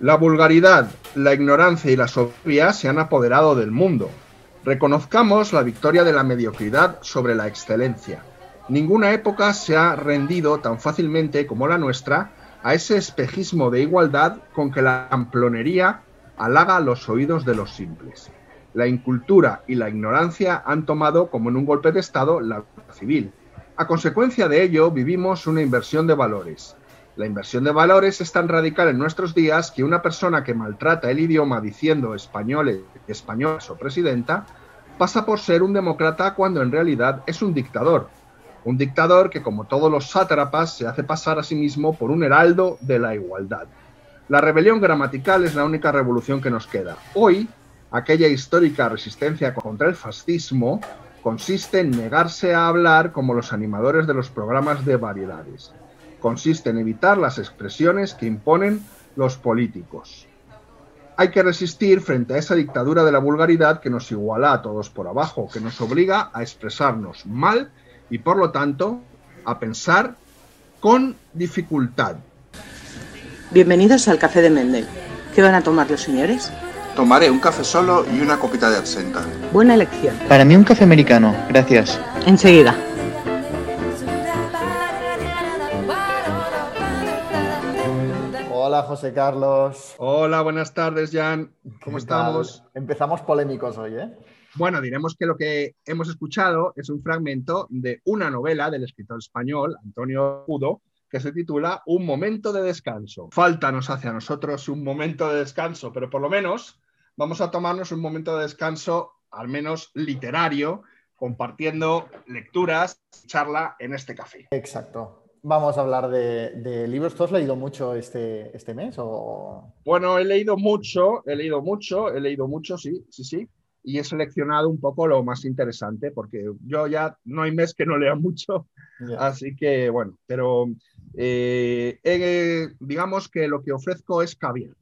La vulgaridad, la ignorancia y la soberbia se han apoderado del mundo. Reconozcamos la victoria de la mediocridad sobre la excelencia. Ninguna época se ha rendido tan fácilmente como la nuestra a ese espejismo de igualdad con que la amplonería halaga los oídos de los simples. La incultura y la ignorancia han tomado, como en un golpe de Estado, la civil. A consecuencia de ello, vivimos una inversión de valores. La inversión de valores es tan radical en nuestros días que una persona que maltrata el idioma diciendo españoles, españoles o presidenta, pasa por ser un demócrata cuando en realidad es un dictador. Un dictador que, como todos los sátrapas, se hace pasar a sí mismo por un heraldo de la igualdad. La rebelión gramatical es la única revolución que nos queda. Hoy, aquella histórica resistencia contra el fascismo consiste en negarse a hablar como los animadores de los programas de variedades consiste en evitar las expresiones que imponen los políticos. Hay que resistir frente a esa dictadura de la vulgaridad que nos iguala a todos por abajo, que nos obliga a expresarnos mal y por lo tanto a pensar con dificultad. Bienvenidos al Café de Mendel. ¿Qué van a tomar los señores? Tomaré un café solo y una copita de absenta. Buena elección. Para mí un café americano, gracias. Enseguida. Hola José Carlos. Hola, buenas tardes, Jan. ¿Cómo estamos? Empezamos polémicos hoy, ¿eh? Bueno, diremos que lo que hemos escuchado es un fragmento de una novela del escritor español Antonio Udo que se titula Un momento de descanso. Falta nos hace a nosotros un momento de descanso, pero por lo menos vamos a tomarnos un momento de descanso, al menos literario, compartiendo lecturas, charla en este café. Exacto. Vamos a hablar de, de libros. ¿Tú has leído mucho este, este mes? O... Bueno, he leído mucho, he leído mucho, he leído mucho, sí, sí, sí. Y he seleccionado un poco lo más interesante, porque yo ya no hay mes que no lea mucho, así que bueno, pero eh, digamos que lo que ofrezco es caviar, el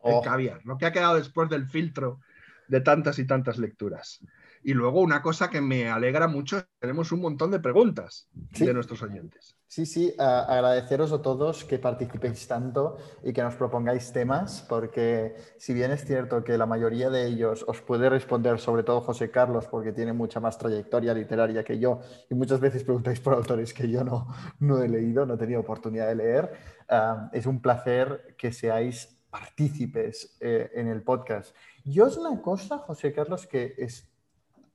Oh, caviar, lo que ha quedado después del filtro de tantas y tantas lecturas. Y luego una cosa que me alegra mucho, tenemos un montón de preguntas Sí. de nuestros oyentes. Sí, sí, a- agradeceros a todos que participéis tanto y que nos propongáis temas, porque si bien es cierto que la mayoría de ellos os puede responder, sobre todo José Carlos, porque tiene mucha más trayectoria literaria que yo, y muchas veces preguntáis por autores que yo no, no he leído, no he tenido oportunidad de leer, ah, es un placer que seáis partícipes eh, en el podcast. Yo es una cosa, José Carlos, que es,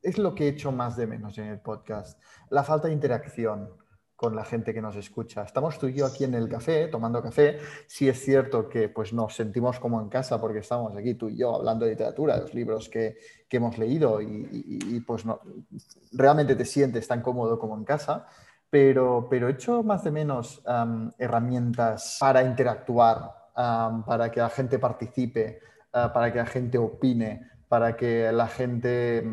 es lo que he hecho más de menos en el podcast, la falta de interacción con la gente que nos escucha. Estamos tú y yo aquí en el café, tomando café. Sí es cierto que pues, nos sentimos como en casa porque estamos aquí tú y yo hablando de literatura, de los libros que, que hemos leído y, pues no, realmente te sientes tan cómodo como en casa. Pero, pero he hecho más de menos am, herramientas para interactuar, para que la gente participe, ah, para que la gente opine, para que la gente eh,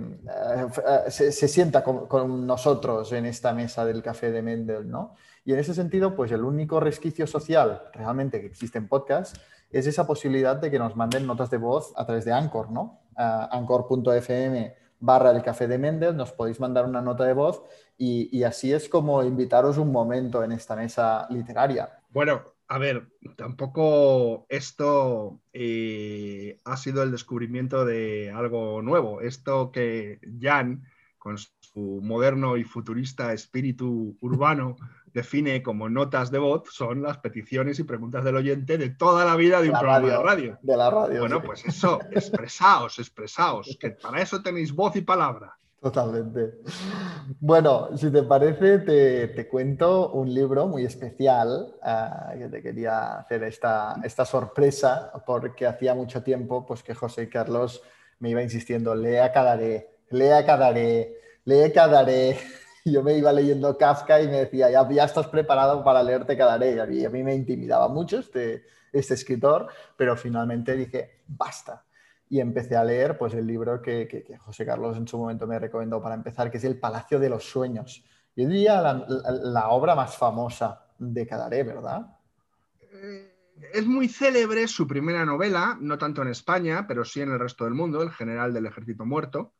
se, se sienta con, nosotros en esta mesa del café de Mendel, ¿no? Y en ese sentido, pues el único resquicio social realmente que existe en podcast es esa posibilidad de que nos manden notas de voz a través de Anchor, ¿no? Anchor.fm barra el café de Mendel, nos podéis mandar una nota de voz y así es como invitaros un momento en esta mesa literaria. Bueno, a ver, tampoco esto eh, ha sido el descubrimiento de algo nuevo. Esto que Jan, con su moderno y futurista espíritu urbano, define como notas de voz, son las peticiones y preguntas del oyente de toda la vida de un La programa radio. de radio. De la radio. Bueno, sí. pues eso, expresaos, expresaos, que para eso tenéis voz y palabra. Totalmente. Bueno, si te parece, te, te cuento un libro muy especial ah, que te quería hacer esta, esta sorpresa porque hacía mucho tiempo pues, que José Carlos me iba insistiendo, lea Cadaré, lea Cadaré, lea Cadaré. Y Yo me iba leyendo Kafka y me decía, ya, ya estás preparado para leerte Cadaré. Y a mí, a mí me intimidaba mucho este, este escritor, pero finalmente dije, basta y empecé a leer pues, el libro que, que- que José Carlos en su momento me recomendó para empezar, que es El Palacio de los Sueños. Yo diría la, la- la obra más famosa de Cadaré, ¿verdad? Eh, Es muy célebre su primera novela, no tanto en España, pero sí en el resto del mundo, El general del ejército muerto,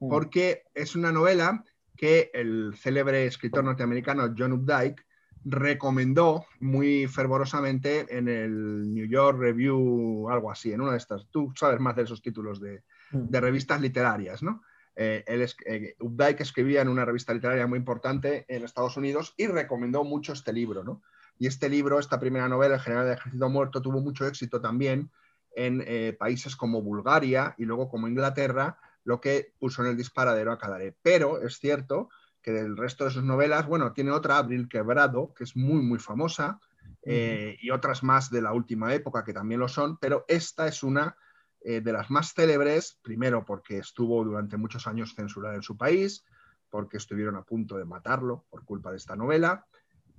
Mm. porque es una novela que el célebre escritor norteamericano John Updike recomendó muy fervorosamente en el New York Review, algo así, en una de estas. Tú sabes más de esos títulos de, Mm. de revistas literarias, ¿no? Eh, él es- eh, Updike escribía en una revista literaria muy importante en Estados Unidos y recomendó mucho este libro, ¿no? Y este libro, esta primera novela, El general del ejército muerto, tuvo mucho éxito también en eh, países como Bulgaria y luego como Inglaterra, lo que puso en el disparadero a Cadaré. Pero es cierto que del resto de sus novelas, bueno, tiene otra, Abril Quebrado, que es muy, muy famosa, eh, y otras más de la última época que también lo son, pero esta es una eh, de las más célebres, primero porque estuvo durante muchos años censurada en su país, porque estuvieron a punto de matarlo por culpa de esta novela,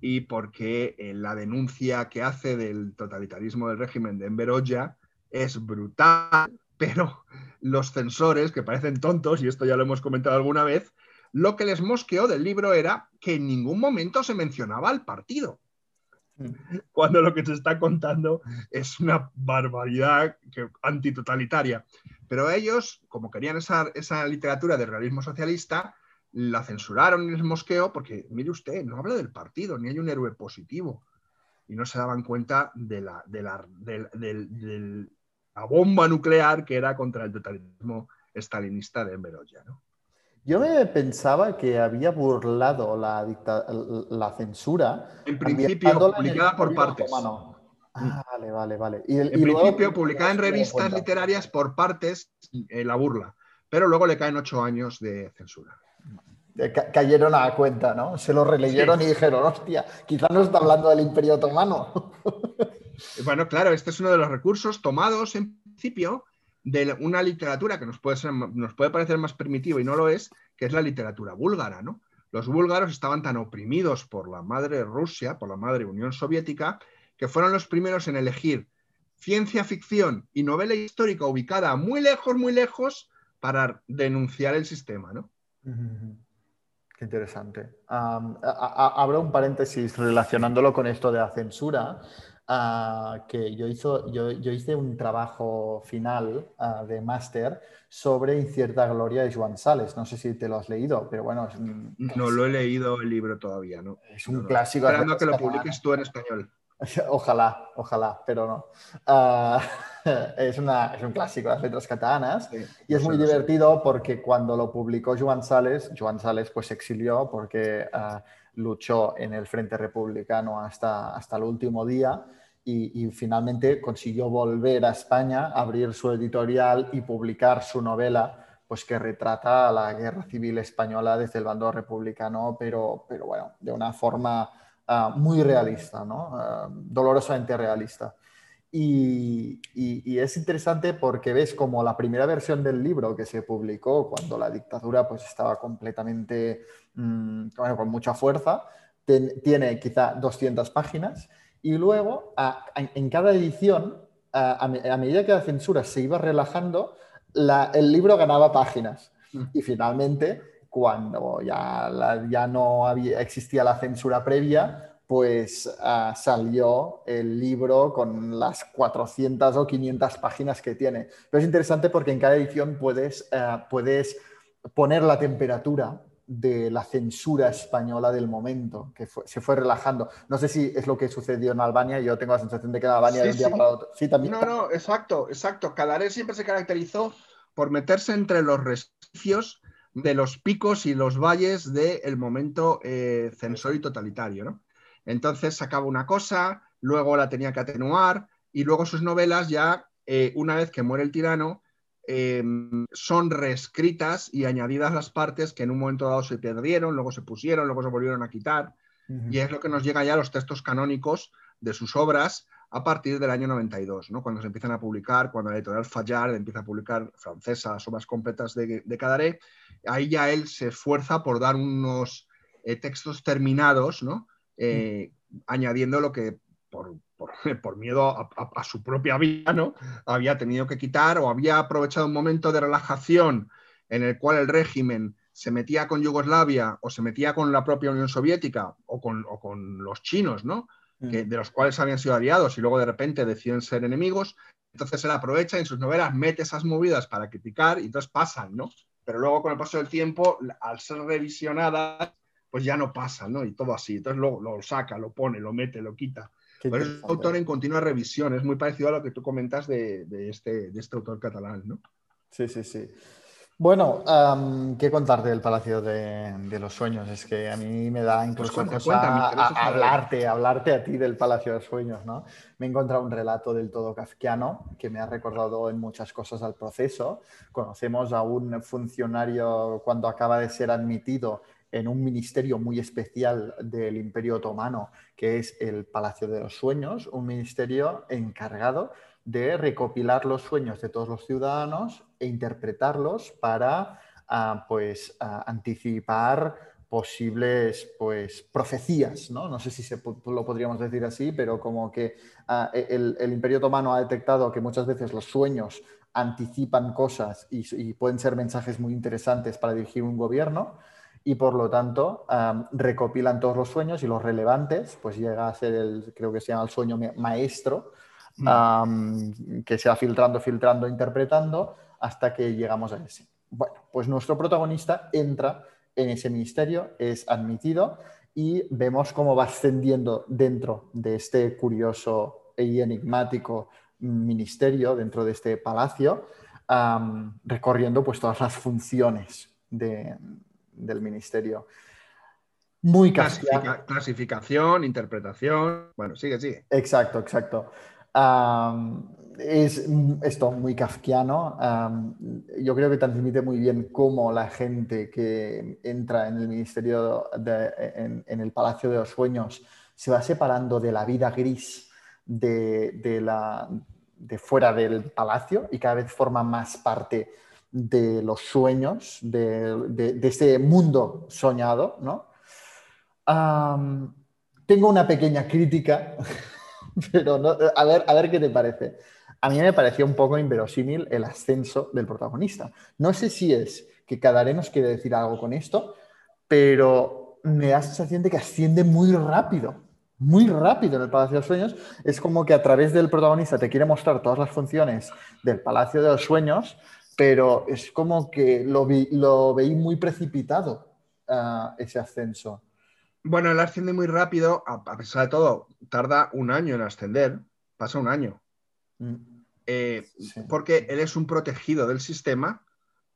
y porque eh, la denuncia que hace del totalitarismo del régimen de Enver Hoxha es brutal, pero los censores, que parecen tontos, y esto ya lo hemos comentado alguna vez, lo que les mosqueó del libro era que en ningún momento se mencionaba al partido cuando lo que se está contando es una barbaridad antitotalitaria. Pero ellos, como querían esa, literatura de realismo socialista, la censuraron y les mosqueó porque, mire usted, no habla del partido, ni hay un héroe positivo. Y no se daban cuenta de la, bomba nuclear que era contra el totalitarismo estalinista de Hoxha, ¿no? Yo me pensaba que había burlado la, dicta- la censura. En principio, publicada por partes. Otomano. Ah, vale, vale, vale. Y el- En y luego- principio, publicada en dio revistas literarias por partes, eh, la burla. Pero luego le caen ocho años de censura. Eh, ca- cayeron a cuenta, ¿no? Se lo releyeron y dijeron, hostia, quizás no está hablando del Imperio Otomano. Bueno, claro, este es uno de los recursos tomados en principio de una literatura que nos puede, ser- nos puede parecer más primitivo y no lo es, que es la literatura búlgara, ¿no? Los búlgaros estaban tan oprimidos por la madre Rusia, por la madre Unión Soviética, que fueron los primeros en elegir ciencia ficción y novela histórica ubicada muy lejos, muy lejos, para denunciar el sistema, ¿no? Qué interesante. A- abro un paréntesis relacionándolo con esto de la censura, ah, que yo, hizo, yo, yo hice un trabajo final ah, de máster sobre Incierta Gloria de Joan Sales. No sé si te lo has leído, pero bueno, es un, No lo he leído el libro todavía, ¿no? es un No, clásico. Esperando a que lo publiques tú en español. Ojalá, ojalá, pero no. Ah, es, una, es un clásico de las letras catalanas. Sí, Y es muy divertido porque cuando lo publicó Joan Sales, Joan Sales pues se exilió porque luchó en el Frente Republicano hasta, hasta el último día y, y finalmente consiguió volver a España, abrir su editorial y publicar su novela pues que retrata la guerra civil española desde el bando republicano, pero, pero bueno, de una forma ah, muy realista, ¿no? Ah, dolorosamente realista. Y, y- y es interesante porque ves como la primera versión del libro que se publicó cuando la dictadura pues estaba completamente, mm, bueno, con mucha fuerza, ten- tiene quizá 200 páginas y luego a- en, en cada edición, a, a me- a medida que la censura se iba relajando, la- el libro ganaba páginas. Mm. Y finalmente, cuando ya, la- ya no había, existía la censura previa, pues ah, salió el libro con las 400 o 500 páginas que tiene. Pero es interesante porque en cada edición puedes, ah, puedes poner la temperatura de la censura española del momento, que fue- se fue relajando. No sé si es lo que sucedió en Albania, yo tengo la sensación de que en Albania Sí, de un día sí. para otro. Sí, también. No, no, exacto, exacto. Cadaré siempre se caracterizó por meterse entre los resquicios de los picos y los valles del momento eh, censor y totalitario, ¿no? Entonces sacaba una cosa, luego la tenía que atenuar y luego sus novelas ya, eh, una vez que muere el tirano, eh, son reescritas y añadidas las partes que en un momento dado se perdieron, luego se pusieron, luego se volvieron a quitar. Y es lo que nos llega ya a los textos canónicos de sus obras a partir del año 92, ¿no? cuando se empiezan a publicar, cuando la editorial Fayard empieza a publicar francesa las obras completas de, de Cadaré, ahí ya él se esfuerza por dar unos eh, textos terminados, ¿no? Eh, añadiendo lo que por, por- por miedo a, a- a su propia vida ¿no? había tenido que quitar o había aprovechado un momento de relajación en el cual el régimen se metía con Yugoslavia o se metía con la propia Unión Soviética o con, o con los chinos, ¿no? que, de los cuales habían sido aliados y luego de repente deciden ser enemigos. Entonces él aprovecha y en sus novelas mete esas movidas para criticar y entonces pasan, ¿no? Pero luego con el paso del tiempo, al ser revisionadas, pues ya no pasa, ¿no? Y todo así. Entonces lo, lo saca, lo pone, lo mete, lo quita. Pero es un autor en continua revisión, es muy parecido a lo que tú comentas de, de, este, de este autor catalán, ¿no? Sí, sí, sí. Bueno, um, ¿qué contarte del Palacio de, de, los Sueños? Es que a mí me da incluso pues cuenta, cosa cuenta, a, a hablarte, hablarte a ti del Palacio de los Sueños, ¿no? Me he encontrado un relato del todo kafkiano que me ha recordado en muchas cosas al proceso. Conocemos a un funcionario cuando acaba de ser admitido en un ministerio muy especial del Imperio Otomano, que es el Palacio de los Sueños, un ministerio encargado de recopilar los sueños de todos los ciudadanos e interpretarlos para ah, pues, ah, anticipar posibles pues, profecías, ¿no? No sé si se, lo podríamos decir así, pero como que ah, e, el, Imperio Otomano ha detectado que muchas veces los sueños anticipan cosas y, pueden ser mensajes muy interesantes para dirigir un gobierno y por lo tanto recopilan todos los sueños y los relevantes, pues llega a ser el, creo que se llama el sueño maestro, Mm. que se va filtrando, filtrando, interpretando hasta que llegamos a ese. Bueno, pues nuestro protagonista entra en ese ministerio, es admitido y vemos cómo va ascendiendo dentro de este curioso y enigmático ministerio, dentro de este palacio, recorriendo pues todas las funciones del ministerio. Muy Clasificación, interpretación. Bueno, sigue, sigue. Exacto, exacto es esto muy kafkiano. yo creo que transmite muy bien cómo la gente que entra en el Ministerio, en, el Palacio de los Sueños, se va separando de la vida gris de, la, de fuera del palacio y cada vez forma más parte de los sueños, de, de ese mundo soñado. ¿no? tengo una pequeña crítica Pero no, a, ver, a ver qué te parece. A mí me pareció un poco inverosímil el ascenso del protagonista. No sé si es que Cadaré nos quiere decir algo con esto, pero me da la sensación de que asciende muy rápido, muy rápido en el Palacio de los Sueños. Es como que a través del protagonista te quiere mostrar todas las funciones del Palacio de los Sueños, pero es como que lo, vi, lo veí muy precipitado uh, ese ascenso. Bueno, él asciende muy rápido, a, pesar de todo, tarda un año en ascender, pasa un año. Mm. Eh, porque él es un protegido del sistema,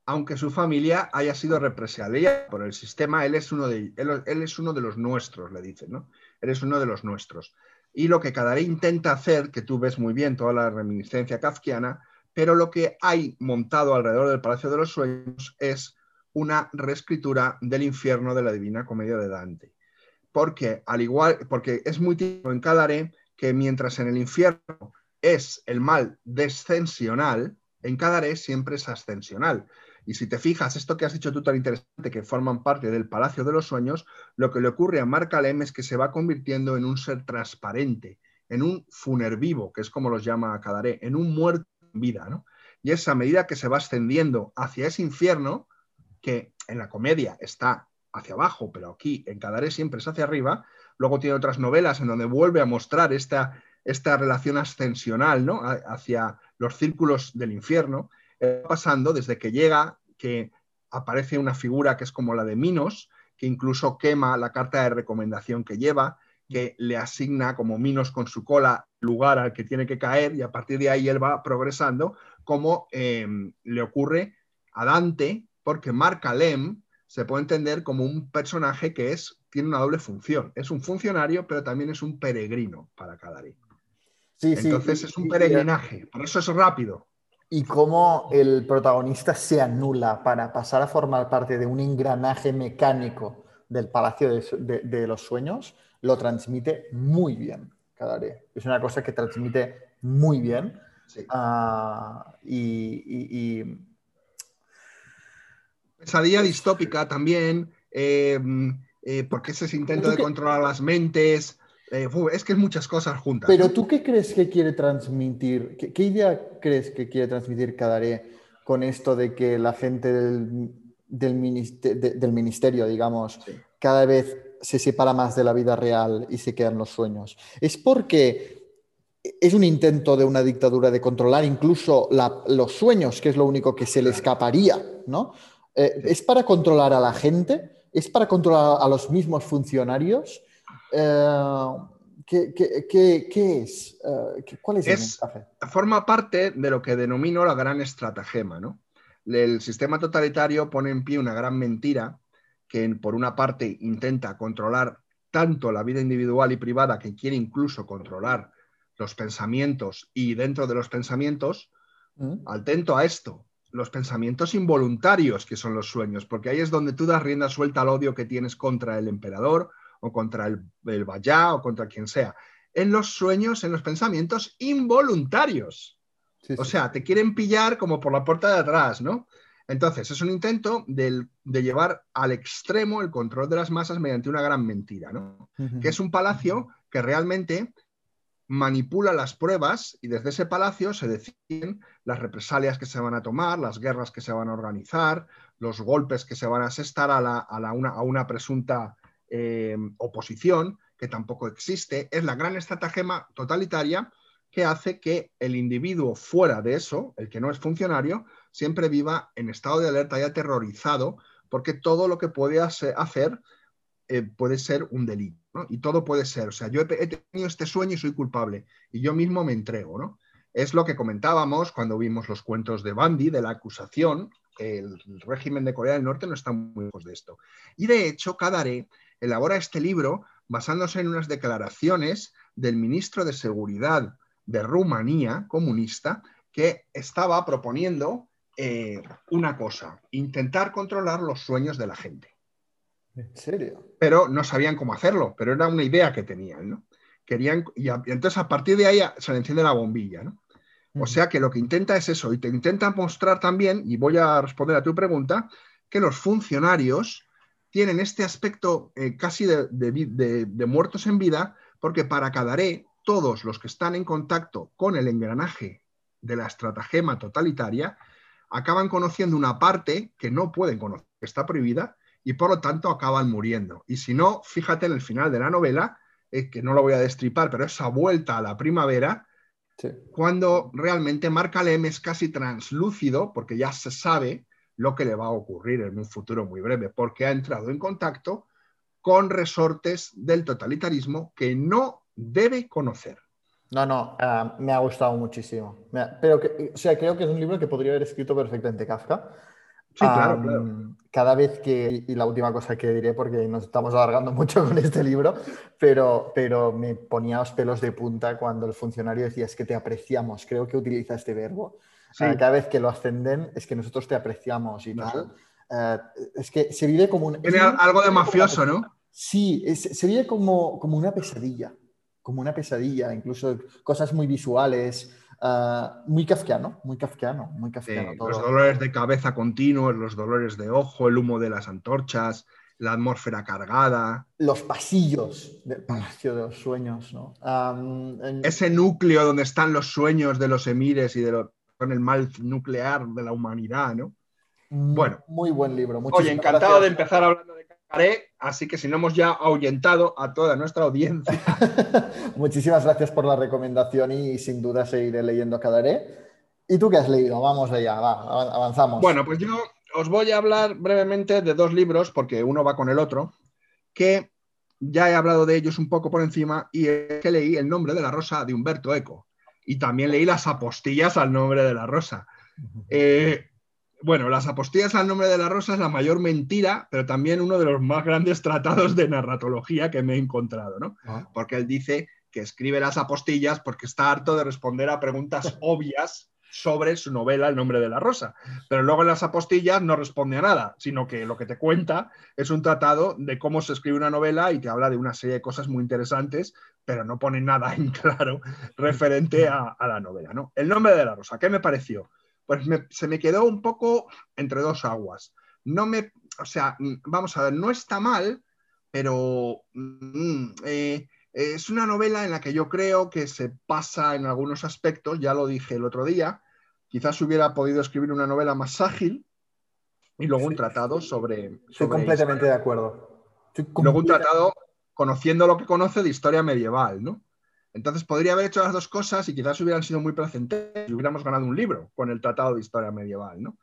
aunque su familia haya sido represaliada por el sistema, él es uno de, él, es uno de los nuestros, le dicen, ¿no? Él es uno de los nuestros. Y lo que Cadaré intenta hacer, que tú ves muy bien toda la reminiscencia kafkiana, pero lo que hay montado alrededor del Palacio de los Sueños es una reescritura del infierno de la Divina Comedia de Dante porque al igual, porque es muy típico en Cadaré que mientras en el infierno es el mal descensional, en Cadaré siempre es ascensional. Y si te fijas, esto que has dicho tú tan interesante, que forman parte del Palacio de los Sueños, lo que le ocurre a Marcalem es que se va convirtiendo en un ser transparente, en un funer vivo, que es como los llama Cadaré, en un muerto vida, ¿no? Y esa medida que se va ascendiendo hacia ese infierno, que en la comedia está hacia abajo, pero aquí en Cadaré siempre es hacia arriba. Luego tiene otras novelas en donde vuelve a mostrar esta, esta relación ascensional ¿no? hacia los círculos del infierno, pasando desde que llega, que aparece una figura que es como la de Minos, que incluso quema la carta de recomendación que lleva, que le asigna como Minos con su cola lugar al que tiene que caer y a partir de ahí él va progresando, como eh, le ocurre a Dante, porque Marca Lem, se puede entender como un personaje que es, tiene una doble función. Es un funcionario, pero también es un peregrino para cada Sí, Entonces es un peregrinaje, por eso es rápido. Y cómo el protagonista se anula para pasar a formar parte de un engranaje mecánico del Palacio de, los Sueños, lo transmite muy bien, Cadaré. Es una cosa que transmite muy bien. Ah, y Pesadilla distópica también, em, eh, porque ese intento de controlar las mentes. Eh, es que es muchas cosas juntas. Pero tú qué crees que quiere transmitir? ¿Qué, idea crees que quiere transmitir Cadaré con esto de que la gente del, del, ministerio, digamos, cada vez se separa más de la vida real y se quedan los sueños? ¿Es porque es un intento de una dictadura de controlar incluso los sueños, que es lo único que se le escaparía, ¿no? Eh, ¿Es para controlar a la gente ¿Es para controlar a los mismos funcionarios? Eh, ¿qué, qué, qué, qué es? Eh, ¿qué- ¿Cuál es, el Es- mensaje? Forma parte de lo que denomino la gran estratagema, ¿no? El sistema totalitario pone en pie una gran mentira que, por una parte, intenta controlar tanto la vida individual y privada que quiere incluso controlar los pensamientos y dentro de los pensamientos, ¿Mm? atento a esto, los pensamientos involuntarios que son los sueños, porque ahí es donde tú das rienda suelta al odio que tienes contra el emperador o contra el, el Vallá o contra quien sea. En los sueños, en los pensamientos involuntarios. Sí, O sí. sea, te quieren pillar como por la puerta de atrás, ¿no? Entonces, es un intento de llevar al extremo el control de las masas mediante una gran mentira, ¿no? Que es un palacio que realmente manipula las pruebas y desde ese palacio se deciden las represalias que se van a tomar, las guerras que se van a organizar, los golpes que se van a asestar a, la- a la- una, a una presunta eh, oposición que tampoco existe. Es la gran estratagema totalitaria que hace que el individuo fuera de eso, el que no es funcionario, siempre viva en estado de alerta y aterrorizado porque todo lo que puede hace- hacer eh, puede ser un delito. Y todo puede ser, o sea, yo he, tenido este sueño y soy culpable, y yo mismo me entrego, ¿no? Es lo que comentábamos cuando vimos los cuentos de Bandy, de la acusación, el, el régimen de Corea del Norte no está muy lejos de esto. Y de hecho, Kadare elabora este libro basándose en unas declaraciones del ministro de Seguridad de Rumanía, comunista, que estaba proponiendo eh, una cosa, intentar controlar los sueños de la gente ¿En serio? pero no sabían cómo hacerlo, pero era una idea que tenían, ¿no? Querían, y, a- y entonces a partir de ahí se le enciende la bombilla, ¿no? O sea que lo que intenta es eso, y te intenta mostrar también, y voy a responder a tu pregunta, que los funcionarios tienen este aspecto eh, casi de, de vi- de- de muertos en vida, porque para Cadaré, todos los que están en contacto con el engranaje de la estratagema totalitaria acaban conociendo una parte que no pueden conocer, que está prohibida, y por lo tanto acaban muriendo. Y si no, fíjate en el final de la novela, eh, que no lo voy a destripar, pero esa vuelta a la primavera, Sí. cuando realmente Markalem es casi translúcido, porque ya se sabe lo que le va a ocurrir en un futuro muy breve, porque ha entrado en contacto con resortes del totalitarismo que no debe conocer. No, no, ah, me ha gustado muchísimo. Ha- pero, que, o sea, creo que es un libro que podría haber escrito perfectamente Kafka. Sí, claro. Cada vez que, y la última cosa que diré, porque nos estamos alargando mucho con este libro, pero, pero me ponía los pelos de punta cuando el funcionario decía, es que te apreciamos, creo que utiliza este verbo. Sí. Ah, cada vez que lo ascenden, es que nosotros te apreciamos y No tal. Ah, es que se vive como un... Tiene algo de mafioso, ¿no? Sí, es- se vive como, como una pesadilla, como una pesadilla, incluso cosas muy visuales, ah, muy kafkiano, muy kafkiano, muy Sí, kafkiano. todo. los dolores de cabeza continuos, los dolores de ojo, el humo de las antorchas, la atmósfera cargada, Los pasillos del Palacio de los Sueños, ¿no? En- ese núcleo donde están los sueños de los emires y de los, con el mal nuclear de la humanidad, ¿no? mm, bueno. Muy buen libro. Oye, encantado de empezar hablando Caré, así que si no hemos ya ahuyentado a toda nuestra audiencia. Muchísimas gracias por la recomendación y, sin duda seguiré leyendo Cadaré. ¿Y tú qué has leído? Vamos allá, va, av- avanzamos. Bueno, pues yo os voy a hablar brevemente de dos libros, porque uno va con el otro, que ya he hablado de ellos un poco por encima y es que leí El nombre de la rosa de Humberto Eco. Y también leí Las apostillas al nombre de la rosa. Eh, bueno, Las apostillas al nombre de la rosa es la mayor mentira, pero también uno de los más grandes tratados de narratología que me he encontrado, ¿no? Ah, porque él dice que escribe las apostillas porque está harto de responder a preguntas obvias sobre su novela El nombre de la rosa. Pero luego en las apostillas no responde a nada, sino que lo que te cuenta es un tratado de cómo se escribe una novela y te habla de una serie de cosas muy interesantes, pero no pone nada en claro referente a, a la novela. ¿no? El nombre de la rosa, ¿qué me pareció? Pues me- se me quedó un poco entre dos aguas. No me, o sea, mm, vamos a ver, no está mal, pero mm, eh, es una novela en la que yo creo que se pasa en algunos aspectos, ya lo dije el otro día, quizás hubiera podido escribir una novela más ágil y luego un tratado sobre... Estoy completamente historia. de acuerdo. Estoy luego un tratado conociendo lo que conoce de historia medieval, ¿no? Entonces podría haber hecho las dos cosas y quizás hubieran sido muy placenteras y hubiéramos ganado un libro con el tratado de historia medieval, ¿no?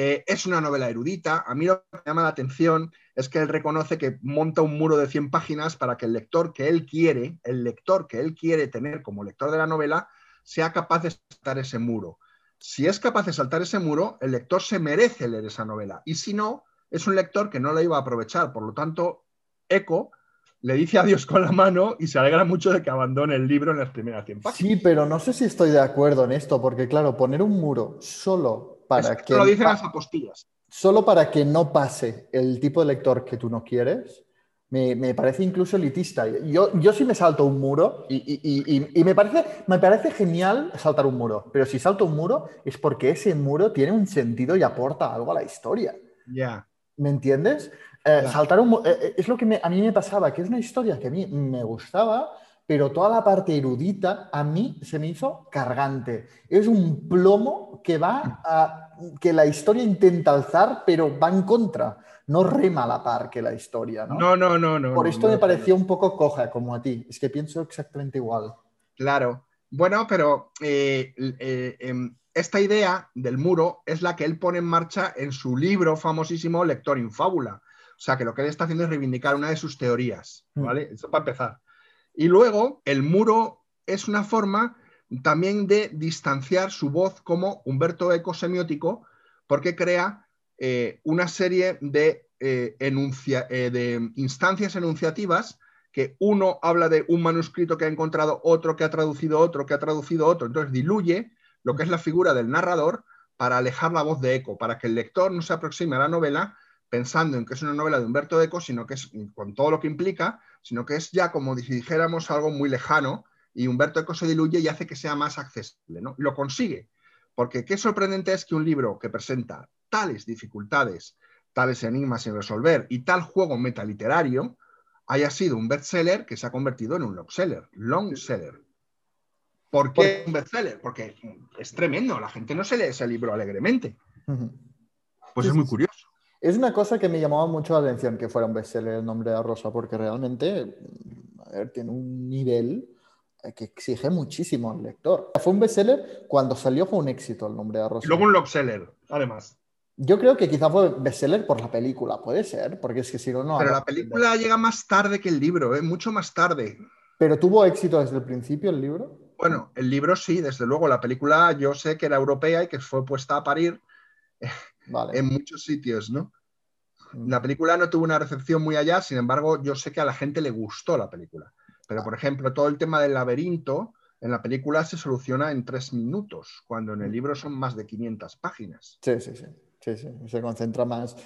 Eh, es una novela erudita. A mí lo que me llama la atención es que él reconoce que monta un muro de 100 páginas para que el lector que él quiere, el lector que él quiere tener como lector de la novela, sea capaz de saltar ese muro. Si es capaz de saltar ese muro, el lector se merece leer esa novela. Y si no, es un lector que no la iba a aprovechar. Por lo tanto, Eco le dice adiós con la mano y se alegra mucho de que abandone el libro en las primeras 100 páginas. Sí, pero no sé si estoy de acuerdo en esto, porque claro, poner un muro solo para que... lo dicen las apostillas. solo para que no pase el tipo de lector que tú no quieres, me, me parece incluso elitista. Yo, yo sí me salto un muro y, y- y- y- y me, parece, me parece genial saltar un muro, pero si salto un muro es porque ese muro tiene un sentido y aporta algo a la historia. Ya. ¿Me entiendes? Eh. Saltar un eh, eh, es lo que me- a mí me pasaba, que es una historia que a mí me gustaba, pero toda la parte erudita a mí se me hizo cargante. Es un plomo que va a que la historia intenta alzar, pero va en contra. No rema a la par que la historia, ¿no? No, no, no, no. Por esto no. me pareció un poco coja, como a ti. Es que pienso exactamente igual. Claro. Bueno, pero eh, em, esta idea del muro es la que él pone en marcha en su libro famosísimo Lector in Fábula. O sea, que lo que él está haciendo es reivindicar una de sus teorías, Mm. ¿vale? Eso para empezar. Y luego, el muro es una forma también de distanciar su voz como Humberto Eco semiótico, porque crea eh, una serie de, eh, enuncia- eh, de instancias enunciativas que uno habla de un manuscrito que ha encontrado, otro que ha traducido otro, que ha traducido otro, entonces diluye lo que es la figura del narrador para alejar la voz de Eco, para que el lector no se aproxime a la novela pensando en que es una novela de Humberto Eco, sino que es con todo lo que implica, sino que es ya como si dijéramos algo muy lejano y Humberto Eco se diluye y hace que sea más accesible, ¿no? Lo consigue, porque qué sorprendente es que un libro que presenta tales dificultades, tales enigmas sin resolver y tal juego metaliterario haya sido un bestseller que se ha convertido en un longseller, longseller. ¿Por qué un bestseller? Porque es tremendo, la gente no se lee ese libro alegremente. Pues es muy curioso. Es una cosa que me llamaba mucho la atención que fuera un bestseller el nombre de rosa, porque realmente, mm, a ver, tiene un nivel eh, que exige muchísimo al lector. Fue un bestseller, cuando salió fue un éxito el nombre de rosa. Y luego un longseller, además. Yo creo que quizá fue bestseller por la película, puede ser, porque es que si no, no. Pero la película llega más tarde que el libro, ¿eh? mucho más tarde. Pero tuvo éxito desde el principio el libro. Bueno, el libro sí, desde luego. La película yo sé que era europea y que fue puesta a parir Vale. en muchos sitios, ¿no? La película no tuvo una recepción muy allá, sin embargo, yo sé que a la gente le gustó la película. Pero, por ejemplo, todo el tema del laberinto en la película se soluciona en tres minutos, cuando en el libro son más de 500 páginas. Sí, sí, sí. Sí, sí, se concentra más.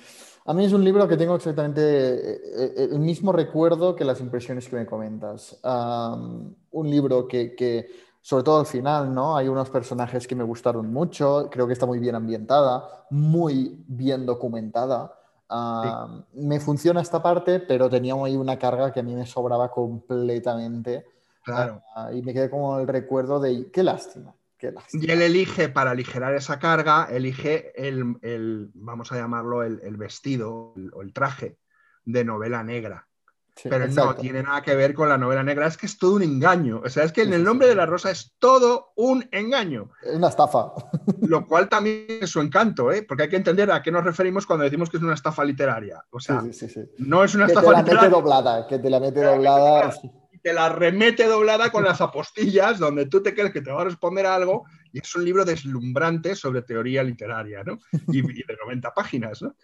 A mí es un libro que tengo exactamente eh, eh, el mismo recuerdo que las impresiones que me comentas. Un libro que, que, sobre todo al final, ¿no? Hay unos personajes que me gustaron mucho, creo que está muy bien ambientada, muy bien documentada. Am, Me funciona esta parte, pero tenía ahí una carga que a mí me sobraba completamente. Claro. Ah, y me quedé como el recuerdo de, qué lástima, qué lástima. Y él elige, para aligerar esa carga, elige el, el, vamos a llamarlo, el, el vestido el- o el traje de novela negra. Sí, Pero no tiene nada que ver con la novela negra, es que es todo un engaño. O sea, es que en el nombre de la rosa es todo un engaño. Es una estafa. Lo cual también es su encanto, ¿eh? porque hay que entender a qué nos referimos cuando decimos que es una estafa literaria. O sea, Sí, sí, no es una Que te la mete doblada, que te la mete Te la mete doblada. doblada. te la remete doblada con las apostillas, donde tú te crees que te va a responder a algo, y es un libro deslumbrante sobre teoría literaria, ¿no? Y, y de 90 páginas, ¿no?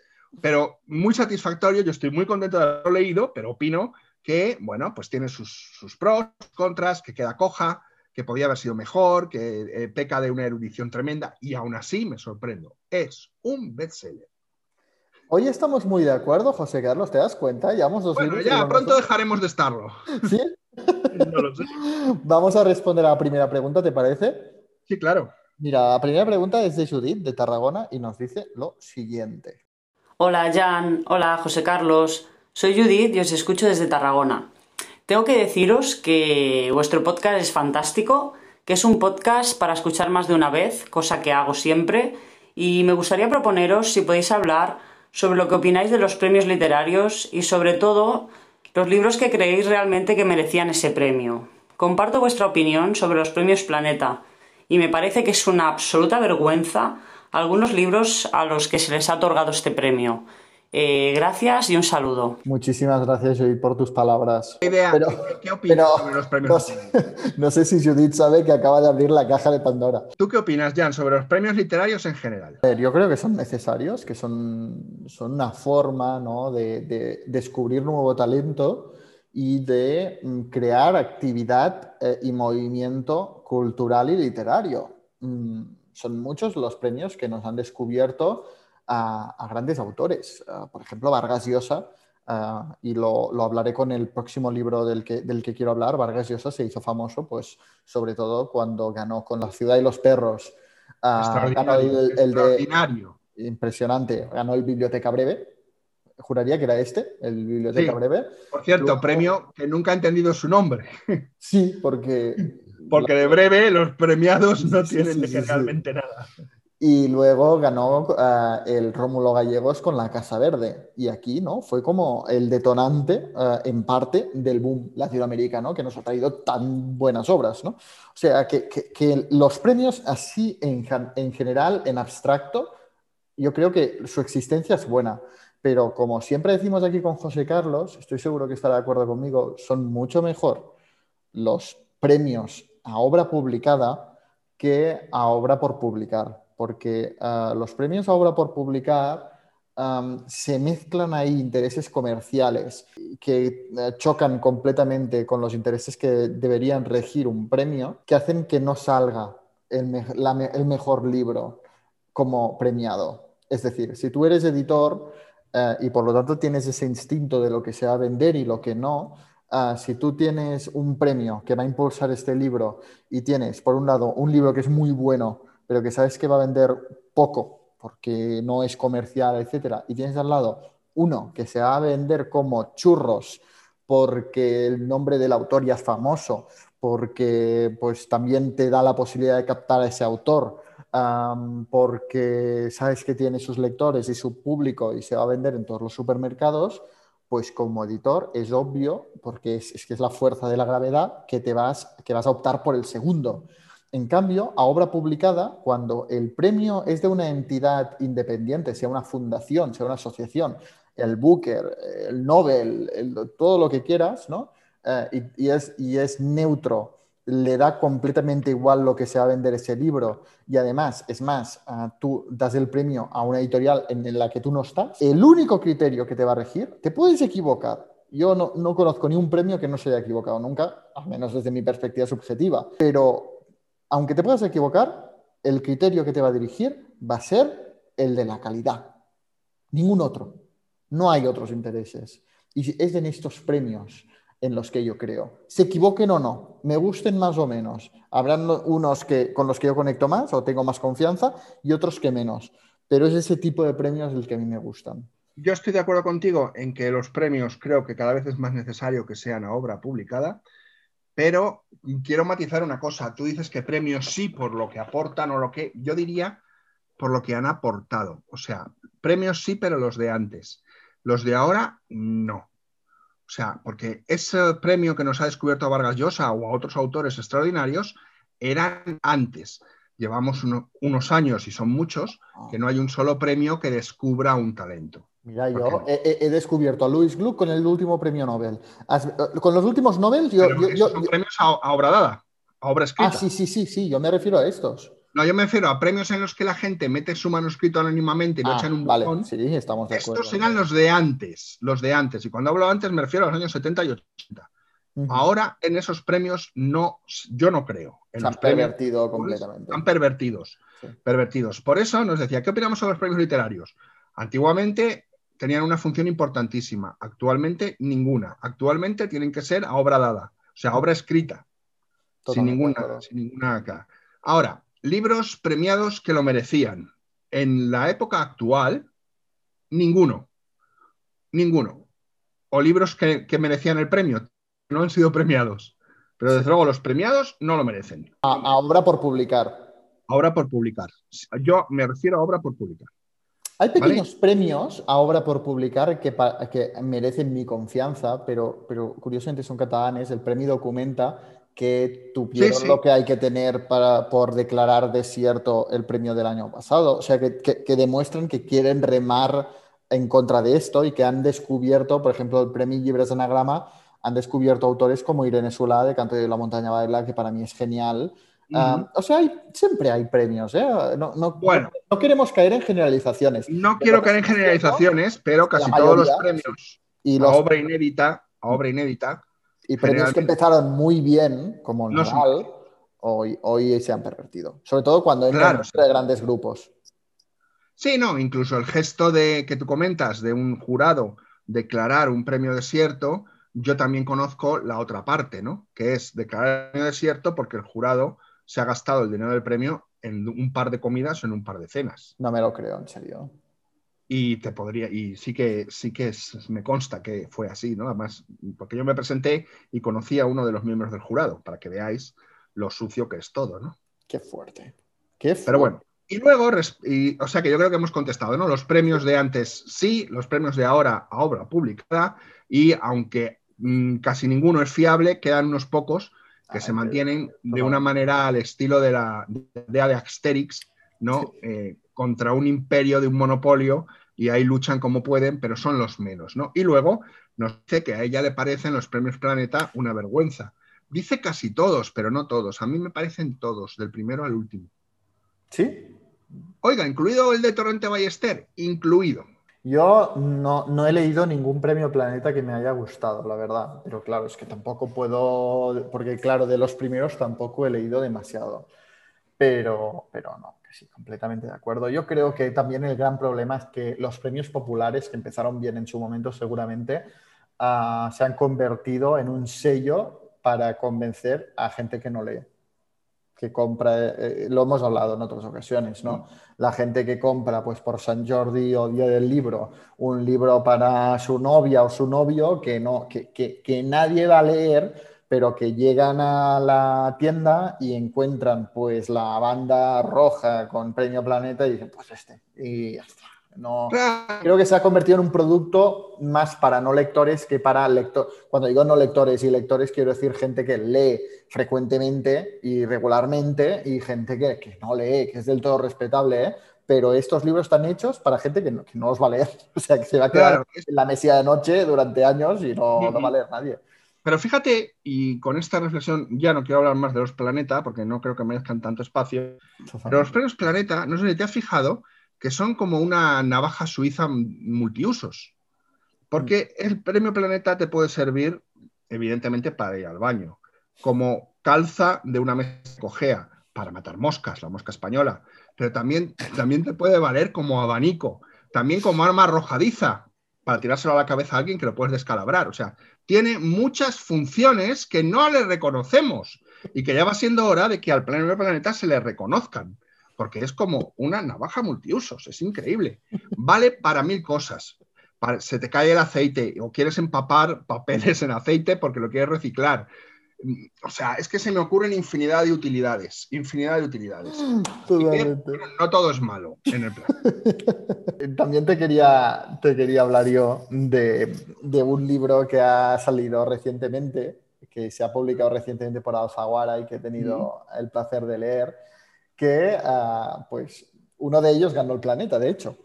Pero muy satisfactorio, yo estoy muy contento de haberlo leído, pero opino que, bueno, pues tiene sus, sus pros, sus contras, que queda coja, que podía haber sido mejor, que eh, peca de una erudición tremenda, y aún así me sorprendo. Es un bestseller. Hoy estamos muy de acuerdo, José Carlos, ¿te das cuenta? Llevamos dos Bueno, ya, pronto dejaremos de estarlo. ¿Sí? No lo sé. Vamos a responder a la primera pregunta, ¿te parece? Sí, claro. Mira, la primera pregunta es de Judith, de Tarragona, y nos dice lo siguiente. Hola Jan, hola José Carlos, soy Judith y os escucho desde Tarragona. Tengo que deciros que vuestro podcast es fantástico, que es un podcast para escuchar más de una vez, cosa que hago siempre, y me gustaría proponeros si podéis hablar sobre lo que opináis de los premios literarios y sobre todo los libros que creéis realmente que merecían ese premio. Comparto vuestra opinión sobre los premios Planeta y me parece que es una absoluta vergüenza algunos libros a los que se les ha otorgado este premio. Eh, gracias y un saludo. Muchísimas gracias, Judith, por tus palabras. ¿Qué idea? Pero- ¿Qué, qué opinas pero- sobre los premios? No sé, no sé si Judith sabe que acaba de abrir la caja de Pandora. ¿Tú qué opinas, Jan, sobre los premios literarios en general? A ver, yo creo que son necesarios, que son, son una forma ¿no? de, de descubrir nuevo talento y de mm, crear actividad eh, y movimiento cultural y literario. Son muchos los premios que nos han descubierto a, a grandes autores. Ah, por ejemplo, Vargas Llosa, ah, y lo, lo hablaré con el próximo libro del que, del que quiero hablar. Vargas Llosa se hizo famoso, pues, sobre todo cuando ganó con La ciudad y los perros. Ah, ganó el, el de impresionante. Ganó el Biblioteca Breve. Juraría que era este, el Biblioteca Sí. Breve. Por cierto, Luego- premio que nunca he entendido su nombre, Sí, porque. Porque de breve los premiados no tienen sí, generalmente nada. Y luego ganó ah, el Rómulo Gallegos con La Casa Verde. Y aquí, ¿no? Fue como el detonante, ah, en parte, del boom latinoamericano que nos ha traído tan buenas obras, ¿no? O sea, que, que- que los premios así en, en general, en abstracto, yo creo que su existencia es buena. Pero como siempre decimos aquí con José Carlos, estoy seguro que estará de acuerdo conmigo, son mucho mejor los premios a obra publicada que a obra por publicar, porque ah, los premios a obra por publicar se mezclan ahí intereses comerciales que eh, chocan completamente con los intereses que deberían regir un premio, que hacen que no salga el mejor libro como premiado. Es decir, si tú eres editor eh, y por lo tanto tienes ese instinto de lo que se va a vender y lo que no, ah, si tú tienes un premio que va a impulsar este libro y tienes, por un lado, un libro que es muy bueno, pero que sabes que va a vender poco porque no es comercial, etcétera, y tienes al lado uno que se va a vender como churros porque el nombre del autor ya es famoso, porque pues también te da la posibilidad de captar a ese autor, porque sabes que tiene sus lectores y su público y se va a vender en todos los supermercados, pues como editor es obvio, porque es, que es la fuerza de la gravedad, que, te vas, que vas a optar por el segundo. En cambio, a obra publicada, cuando el premio es de una entidad independiente, sea una fundación, sea una asociación, el Booker, el Nobel, el- todo lo que quieras, ¿no? Eh, y es, y es neutro, le da completamente igual lo que se va a vender ese libro y además, es más, ah, tú das el premio a una editorial en la que tú no estás, el único criterio que te va a regir, te puedes equivocar. Yo no, no conozco ni un premio que no se haya equivocado nunca, al menos desde mi perspectiva subjetiva, pero aunque te puedas equivocar, el criterio que te va a dirigir va a ser el de la calidad. Ningún otro. No hay otros intereses. Y es en estos premios en los que yo creo. Se equivoquen o no, me gusten más o menos. Habrán unos que, con los que yo conecto más o tengo más confianza y otros que menos. Pero es ese tipo de premios el que a mí me gustan. Yo estoy de acuerdo contigo en que los premios creo que cada vez es más necesario que sean a obra publicada, pero quiero matizar una cosa. Tú dices que premios sí por lo que aportan o lo que yo diría por lo que han aportado. O sea, premios sí, pero los de antes. Los de ahora, no. O sea, porque ese premio que nos ha descubierto a Vargas Llosa o a otros autores extraordinarios eran antes. Llevamos uno- unos años, y son muchos, que no hay un solo premio que descubra un talento. Mira, ¿Por yo he, descubierto a Louis Gluck con el último premio Nobel. Eh, con los últimos Nobel, yo, Pero yo- esos yo- son yo- premios a, a obra dada, a obra escrita. Ah, sí, sí, sí, sí, yo me refiero a estos. No, yo me refiero a premios en los que la gente mete su manuscrito anónimamente y lo Ah, echan un vale, sí, estamos de acuerdo. Estos eran los de antes, los de antes. Y cuando hablo antes me refiero a los años 70 y 80. Ujú. Ahora en esos premios no, yo no creo. En Se han los premios pervertido pues, completamente. Están pervertidos. Sí. Pervertidos. Por eso nos decía, ¿qué opinamos sobre los premios literarios? Antiguamente tenían una función importantísima. Actualmente ninguna. Actualmente tienen que ser a obra dada, o sea, a obra escrita. Sin Totalmente ninguna, sin ninguna acá. Ahora, libros premiados que lo merecían. En la época actual, ninguno. Ninguno. O libros que, que merecían el premio, no han sido premiados. Pero desde luego los premiados no lo merecen. A, a obra por publicar. Obra por publicar. Yo me refiero a obra por publicar. Hay pequeños premios a obra por publicar que, que merecen mi confianza, pero, pero curiosamente son catalanes. El Premio Documenta, que tuvieron Sí, sí. lo que hay que tener para, por declarar desierto el premio del año pasado. O sea, que, que- que demuestran que quieren remar en contra de esto y que han descubierto, por ejemplo, el premio Llibres d'Anagrama, han descubierto autores como Irene Solà de Canto de la Montaña Baila, que para mí es genial. Ah, o sea, hay- siempre hay premios, ¿eh? No, no- Bueno. no queremos caer en generalizaciones. No quiero caer en generalizaciones, pero casi todos los mayoría, premios Y a los obra inédita, a obra inédita, Y premios que empezaron muy bien, como No son Nadal, hoy, hoy se han pervertido. Sobre todo cuando entran Claro, grandes grupos. Sí, no, incluso el gesto de que tú comentas de un jurado declarar un premio desierto, yo también conozco la otra parte, ¿no? Que es declarar el premio desierto porque el jurado se ha gastado el dinero del premio en un par de comidas o en un par de cenas. No me lo creo, en serio. Y te podría, y sí que sí que es- me consta que fue así, ¿no? Además, porque yo me presenté y conocí a uno de los miembros del jurado, para que veáis lo sucio que es todo, ¿no? Qué fuerte. Qué fuerte. Pero bueno. Y luego, y- o sea que yo creo que hemos contestado, ¿no? Los premios de antes sí, los premios de ahora a obra publicada, y aunque mm, casi ninguno es fiable, quedan unos pocos que Ay, se mantienen de una manera al estilo de la idea de Asterix, ¿no? Eh, contra un imperio de un monopolio, y ahí luchan como pueden, pero son los menos, ¿no? Y luego nos dice que a ella le parecen los premios Planeta una vergüenza. Dice casi todos, pero no todos. A mí me parecen todos, del primero al último. ¿Sí? Oiga, incluido el de Torrente Ballester, incluido. Yo no, no he leído ningún premio Planeta que me haya gustado, la verdad. Pero claro, es que tampoco puedo, porque claro, de los primeros tampoco he leído demasiado. Pero, pero no, sí, completamente de acuerdo. Yo creo que también el gran problema es que los premios populares, que empezaron bien en su momento seguramente, ah, se han convertido en un sello para convencer a gente que no lee que compra, eh, lo hemos hablado en otras ocasiones, ¿no? La gente que compra, pues por San Jordi o Día del Libro, un libro para su novia o su novio que, no, que, que, que nadie va a leer, pero que llegan a la tienda y encuentran pues la banda roja con Premio Planeta y dicen, pues este, y ya está. No, creo que se ha convertido en un producto más para no lectores que para lectores. Cuando digo no lectores y lectores, quiero decir gente que lee frecuentemente y regularmente y gente que, que no lee, que es del todo respetable, ¿eh? pero estos libros están hechos para gente que no, que no los va a leer. O sea, que se va a quedar Claro. en la mesía de noche durante años y no, no va a leer nadie. Pero fíjate, y con esta reflexión ya no quiero hablar más de los Planeta, porque no creo que merezcan tanto espacio, pero los premios Planeta, no sé si te has fijado, que son como una navaja suiza multiusos. Porque el premio Planeta te puede servir, evidentemente, para ir al baño, como calza de una mesa cojea, para matar moscas, la mosca española, pero también, también te puede valer como abanico, también como arma arrojadiza, para tirárselo a la cabeza a alguien que lo puedes descalabrar. O sea, tiene muchas funciones que no le reconocemos y que ya va siendo hora de que al premio Planeta se le reconozcan porque es como una navaja multiusos, es increíble. Vale para mil cosas. Para- se te cae el aceite o quieres empapar papeles en aceite porque lo quieres reciclar. Mm, O sea, es que se me ocurren infinidad de utilidades, infinidad de utilidades. Que, bueno, no todo es malo en el plan. También te quería, te quería hablar yo de, de un libro que ha salido recientemente, que se ha publicado recientemente por Alfaguara y que he tenido el placer de leer, que ah, pues uno de ellos ganó el planeta, de hecho.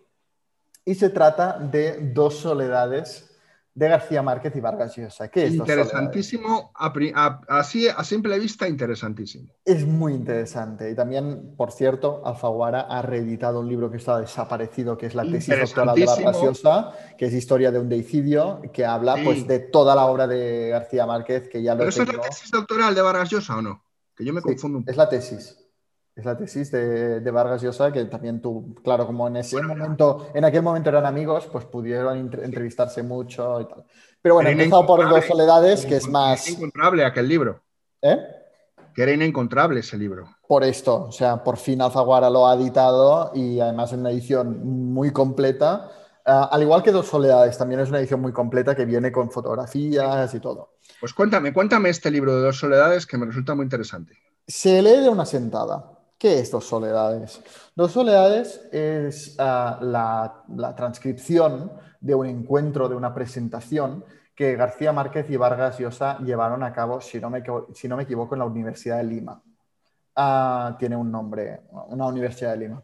Y se trata de Dos Soledades de García Márquez y Vargas Llosa. ¿Qué es? Interesantísimo, a a- así a simple vista, interesantísimo. Es muy interesante. Y también, por cierto, Alfaguara ha reeditado un libro que está desaparecido, que es la tesis doctoral de Vargas Llosa, que es Historia de un deicidio, que habla Sí. pues, de toda la obra de García Márquez, que ya lo ¿Pero eso es la tesis doctoral de Vargas Llosa o no? Que yo me Sí, confundo un poco. es la tesis. Es la tesis de, de Vargas Llosa, que también tú, claro, como en ese Bueno, momento, en aquel momento eran amigos, pues pudieron entre- entrevistarse mucho y tal. Pero bueno, empezado por Dos. Soledades, que es Era más... inencontrable aquel libro. ¿Eh? Que era inencontrable ese libro. por esto. O sea, por fin Alfaguara lo ha editado y además en una edición muy completa. Ah, al igual que Dos Soledades, también es una edición muy completa que viene con fotografías y todo. Pues cuéntame, cuéntame este libro de dos soledades que me resulta muy interesante. Se lee de una sentada. ¿Qué es Dos Soledades? Dos Soledades es ah, la, transcripción de un encuentro, de una presentación que García Márquez y Vargas Llosa llevaron a cabo, si no me, si no me equivoco, en la Universidad de Lima. Ah, tiene un nombre, una Universidad de Lima.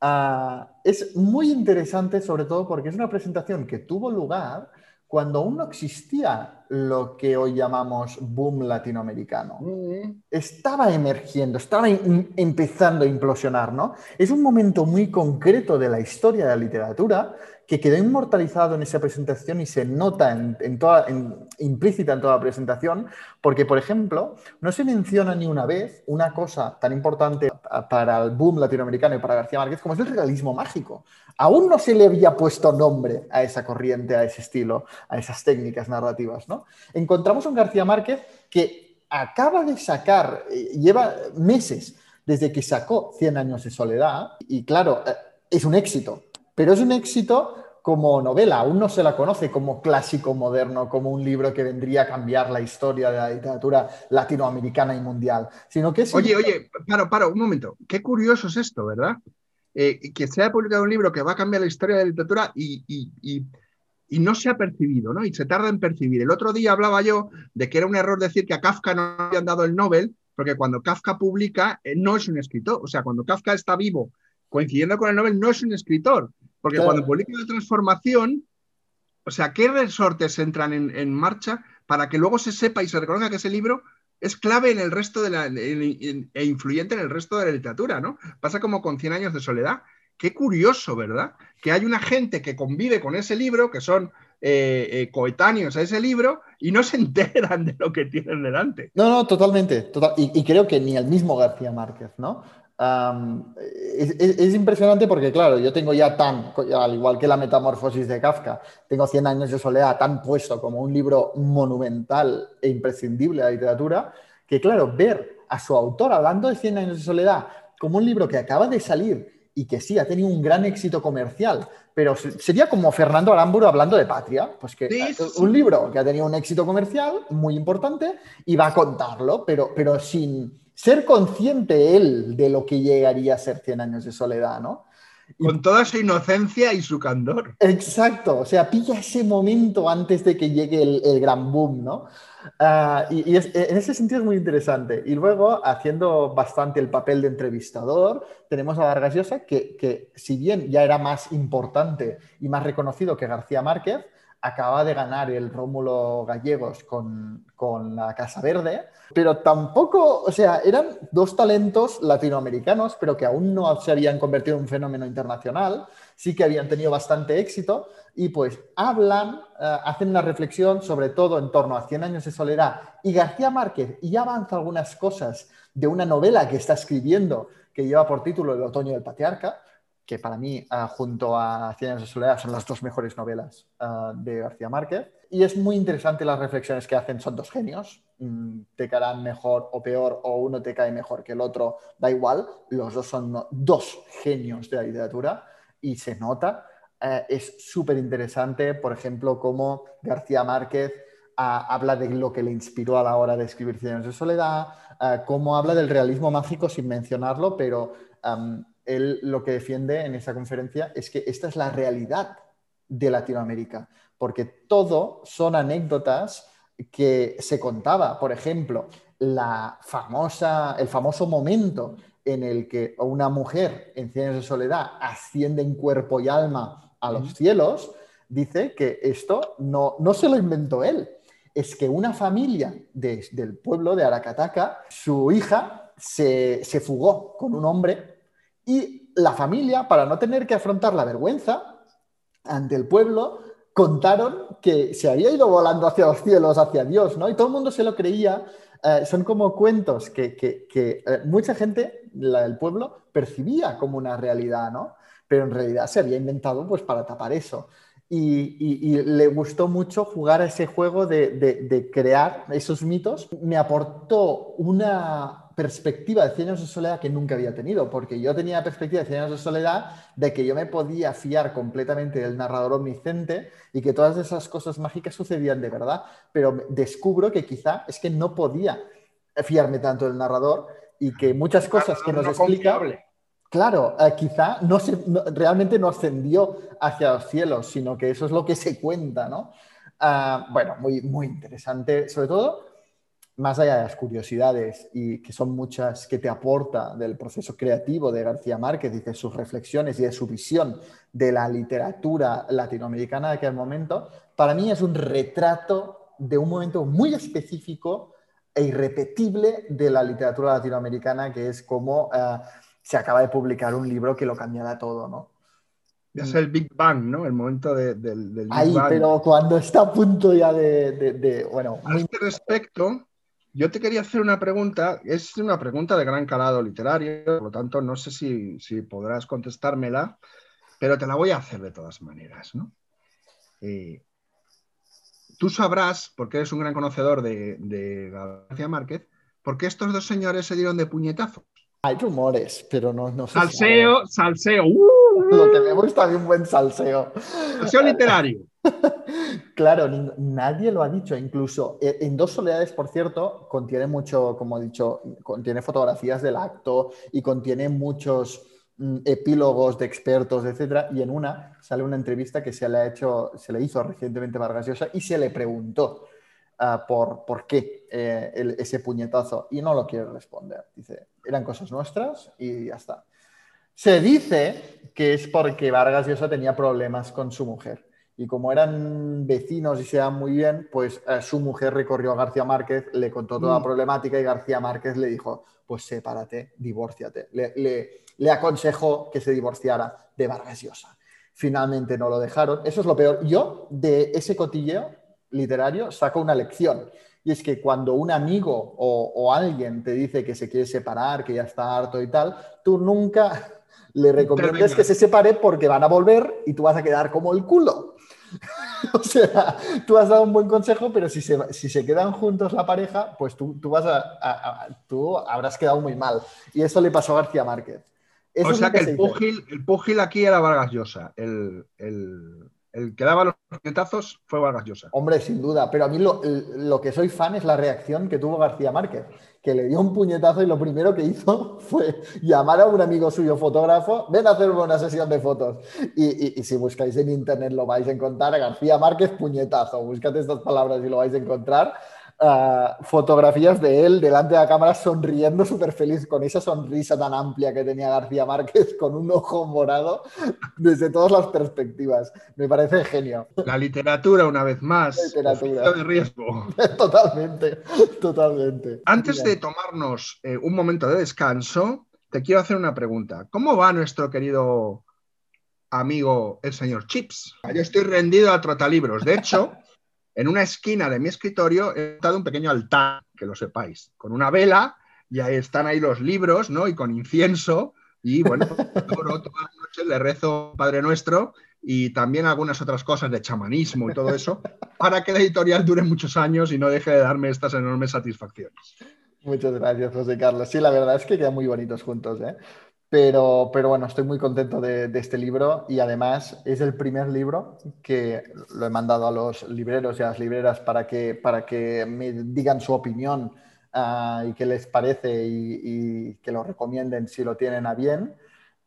Ah, es muy interesante, sobre todo porque es una presentación que tuvo lugar cuando aún no existía lo que hoy llamamos boom latinoamericano. Mm. Estaba emergiendo, estaba empezando a implosionar, ¿no? Es un momento muy concreto de la historia de la literatura que quedó inmortalizado en esa presentación y se nota en, toda, implícita en toda la presentación, porque, por ejemplo, no se menciona ni una vez una cosa tan importante para el boom latinoamericano y para García Márquez como es el realismo mágico. Aún no se le había puesto nombre a esa corriente, a ese estilo, a esas técnicas narrativas. ¿no? Encontramos un García Márquez que acaba de sacar, eh, lleva meses desde que sacó Cien años de soledad, y claro, eh, es un éxito pero es un éxito como novela, aún no se la conoce como clásico moderno, como un libro que vendría a cambiar la historia de la literatura latinoamericana y mundial, sino que es... Oye, oye, paro, paro, un momento, qué curioso es esto, ¿verdad? Eh, que se haya publicado un libro que va a cambiar la historia de la literatura y, no se ha percibido, ¿no? Y se tarda en percibir. El otro día hablaba yo de que era un error decir que a Kafka no habían dado el Nobel, porque cuando Kafka publica, eh, no es un escritor. O sea, cuando Kafka está vivo, coincidiendo con el Nobel, no es un escritor porque cuando publica la transformación, o sea, ¿qué resortes entran en, marcha para que luego se sepa y se reconozca que ese libro es clave en el resto de la, e influyente en el resto de la literatura, ¿no? Pasa como con Cien años de soledad. Qué curioso, ¿verdad? Que hay una gente que convive con ese libro, que son eh, eh, coetáneos a ese libro, y no se enteran de lo que tienen delante. No, no, totalmente. y, y, creo que ni el mismo García Márquez, ¿no? Es, impresionante porque, claro, yo tengo ya tan, al igual que la metamorfosis de Kafka, tengo 100 años de soledad tan puesto como un libro monumental e imprescindible de la literatura, que, claro, ver a su autor hablando de 100 años de soledad como un libro que acaba de salir y que sí ha tenido un gran éxito comercial, pero sería como Fernando Aramburu hablando de Patria, pues que un libro que ha tenido un éxito comercial muy importante y va a contarlo, pero, pero sin ser consciente él de lo que llegaría a ser 100 años de soledad, ¿no? Con toda su inocencia y su candor. Exacto, o sea, pilla ese momento antes de que llegue el, gran boom, ¿no? Ah, y, en ese sentido es muy interesante. Y luego, haciendo bastante el papel de entrevistador, tenemos a Vargas Llosa, que, que si bien ya era más importante y más reconocido que García Márquez, acaba de ganar el Rómulo Gallegos con, con, la Casa Verde, pero tampoco, o sea, eran dos talentos latinoamericanos, pero que aún no se habían convertido en un fenómeno internacional, sí que habían tenido bastante éxito. Y pues hablan, eh, hacen una reflexión sobre todo en torno a 100 años de soledad. Y García Márquez y avanza algunas cosas de una novela que está escribiendo que lleva por título El otoño del patriarca, que para mí, ah, junto a Cien años de soledad, son las dos mejores novelas ah, de García Márquez. Y es muy interesante las reflexiones que hacen, son dos genios. Mm, te caerán mejor o peor, o uno te cae mejor que el otro, da igual. Los dos son dos genios de la literatura y se nota. Eh, es súper interesante, por ejemplo, cómo García Márquez ah, habla de lo que le inspiró a la hora de escribir Cien años de soledad, cómo habla del realismo mágico sin mencionarlo, pero él lo que defiende en esa conferencia es que esta es la realidad de Latinoamérica, porque todo son anécdotas que se contaba. Por ejemplo, la famosa, el famoso momento en el que una mujer en Cienes de Soledad asciende en cuerpo y alma a los cielos, dice que esto no, no se lo inventó él. Es que una familia del pueblo de Aracataca, su hija se, se fugó con un hombre y la familia, para no tener que afrontar la vergüenza ante el pueblo, contaron que se había ido volando hacia los cielos, hacia Dios, ¿no? Y todo el mundo se lo creía. Eh, son como cuentos que, eh, mucha gente del pueblo percibía como una realidad, ¿no? Pero en realidad se había inventado pues para tapar eso. Y, le gustó mucho jugar a ese juego de crear esos mitos. Me aportó una perspectiva de 100 años de soledad que nunca había tenido, porque yo tenía la perspectiva de 100 años de soledad de que yo me podía fiar completamente del narrador omnisciente y que todas esas cosas mágicas sucedían de verdad, pero descubro que quizá es que no podía fiarme tanto del narrador y que muchas cosas que nos explica... Claro, eh, quizá no se, realmente no ascendió hacia los cielos, sino que eso es lo que se cuenta, ¿no? Ah, bueno, muy, muy interesante, sobre todo más allá de las curiosidades y que son muchas que te aporta del proceso creativo de García Márquez y de sus reflexiones y de su visión de la literatura latinoamericana de aquel momento, para mí es un retrato de un momento muy específico e irrepetible de la literatura latinoamericana, que es como eh, se acaba de publicar un libro que lo cambiará todo, ¿no? Es el Big Bang, ¿no? El momento de- del, del Big Ahí, Bang. pero cuando está a punto ya de, de- de- bueno, A este respecto, yo te quería hacer una pregunta. Es una pregunta de gran calado literario, por lo tanto, no sé si, si podrás contestármela, pero te la voy a hacer de todas maneras, ¿no? Eh, tú sabrás, porque eres un gran conocedor de, de García Márquez, por qué estos dos señores se dieron de puñetazo. hay rumores, pero no, no. Salseo, salseo, ¡uh! Lo que me gusta de un buen salseo. salseo literario. Claro, nadie lo ha dicho. Incluso eh, en Dos Soledades, por cierto, contiene mucho, como he dicho, contiene fotografías del acto y contiene muchos mm, epílogos de expertos, etcétera. Y en una sale una entrevista que se le ha hecho, se le hizo recientemente a Vargas Llosa y se le preguntó ah, por, por qué eh, ese puñetazo y no lo quiere responder. Dice, eran cosas nuestras y ya está. Se dice que es porque Vargas Llosa tenía problemas con su mujer. Y como eran vecinos y se dan muy bien, pues eh, su mujer recorrió a García Márquez, le contó toda la Mm. problemática y García Márquez le dijo, pues sepárate, divórciate. Le, le- le aconsejó que se divorciara de Vargas Llosa. Finalmente no lo dejaron. Eso es lo peor. Yo de ese cotilleo literario saco una lección. Y es que cuando un amigo o, o alguien te dice que se quiere separar, que ya está harto y tal, tú nunca le recomiendas que se separe porque van a volver y tú vas a quedar como el culo. o sea, tú has dado un buen consejo, pero si se, si se quedan juntos la pareja, pues tú, tú, vas a, a- a- tú habrás quedado muy mal. Y eso le pasó a García Márquez. Eso O sea que se el dice. púgil, el púgil aquí era Vargas Llosa. El, el- el que daba los puñetazos fue Vargas Llosa. Hombre, sin duda, pero a mí lo, lo que soy fan es la reacción que tuvo García Márquez, que le dio un puñetazo y lo primero que hizo fue llamar a un amigo suyo fotógrafo, ven a hacerme una sesión de fotos. Y, y- si buscáis en internet lo vais a encontrar, García Márquez puñetazo, buscad estas palabras y lo vais a encontrar. Ah, fotografías de él delante de la cámara sonriendo súper feliz con esa sonrisa tan amplia que tenía García Márquez con un ojo morado desde todas las perspectivas. Me parece genio. La literatura, una vez más, Literatura. oficio de riesgo. Totalmente, totalmente. Antes de tomarnos eh, un momento de descanso, te quiero hacer una pregunta. ¿Cómo va nuestro querido amigo el señor Chips? Yo estoy rendido a trotalibros. De hecho, en una esquina de mi escritorio he montado un pequeño altar, que lo sepáis, con una vela y ahí están ahí los libros, ¿no? Y con incienso. Y bueno, todas las noches le rezo Padre Nuestro y también algunas otras cosas de chamanismo y todo eso, para que la editorial dure muchos años y no deje de darme estas enormes satisfacciones. Muchas gracias, José Carlos. Sí, la verdad es que quedan muy bonitos juntos, ¿eh? Pero, pero bueno, estoy muy contento de, este libro y además es el primer libro que lo he mandado a los libreros y a las libreras para que, para que me digan su opinión ah, y qué les parece y, y que lo recomienden si lo tienen a bien.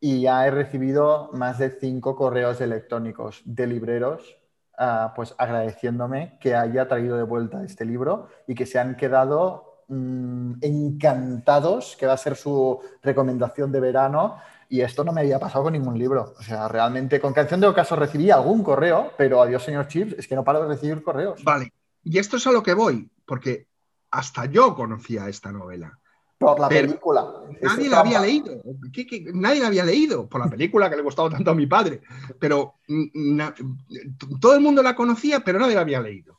Y ya he recibido más de cinco correos electrónicos de libreros ah, pues agradeciéndome que haya traído de vuelta este libro y que se han quedado mm, encantados, que va a ser su recomendación de verano. Y esto no me había pasado con ningún libro. O sea, realmente con Canción de Ocaso recibí algún correo, pero adiós, señor Chips, es que no paro de recibir correos. Vale, y esto es a lo que voy, porque hasta yo conocía esta novela. Por la Pero película. Nadie la había leído. ¿Qué- qué? Nadie la había leído por la película que le gustaba tanto a mi padre. Pero mm, na- todo el mundo la conocía, pero nadie la había leído.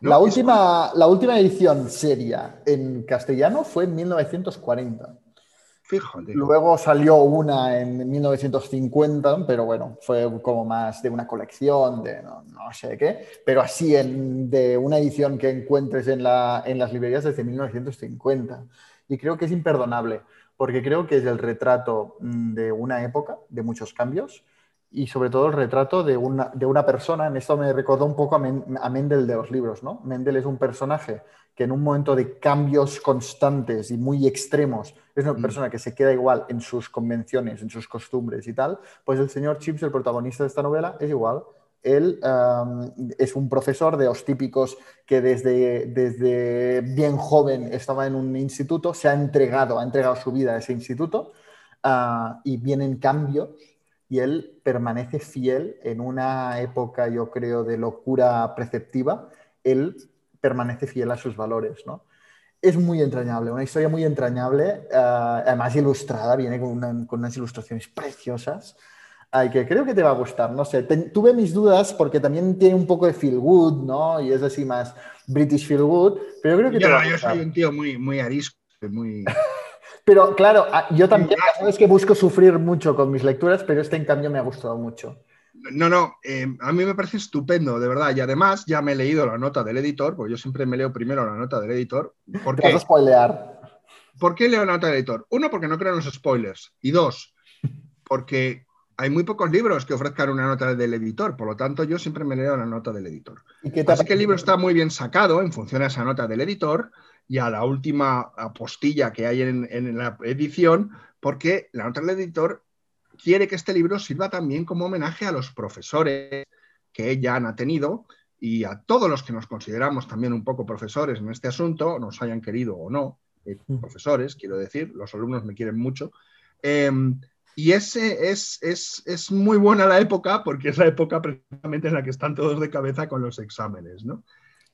¿No? La, Es- última, la última edición seria en castellano fue en 1940. Fíjate. Luego salió una en 1950, pero bueno, fue como más de una colección, de no, no sé qué, pero así en, de una edición que encuentres en, la, en las librerías desde 1950. Y creo que es imperdonable, porque creo que es el retrato mm, de una época, de muchos cambios, y sobre todo el retrato de una, de una persona. En esto me recordó un poco a, Men- a Mendel de los libros, ¿no? Mendel es un personaje que en un momento de cambios constantes y muy extremos es una Mm. persona que se queda igual en sus convenciones, en sus costumbres y tal, pues el señor Chips, el protagonista de esta novela, es igual. Él um, es un profesor de los típicos que desde, desde bien joven estaba en un instituto, se ha entregado, ha entregado su vida a ese instituto uh, y vienen cambios y él permanece fiel en una época, yo creo, de locura preceptiva, él permanece fiel a sus valores, ¿no? Es muy entrañable, una historia muy entrañable, uh, además ilustrada, viene con, una, con, unas ilustraciones preciosas, ay, que creo que te va a gustar, no sé, tuve mis dudas porque también tiene un poco de feel good, ¿no? Y es así más British feel good, pero yo creo que yo, te va a yo gustar. soy un tío muy, muy arisco, muy... Pero claro, yo también, sabes que busco sufrir mucho con mis lecturas, pero este en cambio me ha gustado mucho. No, no, eh, a mí me parece estupendo, de verdad. Y además ya me he leído la nota del editor, porque yo siempre me leo primero la nota del editor. ¿Por Te qué? vas a spoilear. ¿Por qué leo la nota del editor? Uno, porque no creo en los spoilers. Y dos, porque hay muy pocos libros que ofrezcan una nota del editor. Por lo tanto, yo siempre me leo la nota del editor. ¿Y qué Así que el libro está muy bien sacado en función a esa nota del editor y a la última apostilla que hay en, en la edición, porque la nota del editor quiere que este libro sirva también como homenaje a los profesores que ella han tenido y a todos los que nos consideramos también un poco profesores en este asunto, nos hayan querido o no, eh, profesores, quiero decir, los alumnos me quieren mucho. Eh, y ese es, es, es, muy buena la época porque es la época precisamente en la que están todos de cabeza con los exámenes, ¿no?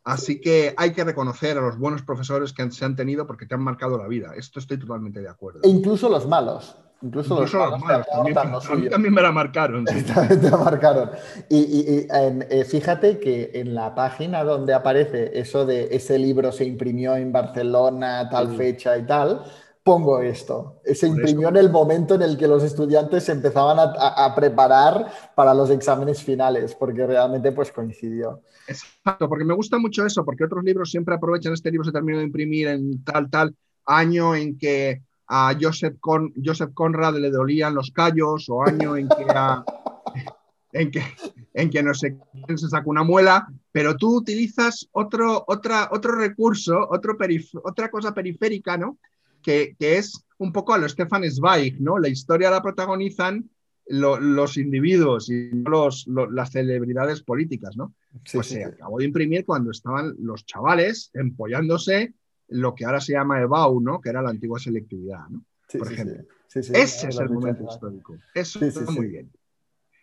Así que hay que reconocer a los buenos profesores que han, se han tenido porque te han marcado la vida. Esto estoy totalmente de acuerdo. E incluso los malos. Incluso, incluso los los malos, también, a mí también me la marcaron. Sí. te la marcaron. Y, y, y en, eh, fíjate que en la página donde aparece eso de ese libro se imprimió en Barcelona, tal Sí. fecha y tal, pongo esto. Se imprimió en el momento en el que los estudiantes se empezaban a, a, a, preparar para los exámenes finales, porque realmente pues coincidió. Exacto, porque me gusta mucho eso, porque otros libros siempre aprovechan este libro, se terminó de imprimir en tal, tal año en que a Joseph, Con, Joseph Conrad le dolían los callos, o año en que, a, en que, en que no sé quién se sacó una muela, pero tú utilizas otro, otra, otro recurso, otro otra cosa periférica, ¿no? Que, que, es un poco a lo Stefan Zweig, ¿no? La historia la protagonizan lo, los individuos y no los, lo, las celebridades políticas, ¿no? Sí, pues sí, se sí. acabó de imprimir cuando estaban los chavales empollándose lo que ahora se llama EBAU, ¿no? Que era la antigua selectividad, ¿no? Sí, Por sí, ejemplo. Ese es el momento histórico. Eso está muy bien.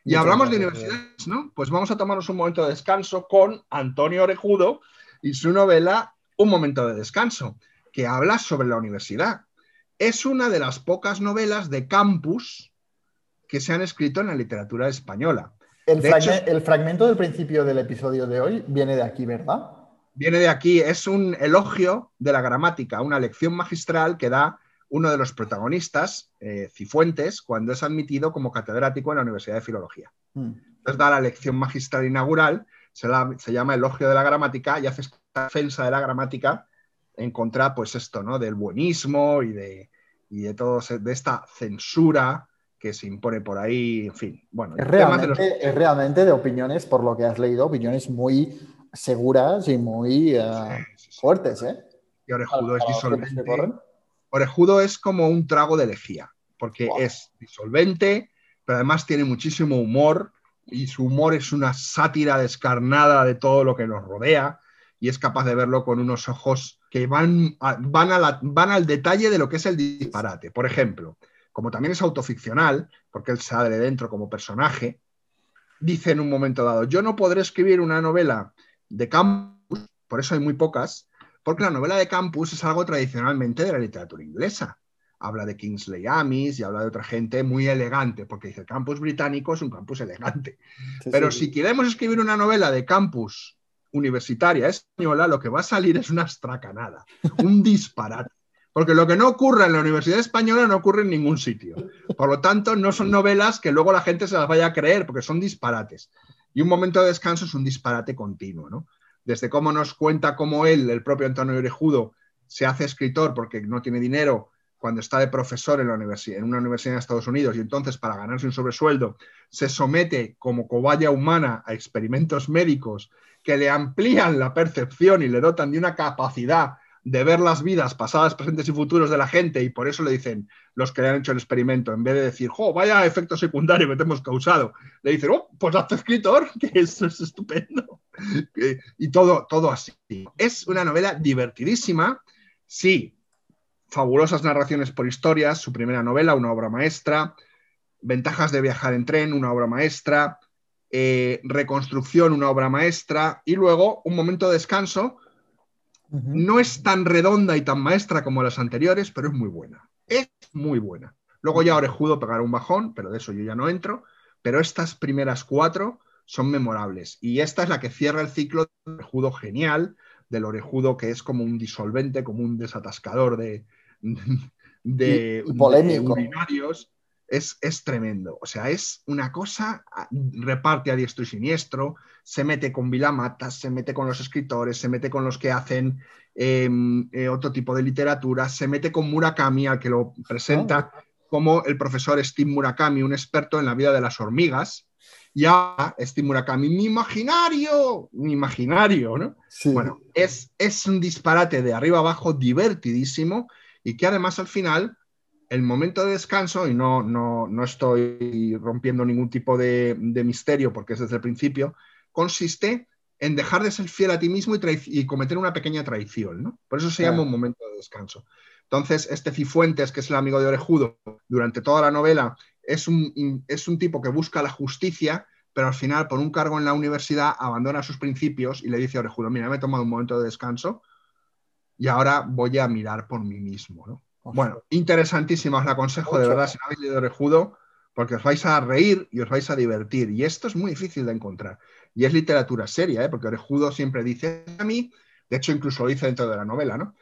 Y hablamos de universidades, ¿no? Pues vamos a tomarnos un momento de descanso con Antonio Orejudo y su novela Un momento de descanso, que habla sobre la universidad. Es una de las pocas novelas de campus que se han escrito en la literatura española. El, hecho- el fragmento del principio del episodio de hoy viene de aquí, ¿verdad? Viene de aquí, es un elogio de la gramática, una lección magistral que da uno de los protagonistas, eh, Cifuentes, cuando es admitido como catedrático en la Universidad de Filología. Mm. Entonces da la lección magistral inaugural, se, la- se llama Elogio de la Gramática y hace esta defensa de la gramática en contra, pues esto, ¿no? Del buenismo y de, y de todo, de esta censura que se impone por ahí, en fin. Bueno, Es los- realmente, es realmente de opiniones, por lo que has leído, opiniones muy seguras y muy Sí, sí, sí. fuertes, ¿eh? Y Orejudo es Para disolvente. Orejudo es como un trago de lejía, porque Wow. es disolvente, pero además tiene muchísimo humor y su humor es una sátira descarnada de todo lo que nos rodea y es capaz de verlo con unos ojos que van, a- van, a la- van al detalle de lo que es el disparate. Por ejemplo, como también es autoficcional, porque él sale de dentro como personaje, dice en un momento dado, yo no podré escribir una novela de campus, por eso hay muy pocas, porque la novela de campus es algo tradicionalmente de la literatura inglesa. Habla de Kingsley Amis y habla de otra gente muy elegante, porque dice el campus británico es un campus elegante. Sí, Pero sí. si queremos escribir una novela de campus universitaria española, lo que va a salir es una estracanada, un disparate. Porque lo que no ocurre en la Universidad Española no ocurre en ningún sitio. Por lo tanto, no son novelas que luego la gente se las vaya a creer, porque son disparates. Y un momento de descanso es un disparate continuo, ¿no? Desde cómo nos cuenta cómo él, el propio Antonio Orejudo, se hace escritor porque no tiene dinero cuando está de profesor en, universidad, en una universidad en Estados Unidos y entonces para ganarse un sobresueldo se somete como cobaya humana a experimentos médicos que le amplían la percepción y le dotan de una capacidad de ver las vidas pasadas, presentes y futuros de la gente y por eso le dicen los que le han hecho el experimento, en vez de decir, jo, vaya efecto secundario que te hemos causado, le dicen, oh, pues hazte escritor, que eso es estupendo. y todo, todo así. Es una novela divertidísima, sí, fabulosas narraciones por historias, su primera novela, una obra maestra, ventajas de viajar en tren, una obra maestra, eh, reconstrucción, una obra maestra, y luego un momento de descanso no es tan redonda y tan maestra como las anteriores, pero es muy buena. Es muy buena. Luego ya Orejudo pegará un bajón, pero de eso yo ya no entro. Pero estas primeras cuatro son memorables. Y esta es la que cierra el ciclo del Orejudo genial, del Orejudo que es como un disolvente, como un desatascador de, de, urinarios. Es, es, tremendo. O sea, es una cosa, reparte a diestro y siniestro, se mete con Vilamatas, se mete con los escritores, se mete con los que hacen em, eh, otro tipo de literatura, se mete con Murakami, al que lo presenta como el profesor Steve Murakami, un experto en la vida de las hormigas. Y ahora Steve Murakami, mi imaginario, mi imaginario, ¿no? Bueno, es, es un disparate de arriba abajo divertidísimo y que además al final el momento de descanso, y no, no, no estoy rompiendo ningún tipo de, de, misterio porque es desde el principio, consiste en dejar de ser fiel a ti mismo y, cometer una pequeña traición, ¿no? Por eso se llama un momento de descanso. Entonces, este Cifuentes, que es el amigo de Orejudo, durante toda la novela, es un, es un tipo que busca la justicia, pero al final, por un cargo en la universidad, abandona sus principios y le dice a Orejudo, mira, me he tomado un momento de descanso y ahora voy a mirar por mí mismo, ¿no? Bueno, interesantísima, os la aconsejo de verdad, si no habéis leído Orejudo, porque os vais a reír y os vais a divertir. Y esto es muy difícil de encontrar. Y es literatura seria, ¿eh? porque Orejudo siempre dice a mí, de hecho incluso lo dice dentro de la novela, ¿no?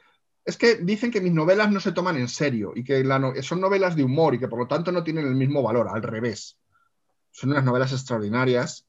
Es que dicen que mis novelas no se toman en serio y que son novelas de humor y que por lo tanto no tienen el mismo valor, al revés. Son unas novelas extraordinarias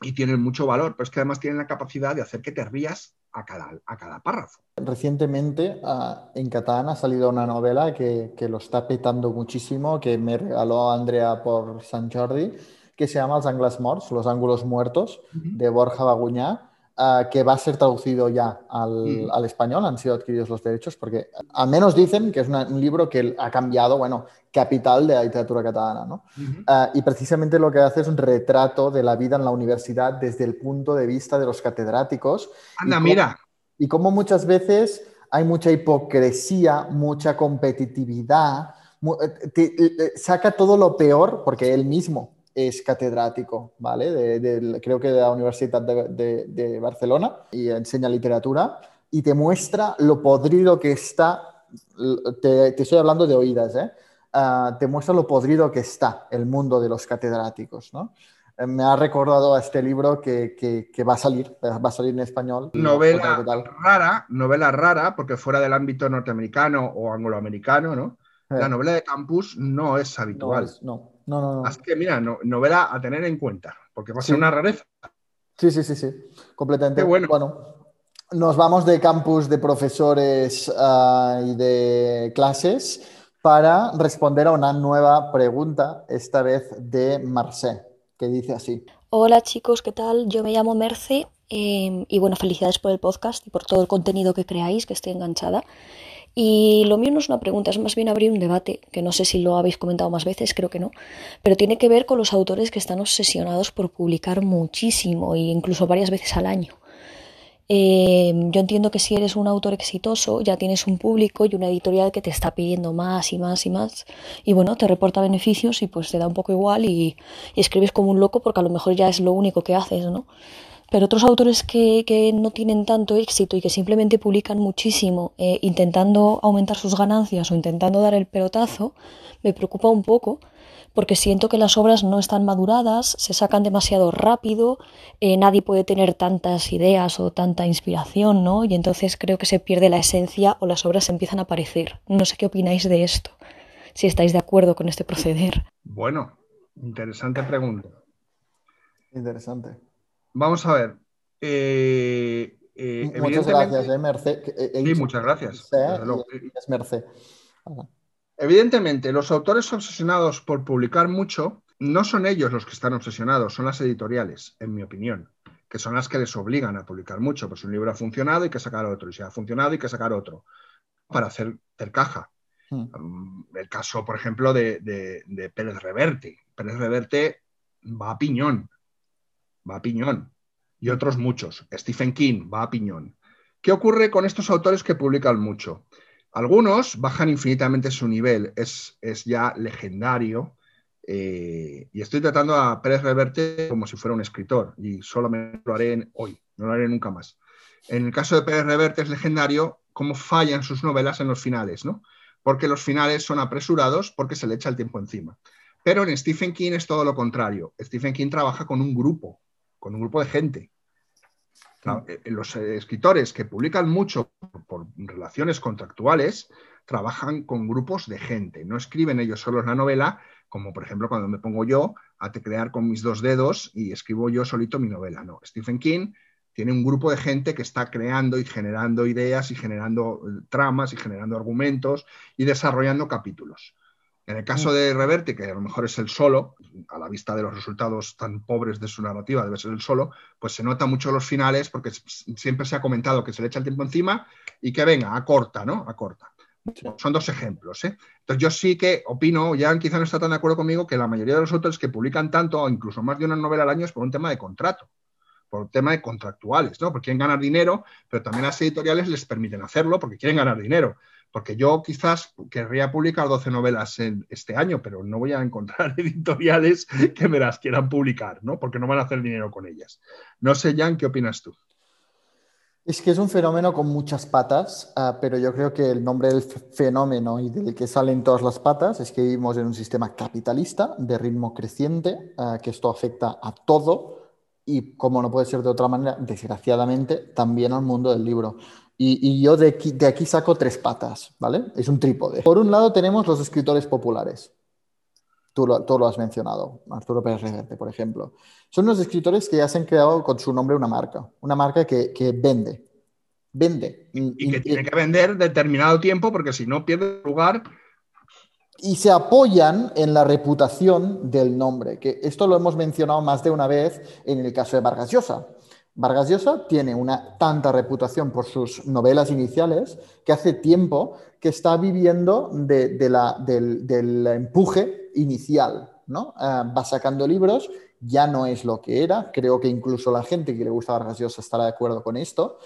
y tienen mucho valor, pero es que además tienen la capacidad de hacer que te rías a cada, a cada párrafo. Recientemente uh, en Catán ha salido una novela que, que, lo está petando muchísimo, que me regaló Andrea por San Jordi, que se llama Los Angles Morts, Los Ángulos Muertos, uh -huh. de Borja Baguñá, uh, que va a ser traducido ya al, español, han sido adquiridos los derechos, porque al menos dicen que es una, un libro que ha cambiado, bueno, capital de la literatura catalana, ¿no? y precisamente lo que hace es un retrato de la vida en la universidad desde el punto de vista de los catedráticos. Anda, y cómo, mira. Y cómo muchas veces hay mucha hipocresía, mucha competitividad, te, te, saca todo lo peor, porque él mismo es catedrático, ¿vale? De, de, creo que de la Universidad de, de, Barcelona y enseña literatura y te muestra lo podrido que está, te, te estoy hablando de oídas, ¿eh? Uh, te muestra lo podrido que está el mundo de los catedráticos, ¿no? Eh, me ha recordado a este libro que, que, que, va a salir, va a salir en español. Novela rara, novela rara, porque fuera del ámbito norteamericano o angloamericano, ¿no? Eh. La novela de campus no es habitual. No, es, no. No, no, no. Así que mira, no, novela a tener en cuenta, porque va a ser sí. una rareza. Sí, sí, sí, sí, completamente. Qué bueno. bueno. Nos vamos de campus de profesores uh, y de clases para responder a una nueva pregunta, esta vez de Marcé, que dice así. Hola chicos, ¿qué tal? Yo me llamo Merce eh, y bueno, felicidades por el podcast y por todo el contenido que creáis, que estoy enganchada. Y lo mío no es una pregunta, es más bien abrir un debate, que no sé si lo habéis comentado más veces, creo que no, pero tiene que ver con los autores que están obsesionados por publicar muchísimo e incluso varias veces al año. Eh, yo entiendo que si eres un autor exitoso ya tienes un público y una editorial que te está pidiendo más y más y más y bueno, te reporta beneficios y pues te da un poco igual y escribes como un loco porque a lo mejor ya es lo único que haces, ¿no? Pero otros autores que, que, no tienen tanto éxito y que simplemente publican muchísimo eh, intentando aumentar sus ganancias o intentando dar el pelotazo, me preocupa un poco porque siento que las obras no están maduradas, se sacan demasiado rápido, eh, nadie puede tener tantas ideas o tanta inspiración, ¿no? Y entonces creo que se pierde la esencia o las obras empiezan a aparecer. No sé qué opináis de esto, si estáis de acuerdo con este proceder. Bueno, interesante pregunta. Interesante. Vamos a ver. Eh, eh, muchas gracias, eh, Merced. Sí, muchas gracias. Es. Evidentemente, los autores obsesionados por publicar mucho no son ellos los que están obsesionados, son las editoriales, en mi opinión. que son las que les obligan a publicar mucho. Pues un libro ha funcionado, hay que sacar otro, y si ha funcionado, hay que sacar otro, para hacer, caja. Hmm. Um, el caso, por ejemplo, de, de, Pérez Reverte. Pérez Reverte va a piñón, va a piñón. Y otros muchos. Stephen King va a piñón. ¿Qué ocurre con estos autores que publican mucho? Algunos bajan infinitamente su nivel, es, es ya legendario. Eh, y estoy tratando a Pérez Reverte como si fuera un escritor y solamente lo haré hoy, no lo haré nunca más. En el caso de Pérez Reverte es legendario cómo fallan sus novelas en los finales, ¿no? Porque los finales son apresurados porque se le echa el tiempo encima. Pero en Stephen King es todo lo contrario. Stephen King trabaja con un grupo, con un grupo de gente. Eh, los escritores que publican mucho por, relaciones contractuales trabajan con grupos de gente, no escriben ellos solos la novela, como por ejemplo cuando me pongo yo a teclear con mis dos dedos y escribo yo solito mi novela. No, Stephen King tiene un grupo de gente que está creando y generando ideas y generando eh, tramas y generando argumentos y desarrollando capítulos. En el caso mm. de Reverte, que a lo mejor es el solo, a la vista de los resultados tan pobres de su narrativa, debe ser el solo, pues se nota mucho los finales porque siempre se ha comentado que se le echa el tiempo encima y que venga, acorta, ¿no? Acorta. Son dos ejemplos. ¿eh? Entonces yo sí que opino, ya quizá no está tan de acuerdo conmigo, que la mayoría de los autores que publican tanto o incluso más de una novela al año es por un tema de contrato, por un tema de contractuales, ¿no? Porque quieren ganar dinero, pero también las editoriales les permiten hacerlo porque quieren ganar dinero. Porque yo quizás querría publicar 12 novelas en este año, pero no voy a encontrar editoriales que me las quieran publicar, ¿no? Porque no van a hacer dinero con ellas. No sé, Jan, ¿qué opinas tú? Es que es un fenómeno con muchas patas, ah, pero yo creo que el nombre del fenómeno y del que salen todas las patas es que vivimos en un sistema capitalista de ritmo creciente, ah, que esto afecta a todo y, como no puede ser de otra manera, desgraciadamente, también al mundo del libro. Y, yo de aquí, de aquí, saco tres patas, ¿vale? Es un trípode. Por un lado tenemos los escritores populares. Tú lo, tú lo has mencionado, Arturo Pérez Reverte, por ejemplo. Son los escritores que ya se han creado con su nombre una marca, una marca que, que vende. Vende. Y, que tiene que vender determinado tiempo porque si no pierde lugar y se apoyan en la reputación del nombre, que esto lo hemos mencionado más de una vez en el caso de Vargas Llosa. Vargas Llosa tiene una tanta reputación por sus novelas iniciales que hace tiempo que está viviendo de, la, del, empuje inicial. ¿no? Eh, va sacando libros, ya no es lo que era. Creo que incluso la gente que le gusta Vargas Llosa estará de acuerdo con esto.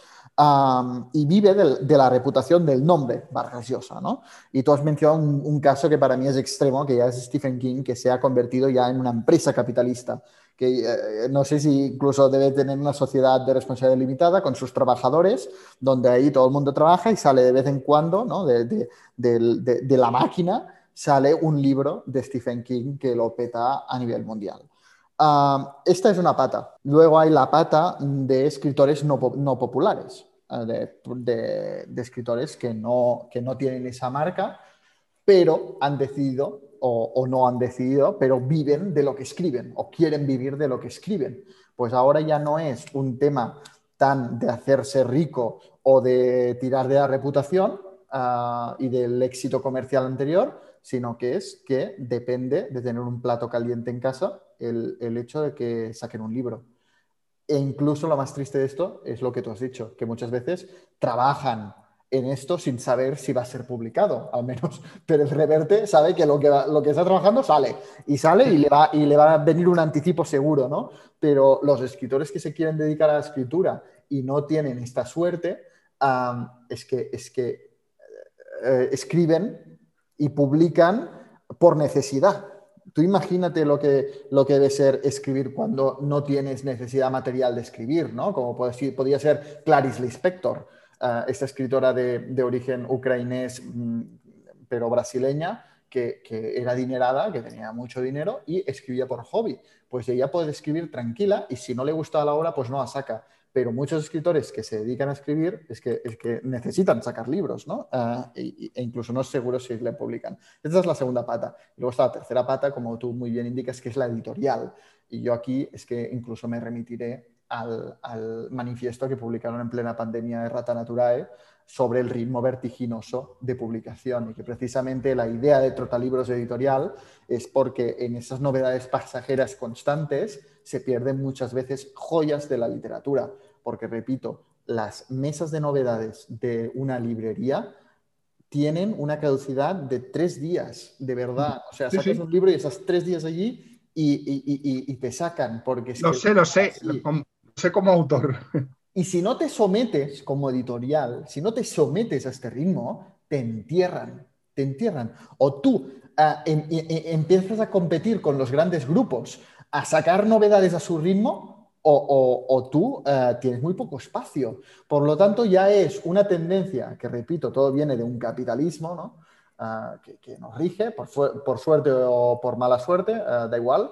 Y vive de, la reputación del nombre Vargas Llosa. ¿no? Y tú has mencionado un, caso que para mí es extremo, que ya es Stephen King, que se ha convertido ya en una empresa capitalista que eh, no sé si incluso debe tener una sociedad de responsabilidad limitada con sus trabajadores, donde ahí todo el mundo trabaja y sale de vez en cuando, ¿no? de, la máquina, sale un libro de Stephen King que lo peta a nivel mundial. Ah, esta es una pata. Luego hay la pata de escritores no, populares, eh, de, escritores que no, que no tienen esa marca, pero han decidido o, no han decidido, pero viven de lo que escriben o quieren vivir de lo que escriben. Pues ahora ya no es un tema tan de hacerse rico o de tirar de la reputación ah, y del éxito comercial anterior, sino que es que depende de tener un plato caliente en casa el, el hecho de que saquen un libro. E incluso lo más triste de esto es lo que tú has dicho, que muchas veces trabajan en esto sin saber si va a ser publicado. Al menos Pérez Reverte sabe que lo que, lo que está trabajando sale y sale y le, va, y le va a venir un anticipo seguro, ¿no? Pero los escritores que se quieren dedicar a la escritura y no tienen esta suerte, es que, es que eh, escriben y publican por necesidad. Tú imagínate lo que, lo que debe ser escribir cuando no tienes necesidad material de escribir, ¿no? Como podría ser Clarice Lispector esta escritora de, origen ucrainés, mm, pero brasileña, que, era adinerada, que tenía mucho dinero y escribía por hobby. Pues ella puede escribir tranquila y si no le gusta la obra, pues no la saca. Pero muchos escritores que se dedican a escribir es que, es que necesitan sacar libros, ¿no? Ah, e, incluso no es seguro si le publican. Esta es la segunda pata. luego está la tercera pata, como tú muy bien indicas, que es la editorial. Y yo aquí es que incluso me remitiré al, manifiesto que publicaron en plena pandemia de Rata Naturae sobre el ritmo vertiginoso de publicación y que precisamente la idea de Trotalibros Editorial es porque en esas novedades pasajeras constantes se pierden muchas veces joyas de la literatura, porque repito, las mesas de novedades de una librería tienen una caducidad de tres días, de verdad. O sea, sacas un libro y estás tres días allí y, te sacan. Porque lo sé, lo sé, lo sé como autor. Y si no te sometes como editorial, si no te sometes a este ritmo, te entierran, te entierran. O tú ah, em, e, e, empiezas a competir con los grandes grupos, a sacar novedades a su ritmo, o, tú ah, tienes muy poco espacio. Por lo tanto, ya es una tendencia que, repito, todo viene de un capitalismo, ¿no? Ah, que, nos rige, por, suerte o por mala suerte, da igual,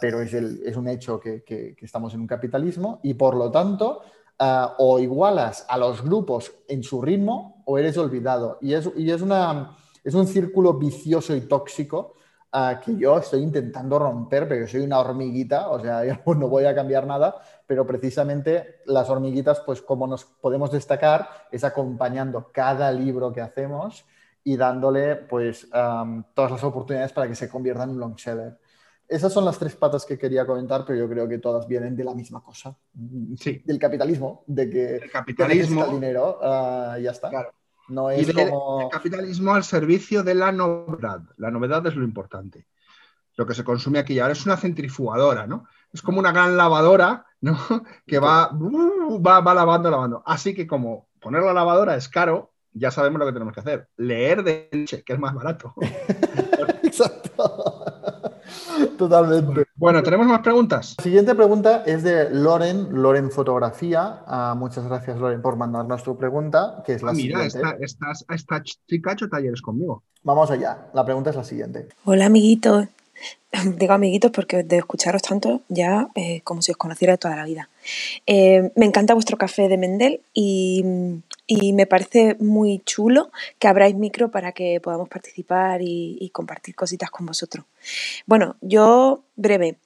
pero es, un hecho que, estamos en un capitalismo y por lo tanto Ah, o igualas a los grupos en su ritmo o eres olvidado. Y es un círculo vicioso y tóxico ah, que yo estoy intentando romper, pero soy una hormiguita, o sea, yo no voy a cambiar nada, pero precisamente las hormiguitas, pues como nos podemos destacar, es acompañando cada libro que hacemos y dándole pues todas las oportunidades para que se convierta en un long seller. Esas son las tres patas que quería comentar, pero yo creo que todas vienen de la misma cosa. Sí. Del capitalismo, de que el capitalismo, el dinero, uh, ya está. Claro. No es como... el capitalismo al servicio de la novedad. La novedad es lo importante. Lo que se consume aquí ahora es una centrifugadora, ¿no? Es como una gran lavadora, ¿no? Que va, uh, va, va lavando, lavando. Así que como poner la lavadora es caro, ya sabemos lo que tenemos que hacer. Leer de leche, que es más barato. Exacto. Totalmente. Bueno, ¿tenemos más preguntas? La siguiente pregunta es de Loren, Loren Fotografía. Ah, muchas gracias, Loren, por mandarnos tu pregunta, que es la ah, mira, siguiente. Mira, esta, esta, chica ha hecho talleres conmigo. Vamos allá. La pregunta es la siguiente. Hola, amiguitos. Digo amiguitos porque de escucharos tanto ya eh, como si os conociera de toda la vida. Eh, me encanta vuestro café de Mendel y, me parece muy chulo que abráis micro para que podamos participar y, compartir cositas con vosotros. Bueno, yo breve.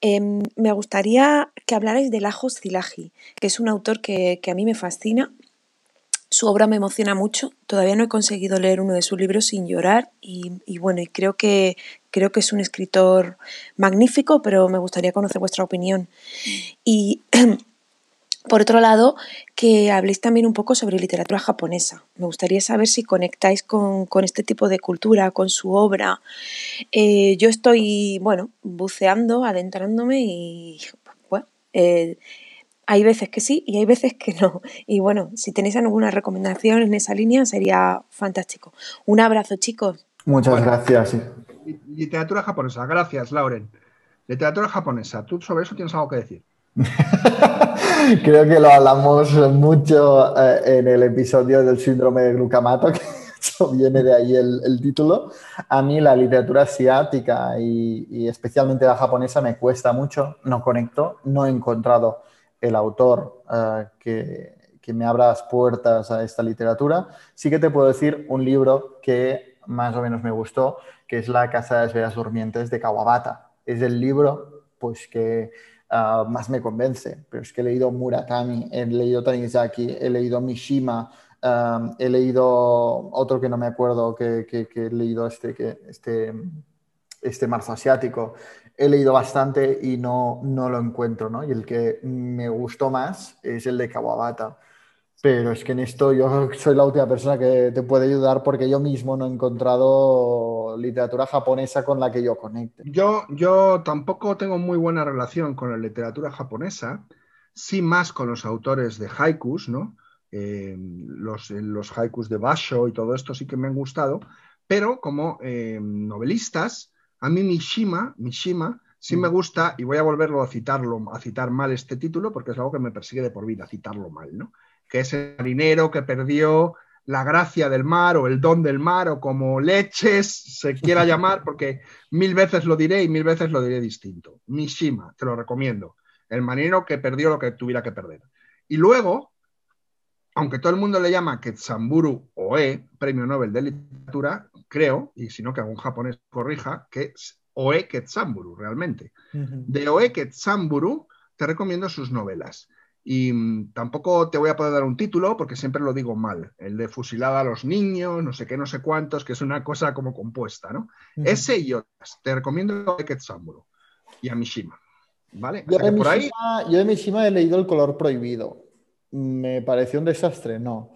Em, me gustaría que hablarais de Lajos Zilaji, que es un autor que, que a mí me fascina su obra me emociona mucho. Todavía no he conseguido leer uno de sus libros sin llorar y, bueno, y creo que, creo que es un escritor magnífico, pero me gustaría conocer vuestra opinión. Y por otro lado, que habléis también un poco sobre literatura japonesa. Me gustaría saber si conectáis con, este tipo de cultura, con su obra. Eh, yo estoy, bueno, buceando, adentrándome y, bueno, eh, hay veces que sí y hay veces que no. Y bueno, si tenéis alguna recomendación en esa línea sería fantástico. Un abrazo, chicos. Muchas gracias. Literatura japonesa, gracias, Lauren. Literatura japonesa, ¿tú sobre eso tienes algo que decir? Creo que lo hablamos mucho eh, en el episodio del síndrome de glucamato, que viene de ahí el, título. A mí la literatura asiática y, y especialmente la japonesa me cuesta mucho, no conecto, no he encontrado el autor eh, que, me abra las puertas a esta literatura. Sí que te puedo decir un libro que más o menos me gustó, que es La Casa de las Veras Durmientes de Kawabata. Es el libro pues, que eh, más me convence, pero es que he leído Murakami, he leído Tanizaki, he leído Mishima, eh, he leído otro que no me acuerdo, que, he leído este, que, este, este marzo asiático he leído bastante y no, no lo encuentro, ¿no? Y el que me gustó más es el de Kawabata. Pero es que en esto yo soy la última persona que te puede ayudar porque yo mismo no he encontrado literatura japonesa con la que yo conecte. Yo, yo tampoco tengo muy buena relación con la literatura japonesa, sí más con los autores de haikus, ¿no? Eh, los, los, haikus de Basho y todo esto sí que me han gustado, pero como eh, novelistas a mí Mishima, Mishima sí me mm. gusta, y voy a volverlo a citarlo, a citar mal este título, porque es algo que me persigue de por vida, citarlo mal, ¿no? Que es el marinero que perdió la gracia del mar o el don del mar o como leches se quiera llamar, porque mil veces lo diré y mil veces lo diré distinto. Mishima, te lo recomiendo. El marinero que perdió lo que tuviera que perder. Y luego, aunque todo el mundo le llama Ketsamburu Oe, premio Nobel de literatura, creo, y si no que algún japonés corrija, que es Oe Ketsamburu realmente. De Oe Ketsamburu te recomiendo sus novelas. Y mm, tampoco te voy a poder dar un título porque siempre lo digo mal. El de fusilada a los niños, no sé qué, no sé cuántos, que es una cosa como compuesta, ¿no? Ese y otras. Te recomiendo a Ketsamuro y a Mishima. ¿Vale? Yo, de por ahí, Mishima, yo de Mishima he leído El color prohibido. Me pareció un desastre, no.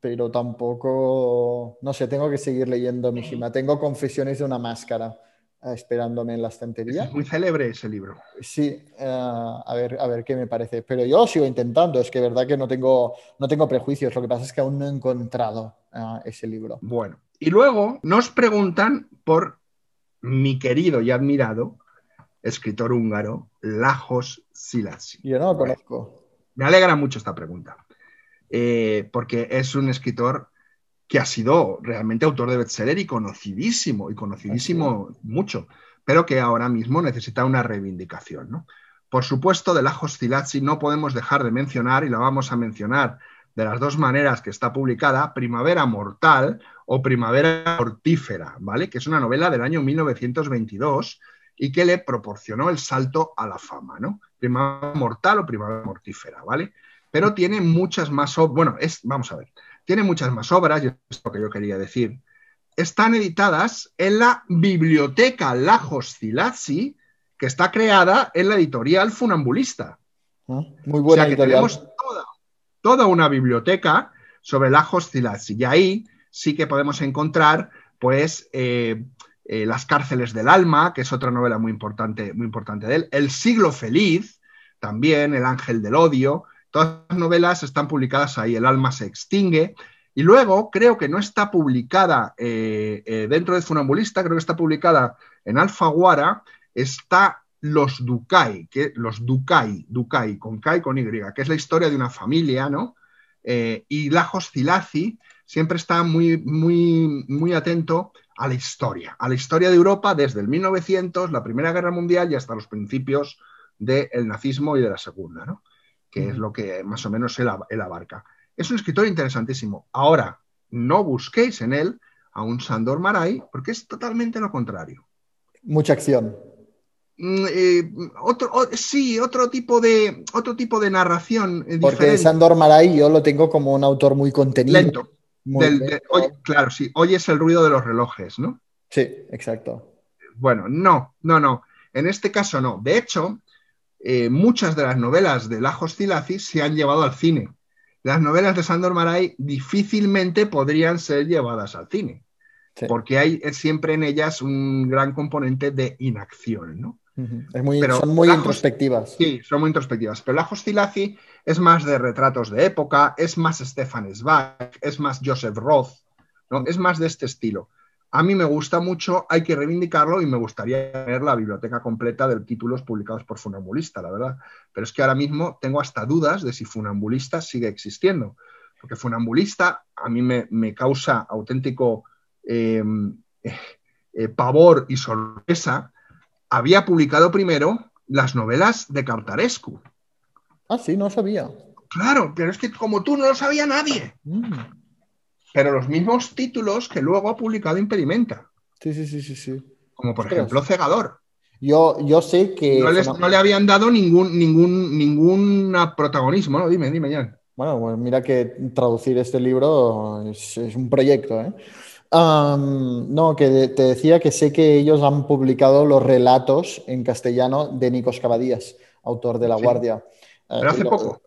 Pero tampoco, no sé, tengo que seguir leyendo Mishima. Tengo Confesiones de una máscara esperándome en la estantería. es muy célebre ese libro. Sí, eh, a, ver, a ver qué me parece. Pero yo sigo intentando, es que verdad que no tengo, no tengo prejuicios, lo que pasa es que aún no he encontrado eh, ese libro. Bueno, y luego nos preguntan por mi querido y admirado escritor húngaro, Lajos Szilágyi. Yo no lo conozco. Me alegra mucho esta pregunta, eh, porque es un escritor que ha sido realmente autor de bestseller y conocidísimo, y conocidísimo mucho, pero que ahora mismo necesita una reivindicación. ¿no? Por supuesto, de Lajos Szilágyi no podemos dejar de mencionar, y la vamos a mencionar de las dos maneras que está publicada, Primavera Mortal o Primavera Mortífera, ¿vale? Que es una novela del año 1922 y que le proporcionó el salto a la fama, ¿no? Primavera Mortal o Primavera Mortífera, ¿vale? Pero tiene muchas más bueno, es, vamos a ver, tiene muchas más obras, y es lo que yo quería decir. Están editadas en la Biblioteca Lajos Szilágyi, que está creada en la editorial Funambulista. ¿no? Muy buena o sea que editorial. tenemos toda, toda una biblioteca sobre Lajos Szilágyi. Y ahí sí que podemos encontrar, pues, eh, eh, Las cárceles del alma, que es otra novela muy importante, muy importante de él. El siglo feliz, también, El ángel del odio. Todas las novelas están publicadas ahí. El alma se extingue. Y luego creo que no está publicada eh, eh, dentro de Funambulista, creo que está publicada en Alfaguara, está Los Ducay, que, los Ducay, Ducay, con K y con Y, que es la historia de una familia, ¿no? Eh, y Lajos Szilágyi siempre está muy, muy, muy atento a la historia, a la historia de Europa desde el 1900, la Primera Guerra Mundial y hasta los principios del nazismo y de la Segunda, ¿no? Que es lo que más o menos él, él abarca. Es un escritor interesantísimo. Ahora, no busquéis en él a un Sandor Maray, porque es totalmente lo contrario. Mucha acción. Mm, eh, otro, o- sí, otro tipo de, otro tipo de narración eh, Porque diferente. Sandor Maray yo lo tengo como un autor muy contenido. Lento. Muy Del- de- lento. oye, claro, sí, oyes el ruido de los relojes, ¿no? Sí, exacto. Bueno, no, no, no. En este caso no. De hecho, eh, muchas de las novelas de Lajos Szilágyi se han llevado al cine. Las novelas de Sandor Maray difícilmente podrían ser llevadas al cine, Sí. porque hay eh, siempre en ellas un gran componente de inacción, ¿no? Ujú. Es muy, Pero son muy Lajos- introspectivas. Sí, son muy introspectivas. Pero Lajos Szilágyi es más de retratos de época, es más Stefan Zweig, es más Joseph Roth, ¿no? Es más de este estilo. A mí me gusta mucho, hay que reivindicarlo y me gustaría tener la biblioteca completa de títulos publicados por Funambulista, la verdad. Pero es que ahora mismo tengo hasta dudas de si Funambulista sigue existiendo. Porque Funambulista a mí me, me causa auténtico eh, eh, pavor y sorpresa. Había publicado primero las novelas de Cartarescu. Ah, sí, no sabía. Claro, pero es que como tú no lo sabía nadie. Mm. Pero los mismos títulos que luego ha publicado Impedimenta, Sí, sí, sí, sí, sí. como por ejemplo Cegador. Yo, yo sé que. No, les- no le habían dado ningún, ningún, ningún protagonismo, ¿no? Dime, dime, Jan. Bueno, pues mira que traducir este libro es, es un proyecto, ¿eh? No, que te decía que sé que ellos han publicado los relatos en castellano de Nikos Cavadías, autor de La Sí. Guardia. Eh, Pero hace lo- poco.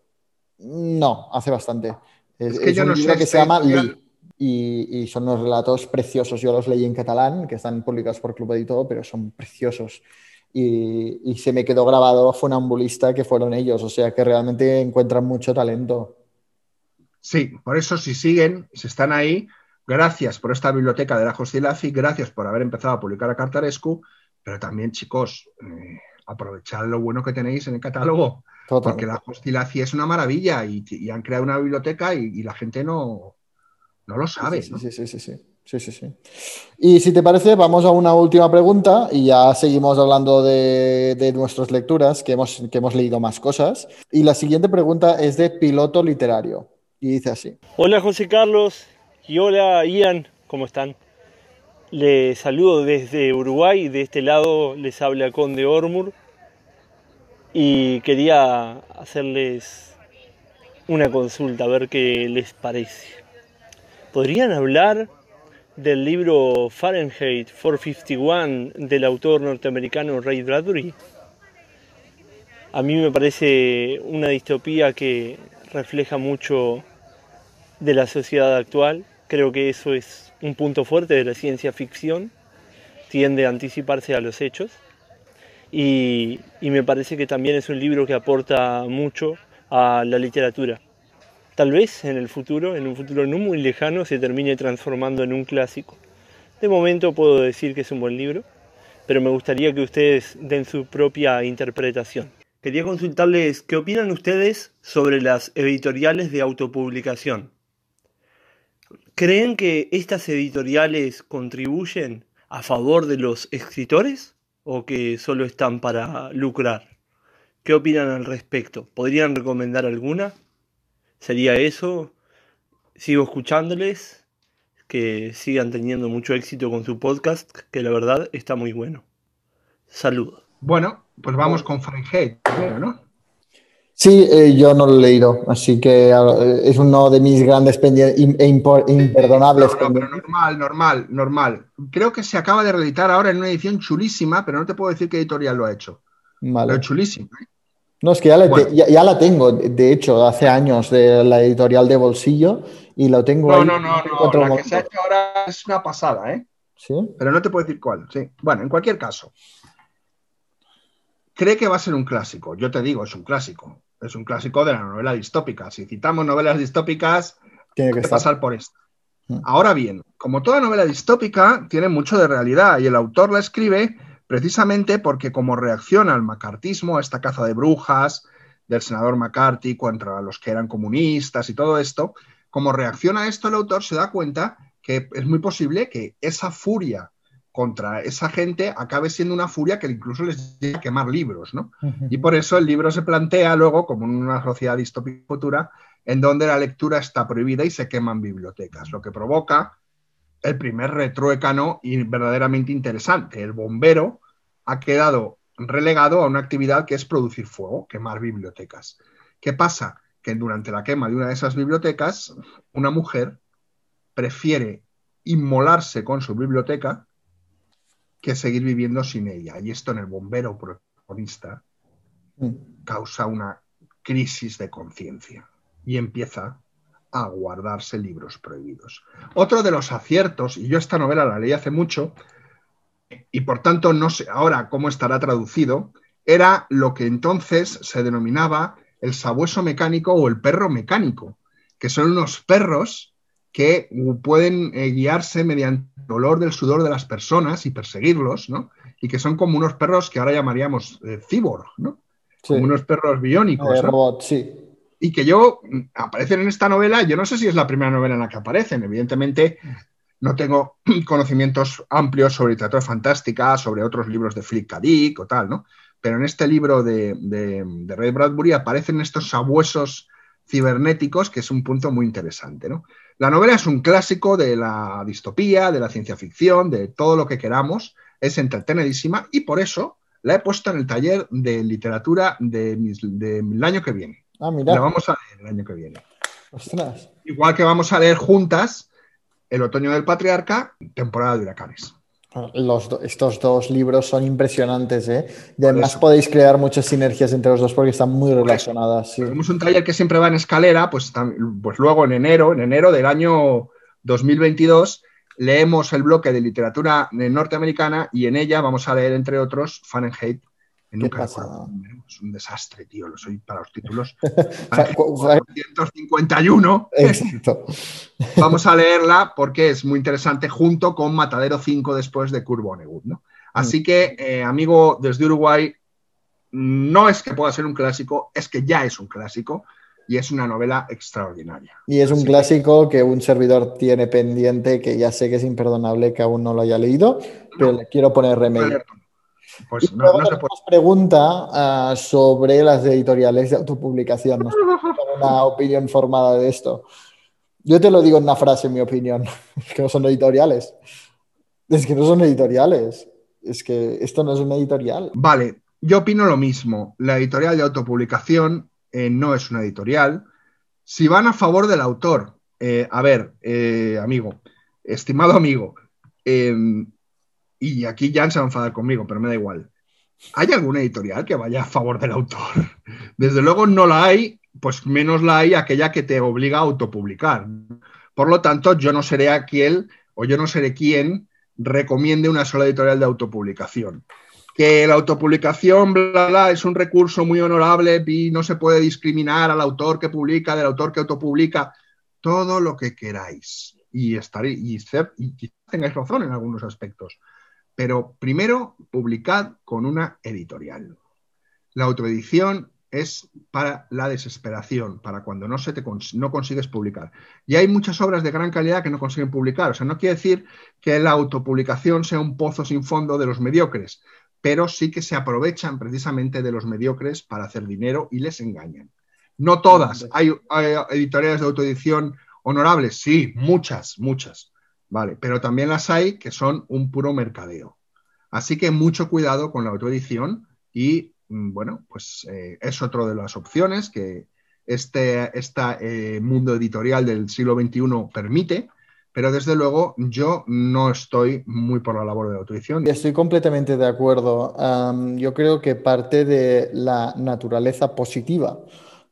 No, hace bastante. Es, Es que es yo un no libro sé que se llama. Lee y, y son unos relatos preciosos. Yo los leí en catalán, que están publicados por Club Editor, pero son preciosos. Y, y se me quedó grabado Funambulista que fueron ellos, o sea que realmente encuentran mucho talento. Sí, por eso si siguen, si están ahí, gracias por esta biblioteca de la Szilágyi, gracias por haber empezado a publicar a Cartarescu, pero también, chicos, eh, aprovechad lo bueno que tenéis en el catálogo, porque la Szilágyi es una maravilla y, y han creado una biblioteca y, y la gente no, no lo sabe. Sí, ¿no? sí, sí, sí, sí. Sí, sí, sí. Y si te parece, vamos a una última pregunta y ya seguimos hablando de, de nuestras lecturas, que hemos, que hemos leído más cosas. Y la siguiente pregunta es de piloto literario. Y dice así. Hola José Carlos y hola Ian, ¿cómo están? Les saludo desde Uruguay, de este lado les habla Conde Ormur. y quería hacerles una consulta, a ver qué les parece. ¿Podrían hablar del libro Fahrenheit 451 del autor norteamericano Ray Bradbury? A mí me parece una distopía que refleja mucho de la sociedad actual. Creo que eso es un punto fuerte de la ciencia ficción. Tiende a anticiparse a los hechos. Y, me parece que también es un libro que aporta mucho a la literatura. Tal vez en el futuro, en un futuro no muy lejano, se termine transformando en un clásico. De momento puedo decir que es un buen libro, pero me gustaría que ustedes den su propia interpretación. Quería consultarles qué opinan ustedes sobre las editoriales de autopublicación. ¿Creen que estas editoriales contribuyen a favor de los escritores o que solo están para lucrar? ¿Qué opinan al respecto? ¿Podrían recomendar alguna? ¿Sería eso? Sigo escuchándoles, que sigan teniendo mucho éxito con su podcast, que la verdad está muy bueno. Saludos. Bueno, pues vamos con Fahrenheit, ¿no? Sí, eh, yo no lo he leído, así que eh, es uno de mis grandes pendientes e imperdonables. No, no, pero normal, normal, normal. Creo que se acaba de reeditar ahora en una edición chulísima, pero no te puedo decir qué editorial lo ha hecho. Vale. Pero chulísima. ¿eh? No, es que ya, bueno. te, ya, ya, la tengo, de hecho, hace años de la editorial de bolsillo y lo tengo no, ahí. No, no, no. La que se ha hecho ahora es una pasada, ¿eh? Sí. Pero no te puedo decir cuál, sí. Bueno, en cualquier caso. Cree que va a ser un clásico. Yo te digo, es un clásico. Es un clásico de la novela distópica. Si citamos novelas distópicas, tiene que pasar por esta. Ahora bien, como toda novela distópica, tiene mucho de realidad y el autor la escribe precisamente porque como reacción al macartismo, a esta caza de brujas del senador McCarthy contra los que eran comunistas y todo esto, como reacción a esto el autor se da cuenta que es muy posible que esa furia contra esa gente acabe siendo una furia que incluso les lleve a quemar libros, ¿no? Y por eso el libro se plantea luego como una sociedad distópica futura en donde la lectura está prohibida y se queman bibliotecas, lo que provoca el primer retruécano y verdaderamente interesante. El bombero ha quedado relegado a una actividad que es producir fuego, quemar bibliotecas. ¿Qué pasa? Que durante la quema de una de esas bibliotecas, una mujer prefiere inmolarse con su biblioteca que seguir viviendo sin ella. Y esto en el bombero protagonista causa una crisis de conciencia y empieza a guardarse libros prohibidos. Otro de los aciertos, y yo esta novela la leí hace mucho, y por tanto no sé ahora cómo estará traducido, era lo que entonces se denominaba el sabueso mecánico o el perro mecánico, que son unos perros que pueden eh, guiarse mediante el olor del sudor de las personas y perseguirlos, ¿no? Y que son como unos perros que ahora llamaríamos eh, cyborg, ¿no? Sí. Como unos perros biónicos. Eh, ¿no? robot, sí. Y que yo, aparecen en esta novela, yo no sé si es la primera novela en la que aparecen, evidentemente no tengo conocimientos amplios sobre literatura fantástica, sobre otros libros de Philip K. Dick o tal, ¿no? Pero en este libro de, de, Ray Bradbury aparecen estos sabuesos cibernéticos, que es un punto muy interesante, ¿no? La novela es un clásico de la distopía, de la ciencia ficción, de todo lo que queramos, es entretenidísima y por eso la he puesto en el taller de literatura de, mis, de, del año que viene. Ah, mira. La vamos a leer el año que viene. Ostras. Igual que vamos a leer juntas El otoño del patriarca, temporada de huracanes. Los do, estos dos libros son impresionantes, ¿eh? Y además podéis crear muchas sinergias entre los dos porque están muy relacionadas. Sí. Tenemos un taller que siempre va en escalera, pues, pues luego en enero, en enero del año 2022, leemos el bloque de literatura norteamericana y en ella vamos a leer, entre otros, Fahrenheit. Nunca es un desastre, tío, lo soy para los títulos. 451. Exacto. Vamos a leerla porque es muy interesante junto con Matadero 5 después de Kurt Vonnegut, ¿no? Así que, eh, amigo desde Uruguay, no es que pueda ser un clásico, es que ya es un clásico y es una novela extraordinaria. Y es un Así clásico que... que... un servidor tiene pendiente, que ya sé que es imperdonable que aún no lo haya leído, pero le quiero poner remedio. Pues y no, no se puede... pregunta uh, sobre las editoriales de autopublicación. Una opinión formada de esto. Yo te lo digo en una frase, en mi opinión. Es que no son editoriales. Es que no son editoriales. Es que esto no es una editorial. Vale. Yo opino lo mismo. La editorial de autopublicación eh, no es una editorial. Si van a favor del autor, eh, a ver, eh, amigo, estimado amigo, em, y aquí Jan se va a enfadar conmigo, pero me da igual. ¿Hay alguna editorial que vaya a favor del autor? Desde luego no la hay, pues menos la hay aquella que te obliga a autopublicar. Por lo tanto, yo no seré aquel o yo no seré quien recomiende una sola editorial de autopublicación. Que la autopublicación, bla, bla, es un recurso muy honorable y no se puede discriminar al autor que publica, del autor que autopublica, todo lo que queráis. Y, estaré, y, y quizás tengáis razón en algunos aspectos. Pero primero, publicad con una editorial. La autoedición es para la desesperación, para cuando no, se te no consigues publicar. Y hay muchas obras de gran calidad que no consiguen publicar. O sea, no quiere decir que la autopublicación sea un pozo sin fondo de los mediocres, pero sí que se aprovechan precisamente de los mediocres para hacer dinero y les engañan. No todas. Hay, hay editoriales de autoedición honorables, sí, muchas, muchas. Vale, pero también las hay que son un puro mercadeo. Así que mucho cuidado con la autoedición y Mm, bueno, pues eh, es otro de las opciones que este, este mundo editorial del siglo XXI permite, pero desde luego yo no estoy muy por la labor de la autoedición. Estoy completamente de acuerdo. yo creo que parte de la naturaleza positiva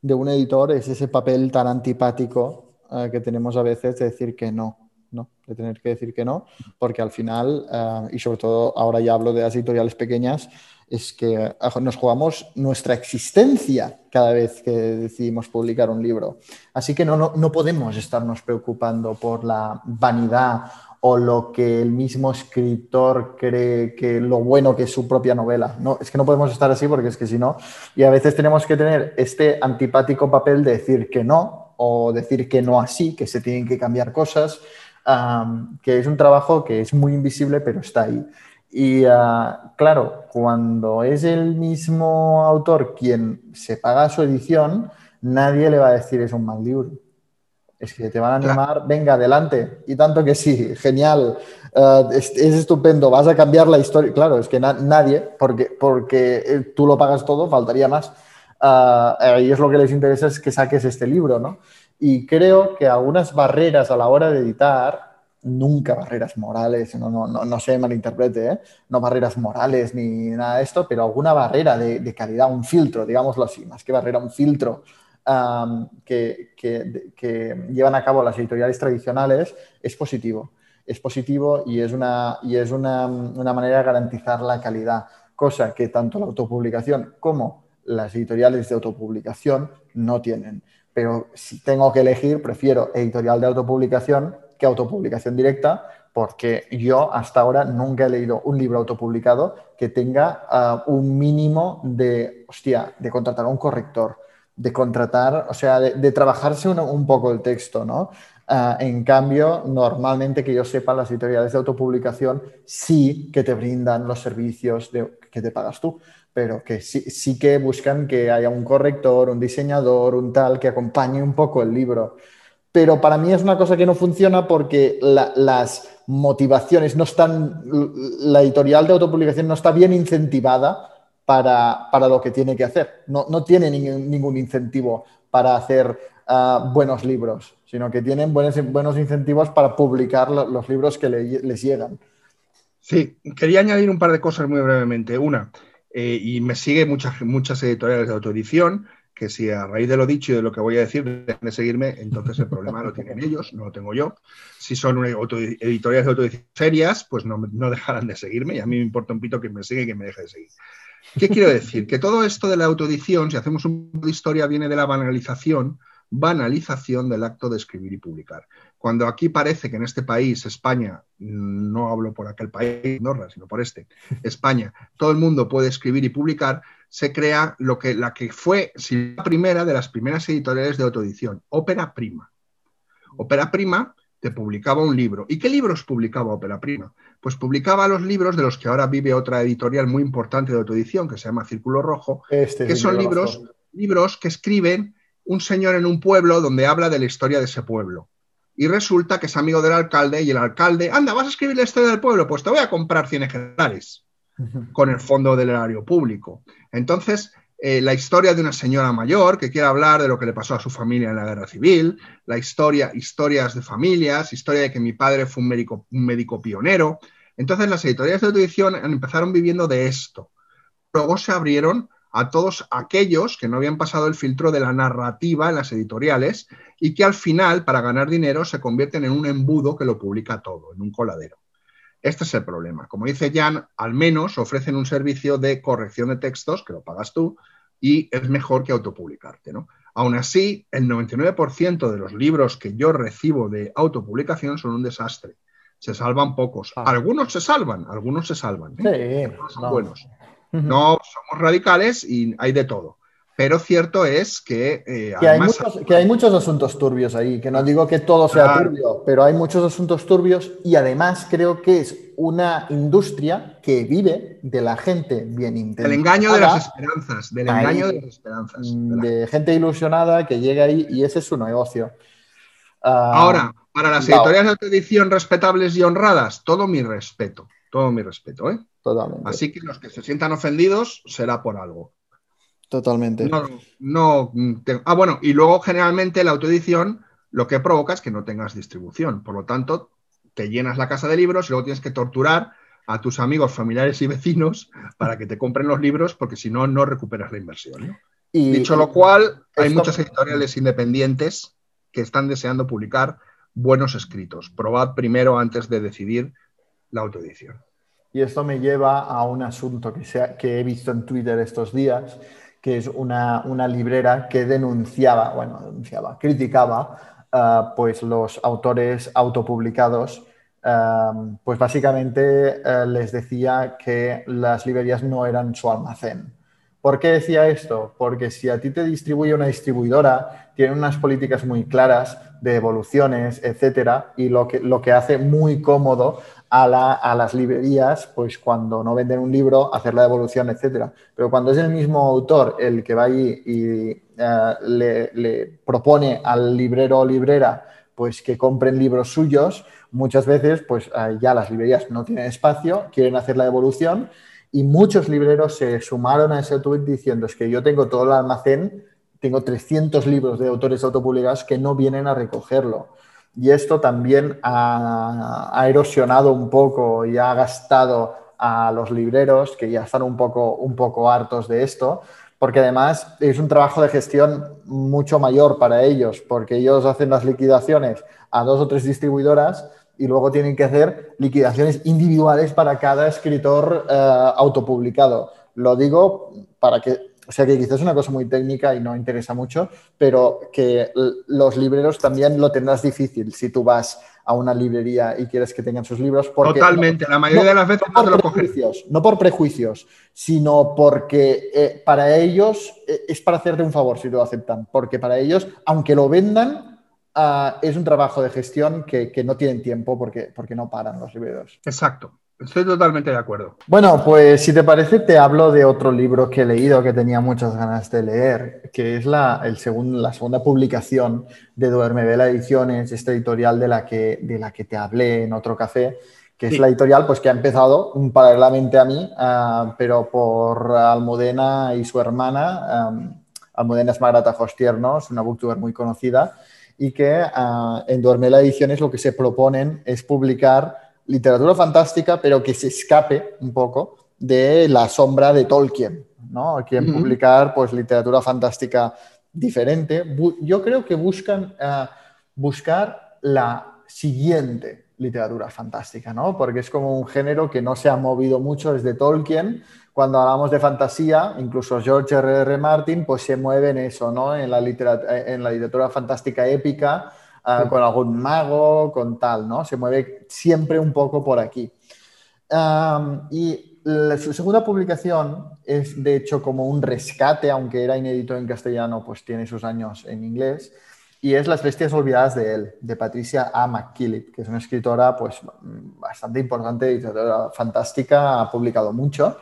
de un editor es ese papel tan antipático eh, que tenemos a veces de decir que no. ¿No? de tener que decir que no, porque al final, y sobre todo ahora ya hablo de las editoriales pequeñas, es que nos jugamos nuestra existencia cada vez que decidimos publicar un libro. Así que no, no, podemos estarnos preocupando por la vanidad o lo que el mismo escritor cree que lo bueno que es su propia novela. No, es que no podemos estar así porque es que si no, y a veces tenemos que tener este antipático papel de decir que no o decir que no así, que se tienen que cambiar cosas, que es un trabajo que es muy invisible pero está ahí. Y ah, claro, cuando es el mismo autor quien se paga su edición, nadie le va a decir es un mal libro. Es que te van a animar, venga, adelante. Y tanto que sí, genial, ah, es, estupendo, vas a cambiar la historia. Claro, es que nadie, porque, porque eh, tú lo pagas todo, faltaría más. Uh, y es lo que les interesa es que saques este libro, ¿no? Y creo que algunas barreras a la hora de editar nunca barreras morales, no, no, no, no se malinterprete, ¿eh? no barreras morales ni nada de esto, pero alguna barrera de, calidad, un filtro, digámoslo así, más que barrera, un filtro que, que, llevan a cabo las editoriales tradicionales es positivo. Es positivo y es, una, y es una, una manera de garantizar la calidad, cosa que tanto la autopublicación como las editoriales de autopublicación no tienen. Pero si tengo que elegir, prefiero editorial de autopublicación que autopublicación directa, porque yo hasta ahora nunca he leído un libro autopublicado que tenga ah, un mínimo de, hostia, de contratar a un corrector, de contratar, o sea, de, trabajarse un, poco el texto, ¿no? Ah, en cambio, normalmente que yo sepa, las editoriales de autopublicación sí que te brindan los servicios de, que te pagas tú, pero que sí, sí que buscan que haya un corrector, un diseñador, un tal, que acompañe un poco el libro pero para mí es una cosa que no funciona porque las motivaciones no están, la editorial de autopublicación no está bien incentivada para, lo que tiene que hacer. No, tiene ningún, incentivo para hacer ah, buenos libros, sino que tienen buenos, buenos incentivos para publicar los libros que les llegan. Sí, quería añadir un par de cosas muy brevemente. Una, eh, y me sigue muchas, muchas editoriales de autoedición, que si a raíz de lo dicho y de lo que voy a decir dejan de seguirme, entonces el problema lo tienen ellos, no lo tengo yo. Si son editoriales de autoedición serias, pues no, no, dejarán de seguirme y a mí me importa un pito que me siga y que me deje de seguir. ¿Qué quiero decir? Que todo esto de la autoedición, si hacemos un de historia, viene de la banalización, banalización del acto de escribir y publicar. Cuando aquí parece que en este país, España, no hablo por aquel país, Norra, sino por este, España, todo el mundo puede escribir y publicar, se crea lo que, la que fue la primera de las primeras editoriales de autoedición, Ópera Prima. Ópera Prima te publicaba un libro. ¿Y qué libros publicaba Ópera Prima? Pues publicaba los libros de los que ahora vive otra editorial muy importante de autoedición, que se llama Círculo Rojo, este que son libros, libros que escriben un señor en un pueblo donde habla de la historia de ese pueblo. Y resulta que es amigo del alcalde y el alcalde, anda, vas a escribir la historia del pueblo, pues te voy a comprar 100 ejemplares. con el fondo del erario público. Entonces, eh, la historia de una señora mayor que quiere hablar de lo que le pasó a su familia en la guerra civil, la historia, historias de familias, historia de que mi padre fue un médico, un médico pionero. Entonces, las editoriales de autoedición empezaron viviendo de esto. Luego se abrieron a todos aquellos que no habían pasado el filtro de la narrativa en las editoriales y que al final, para ganar dinero, se convierten en un embudo que lo publica todo, en un coladero. Este es el problema. Como dice Jan, al menos ofrecen un servicio de corrección de textos, que lo pagas tú, y es mejor que autopublicarte. ¿no? Aún así, el 99% de los libros que yo recibo de autopublicación son un desastre. Se salvan pocos. Ah. Algunos se salvan, algunos se salvan. ¿eh? son buenos. No somos radicales y hay de todo. Pero cierto es que... Eh, que, hay muchos, que, hay muchos, asuntos turbios ahí, que no digo que todo sea turbio, pero hay muchos asuntos turbios y además creo que es una industria que vive de la gente bien intencionada. Del engaño de las esperanzas, del engaño de las esperanzas. De, gente ilusionada que llega ahí y ese es su negocio. Ah, Ahora, para las editoriales de edición respetables y honradas, todo mi respeto, todo mi respeto, ¿eh? Totalmente. Así que los que se sientan ofendidos será por algo. Totalmente. No, ah, bueno, y luego generalmente la autoedición lo que provoca es que no tengas distribución. Por lo tanto, te llenas la casa de libros y luego tienes que torturar a tus amigos, familiares y vecinos para que te compren los libros, porque si no, no recuperas la inversión. Y, Dicho lo cual, hay muchas editoriales independientes que están deseando publicar buenos escritos. Probad primero antes de decidir la autoedición. Y esto me lleva a un asunto que, que he visto en Twitter estos días, que es una, librera que denunciaba, bueno, denunciaba, criticaba eh, pues los autores autopublicados, eh, pues básicamente eh, les decía que las librerías no eran su almacén. ¿Por qué decía esto? Porque si a ti te distribuye una distribuidora, tiene unas políticas muy claras de evoluciones, etcétera, y lo que, lo que hace muy cómodo a, las librerías, pues cuando no venden un libro, hacer la devolución, etcétera. Pero cuando es el mismo autor el que va ahí y eh, le, propone al librero o librera pues que compren libros suyos, muchas veces pues ya las librerías no tienen espacio, quieren hacer la devolución y muchos libreros se sumaron a ese tweet diciendo es que yo tengo todo el almacén, tengo 300 libros de autores autopublicados que no vienen a recogerlo y esto también ha, erosionado un poco y ha gastado a los libreros que ya están un poco, un poco hartos de esto, porque además es un trabajo de gestión mucho mayor para ellos, porque ellos hacen las liquidaciones a dos o tres distribuidoras y luego tienen que hacer liquidaciones individuales para cada escritor eh, autopublicado. Lo digo para que o sea que quizás es una cosa muy técnica y no interesa mucho, pero que los libreros también lo tendrás difícil si tú vas a una librería y quieres que tengan sus libros. Totalmente, la mayoría de las veces no, por prejuicios, no por prejuicios, sino porque eh, para ellos eh, es para hacerte un favor si lo aceptan, porque para ellos, aunque lo vendan, ah, es un trabajo de gestión que, que, no tienen tiempo porque, porque no paran los libreros. Exacto. Estoy totalmente de acuerdo. Bueno, pues si te parece, te hablo de otro libro que he leído que tenía muchas ganas de leer, que es la, el la segunda publicación de Duerme Vela Ediciones, esta editorial de la, que, de la que te hablé en otro café, que es la editorial pues, que ha empezado paralelamente a mí, ah, pero por Almudena y su hermana. Um, Almudena es Marata Hostiernos, una booktuber muy conocida, y que uh, en Duermela Ediciones lo que se proponen es publicar literatura fantástica, pero que se escape un poco de la sombra de Tolkien, ¿no? Quieren publicar pues literatura fantástica diferente. Yo creo que buscan eh, buscar la siguiente literatura fantástica, ¿no? Porque es como un género que no se ha movido mucho desde Tolkien. Cuando hablamos de fantasía, incluso George R. R. Martin, pues se mueve en eso, ¿no? En la, en la literatura fantástica épica, Ah, con algún mago, con tal, ¿no? Se mueve siempre un poco por aquí. y su segunda publicación es, de hecho, como un rescate, aunque era inédito en castellano, pues tiene sus años en inglés, y es Las bestias olvidadas de él, de Patricia A. McKillip, que es una escritora pues, bastante importante, fantástica, ha publicado mucho,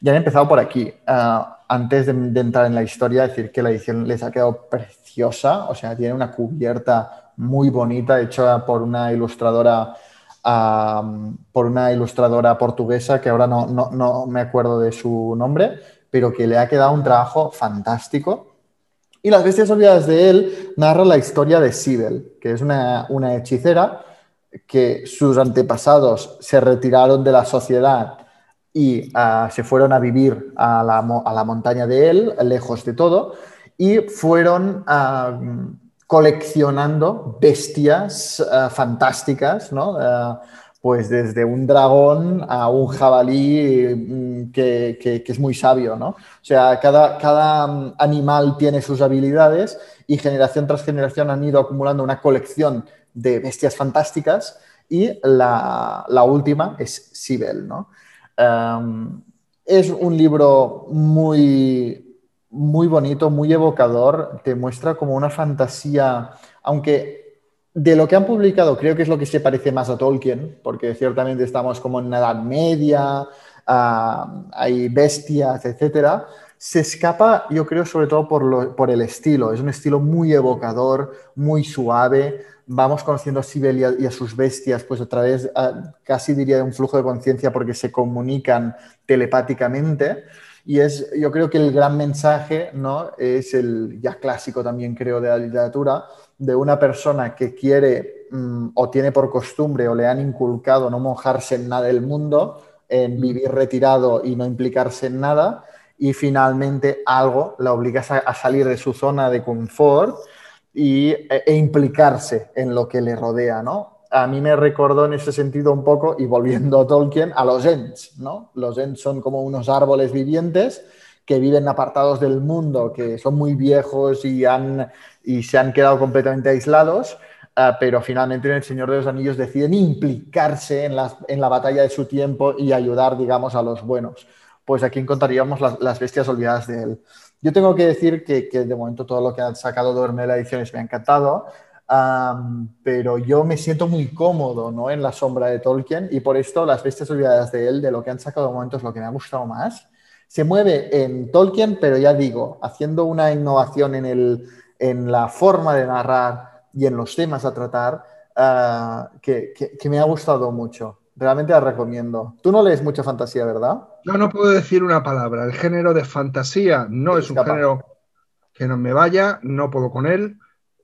y han empezado por aquí. Ah, antes de, de, entrar en la historia, decir que la edición les ha quedado preciosa, o sea, tiene una cubierta muy bonita, hecha por una ilustradora por una ilustradora portuguesa que ahora no, no, me acuerdo de su nombre, pero que le ha quedado un trabajo fantástico. Y Las Bestias Olvidadas de él narra la historia de Sibel, que es una, una hechicera que sus antepasados se retiraron de la sociedad y ah, se fueron a vivir a la, a la, montaña de él, lejos de todo, y fueron ah, coleccionando bestias ah, fantásticas, ¿no? pues desde un dragón a un jabalí mm, que, que, es muy sabio, ¿no? O sea, cada, cada mm, animal tiene sus habilidades y generación tras generación han ido acumulando una colección de bestias fantásticas y la, la última es Sibel, ¿no? Em, es un libro muy, muy bonito, muy evocador, te muestra como una fantasía, aunque de lo que han publicado creo que es lo que se parece más a Tolkien, porque ciertamente estamos como en la Edad Media, hay bestias, etc. Se escapa, yo creo, sobre todo por, por el estilo. Es un estilo muy evocador, muy suave, vamos conociendo a Sibel y a, sus bestias, pues a través, casi diría, de un flujo de conciencia porque se comunican telepáticamente. Y es, yo creo que el gran mensaje, ¿no? Es el ya clásico también, creo, de la literatura, de una persona que quiere mm, o tiene por costumbre o le han inculcado no mojarse en nada del mundo, en vivir retirado y no implicarse en nada, y finalmente algo la obliga a salir de su zona de confort y, e, e, implicarse en lo que le rodea, ¿no? A mí me recordó en ese sentido un poco, y volviendo a Tolkien, a los Ents, ¿no? Los Ents son como unos árboles vivientes que viven apartados del mundo, que son muy viejos y, han, y se han quedado completamente aislados, ah, pero finalmente en El Señor de los Anillos deciden implicarse en, en la batalla de su tiempo y ayudar, digamos, a los buenos. Pues aquí encontraríamos las, las bestias olvidadas de él. Yo tengo que decir que, de momento todo lo que han sacado de la Ediciones me ha encantado, pero yo me siento muy cómodo ¿no? en la sombra de Tolkien y por esto las bestias olvidadas de él, de lo que han sacado de momento, es lo que me ha gustado más. Se mueve en Tolkien, pero ya digo, haciendo una innovación en, el, en la forma de narrar y en los temas a tratar ah, que, que me ha gustado mucho. Realmente la recomiendo. Tú no lees mucha fantasía, ¿verdad? No, no puedo decir una palabra. El género de fantasía no es un género que no me vaya, no puedo con él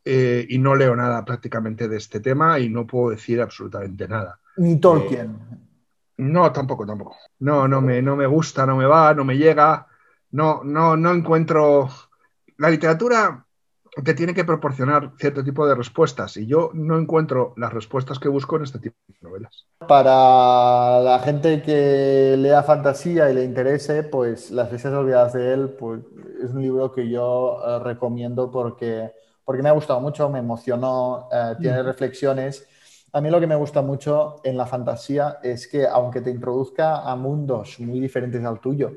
eh, y no leo nada prácticamente de este tema y no puedo decir absolutamente nada. Ni Tolkien. Eh, no, tampoco, tampoco. No, no me, no me gusta, no me va, no me llega. No, no, no encuentro. La literatura te tiene que proporcionar cierto tipo de respuestas y yo no encuentro las respuestas que busco en este tipo de novelas. Para la gente que lea fantasía y le interese, pues Las bestias olvidadas de él pues, es un libro que yo eh, recomiendo porque, porque me ha gustado mucho, me emocionó, eh, tiene reflexiones. A mí lo que me gusta mucho en la fantasía es que aunque te introduzca a mundos muy diferentes al tuyo,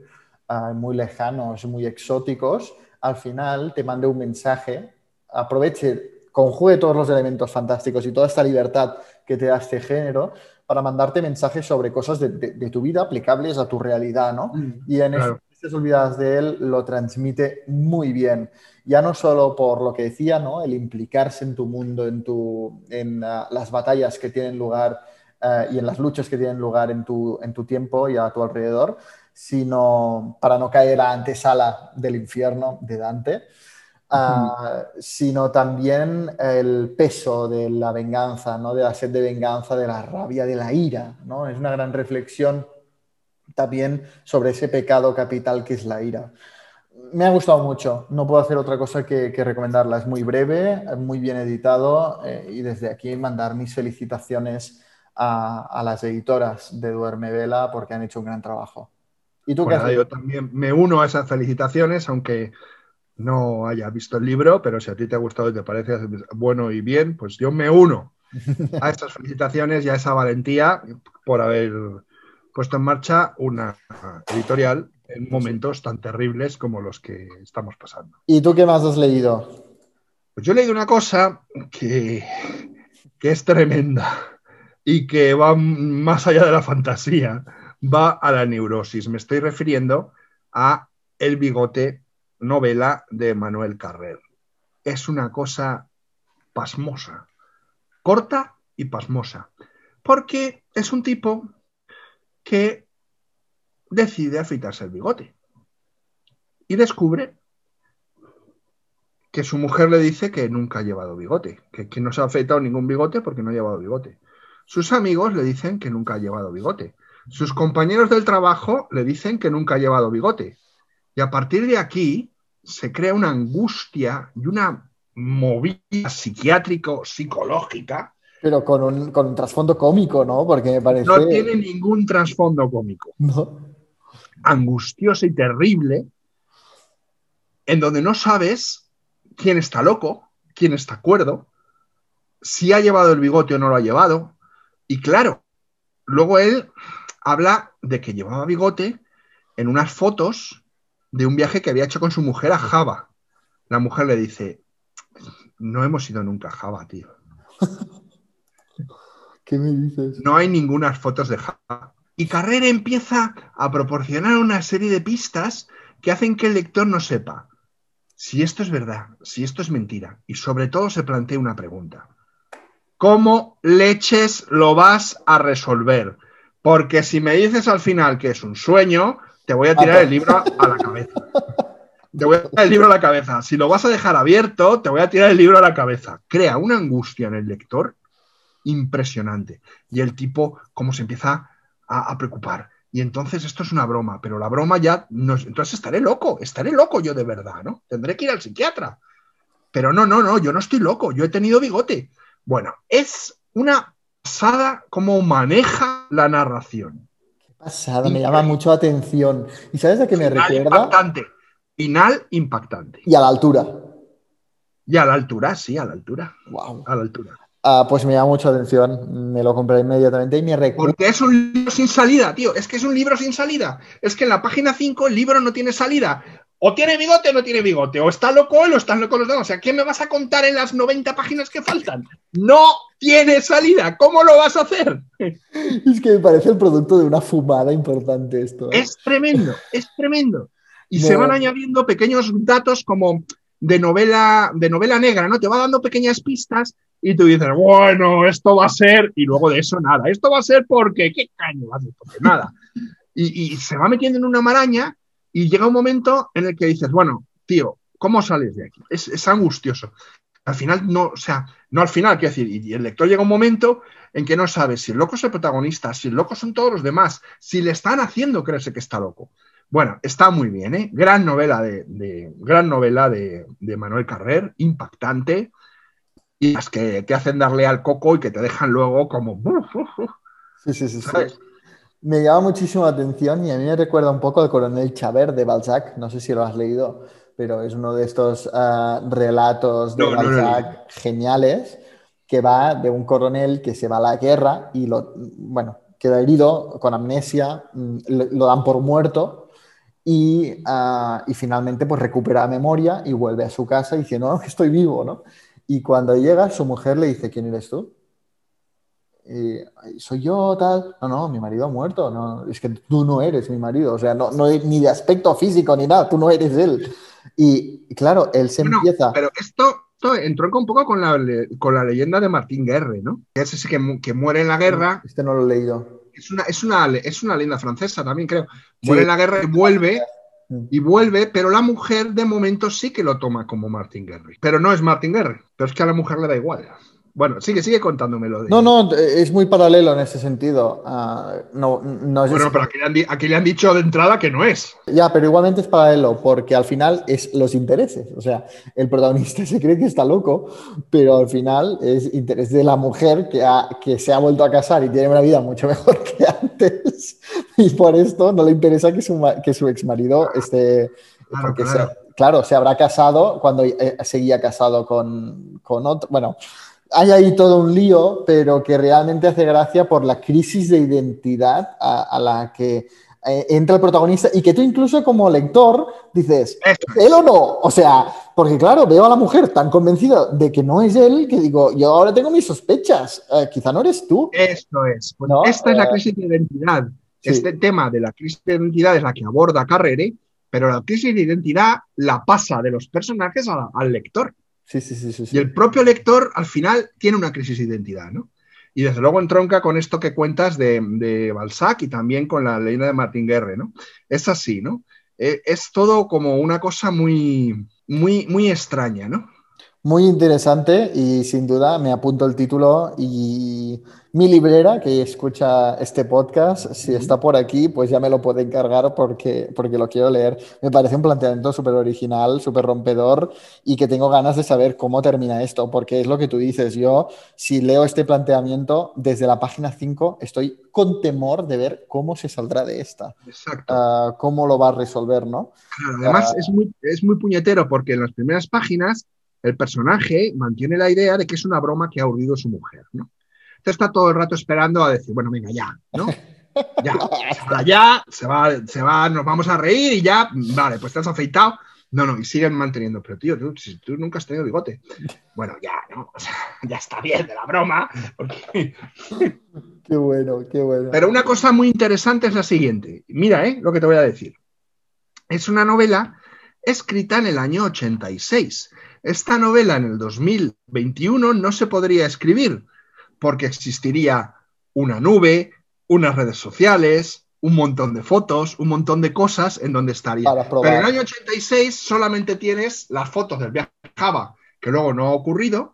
eh, muy lejanos, muy exóticos, al final te mande un mensaje, aproveche, conjugue todos los elementos fantásticos y toda esta libertad que te da este género para mandarte mensajes sobre cosas de, tu vida aplicables a tu realidad, ¿no? Mm, y en claro. estas olvidadas de él lo transmite muy bien. Ya no solo por lo que decía, ¿no? El implicarse en tu mundo, en, tu, en ah, las batallas que tienen lugar eh, y en las luchas que tienen lugar en tu, en tu tiempo y a tu alrededor, sino para no caer a la antesala del infierno de Dante, ah, sino también el peso de la venganza, ¿no? de la sed de venganza, de la rabia, de la ira. ¿no? Es una gran reflexión también sobre ese pecado capital que es la ira. Me ha gustado mucho, no puedo hacer otra cosa que, recomendarla. Es muy breve, muy bien editado eh, y desde aquí mandar mis felicitaciones a, a las editoras de Duerme Vela porque han hecho un gran trabajo. ¿Y tú qué Yo también me uno a esas felicitaciones, aunque no haya visto el libro, pero si a ti te ha gustado y te parece bueno y bien, pues yo me uno a estas felicitaciones y a esa valentía por haber puesto en marcha una editorial en momentos tan terribles como los que estamos pasando. ¿Y tú qué más has leído? Pues yo he leído una cosa que, que es tremenda y que va más allá de la fantasía va a la neurosis. Me estoy refiriendo a El bigote, novela de Manuel Carrer. Es una cosa pasmosa, corta y pasmosa. Porque es un tipo que decide afeitarse el bigote. Y descubre que su mujer le dice que nunca ha llevado bigote, que, que no se ha afeitado ningún bigote porque no ha llevado bigote. Sus amigos le dicen que nunca ha llevado bigote. Sus compañeros del trabajo le dicen que nunca ha llevado bigote. Y a partir de aquí se crea una angustia y una movida psiquiátrico-psicológica. Pero con un, con un trasfondo cómico, ¿no? Porque me parece. No tiene ningún trasfondo cómico. No. Angustiosa y terrible, en donde no sabes quién está loco, quién está cuerdo, si ha llevado el bigote o no lo ha llevado. Y claro, luego él habla de que llevaba bigote en unas fotos de un viaje que había hecho con su mujer a Java. La mujer le dice, no hemos ido nunca a Java, tío. ¿Qué me dices? No hay ninguna fotos de Java. Y Carrera empieza a proporcionar una serie de pistas que hacen que el lector no sepa si esto es verdad, si esto es mentira. Y sobre todo se plantea una pregunta. ¿Cómo leches lo vas a resolver? Porque si me dices al final que es un sueño, te voy a tirar el libro a la cabeza. Te voy a tirar el libro a la cabeza. Si lo vas a dejar abierto, te voy a tirar el libro a la cabeza. Crea una angustia en el lector impresionante. Y el tipo, cómo se empieza a, a preocupar. Y entonces esto es una broma, pero la broma ya no es, entonces estaré loco, estaré loco yo de verdad, ¿no? Tendré que ir al psiquiatra. Pero no, no, no, yo no estoy loco, yo he tenido bigote. Bueno, es una pasada cómo maneja la narración. Qué pasada, me llama mucho la atención. ¿Y sabes a qué me Final recuerda? impactante. Final impactante. Y a la altura. Y a la altura, sí, a la altura. Wow. A la altura. Ah, pues me llama mucho la atención. Me lo compré inmediatamente y me recuerda. Porque es un libro sin salida, tío. Es que es un libro sin salida. Es que en la página 5 el libro no tiene salida. O tiene bigote o no tiene bigote. O está loco o están locos los demás. O sea, ¿qué me vas a contar en las 90 páginas que faltan? No tiene salida. ¿Cómo lo vas a hacer? Es que me parece el producto de una fumada importante esto. ¿eh? Es tremendo, es tremendo. Y No. se van añadiendo pequeños datos como de novela, de novela negra, ¿no? Te va dando pequeñas pistas y tú dices, bueno, esto va a ser, y luego de eso nada. Esto va a ser porque, ¿qué caño va a ser? Nada. Y, y se va metiendo en una maraña y llega un momento en el que dices, bueno, tío, ¿cómo sales de aquí? Es, es angustioso. Al final, no, o sea, no al final, quiero decir, y el lector llega un momento en que no sabe si el loco es el protagonista, si el loco son todos los demás, si le están haciendo creerse que está loco. Bueno, está muy bien, ¿eh? Gran novela de, de- gran novela de, de Manuel Carrer, impactante, y las que te hacen darle al coco y que te dejan luego como... Sí, sí, sí. Me llama muchísimo la atención y a mí me recuerda un poco al coronel Chabert de Balzac. No sé si lo has leído, pero es uno de estos ah, relatos de No, no Balzac geniales que va de un coronel que se va a la guerra y lo, bueno, queda herido con amnesia, mm, lo, dan por muerto y, ah, y finalmente pues recupera la memoria y vuelve a su casa y dice, no, que estoy vivo, ¿no? Y cuando llega, su mujer le dice, ¿quién eres tú? Y, "Ay, soy yo, tal. No, no, mi marido ha muerto. No, es que tú no eres mi marido. O sea, no, no ni de aspecto físico ni nada, tú no eres él. Y, y claro, él se Bueno, empieza. pero esto, esto entronca un poco con la, con la leyenda de Martín Guerre, ¿no? Es ese que, mu- que muere en la guerra. Este no lo he leído. Es una, es una, es una leyenda francesa también, creo. Sí. Muere en la guerra y vuelve. Y vuelve, pero la mujer de momento sí que lo toma como Martín Guerre. Pero no es Martín Guerre, pero es que a la mujer le da igual. Bueno, sigue, sigue contándomelo. De No, no, es muy paralelo en ese sentido. Ah, no, no es Bueno, pero aquí le, han, aquí le han dicho de entrada que no es. Ya, pero igualmente es paralelo, porque al final es los intereses. O sea, el protagonista se cree que está loco, pero al final es interés de la mujer que, ha- que se ha vuelto a casar y tiene una vida mucho mejor que antes. Y por esto no le interesa que su, que su ex marido esté. Claro, porque claro. Se, claro, se habrá casado cuando eh, seguía casado con, con otro. Bueno, hay ahí todo un lío, pero que realmente hace gracia por la crisis de identidad a, a la que eh, entra el protagonista y que tú incluso como lector dices, Eso ¿es él o no? O sea, porque claro, veo a la mujer tan convencida de que no es él que digo, yo ahora tengo mis sospechas, eh, quizá no eres tú. Esto es. Pues No, esta es eh, la crisis de identidad. Sí. Este tema de la crisis de identidad es la que aborda Carrere, pero la crisis de identidad la pasa de los personajes a- al lector. Sí, sí, sí, sí. sí. Y el propio lector al final tiene una crisis de identidad, ¿no? Y desde luego entronca con esto que cuentas de, de Balzac y también con la leyenda de Martín Guerre, ¿no? Es así, ¿no? Eh, es todo como una cosa muy, muy, muy extraña, ¿no? Muy interesante y sin duda me apunto el título y mi librera que escucha este podcast, si está por aquí, pues ya me lo puede encargar porque, porque lo quiero leer. Me parece un planteamiento súper original, súper rompedor y que tengo ganas de saber cómo termina esto, porque es lo que tú dices. Yo, si leo este planteamiento desde la página 5, estoy con temor de ver cómo se saldrá de esta. Exacto. Uh, cómo lo va a resolver, ¿no? Claro, además uh, es, muy, es muy puñetero porque en las primeras páginas el personaje mantiene la idea de que es una broma que ha urdido su mujer, ¿no? Entonces está todo el rato esperando a decir, bueno, venga, ya, ¿no? Ya, ya, se va, se va, nos vamos a reír y ya, vale, pues te has afeitado. No, no, y siguen manteniendo, pero tío, tú, si tú nunca has tenido bigote. Bueno, ya, ¿no? O sea, ya está bien de la broma. Porque... Qué bueno, qué bueno. Pero una cosa muy interesante es la siguiente. Mira, ¿eh? Lo que te voy a decir. Es una novela escrita en el año 86. Esta novela en el 2021 no se podría escribir porque existiría una nube, unas redes sociales, un montón de fotos, un montón de cosas en donde estaría. Pero en el año 86 solamente tienes las fotos del viaje a Java, que luego no ha ocurrido,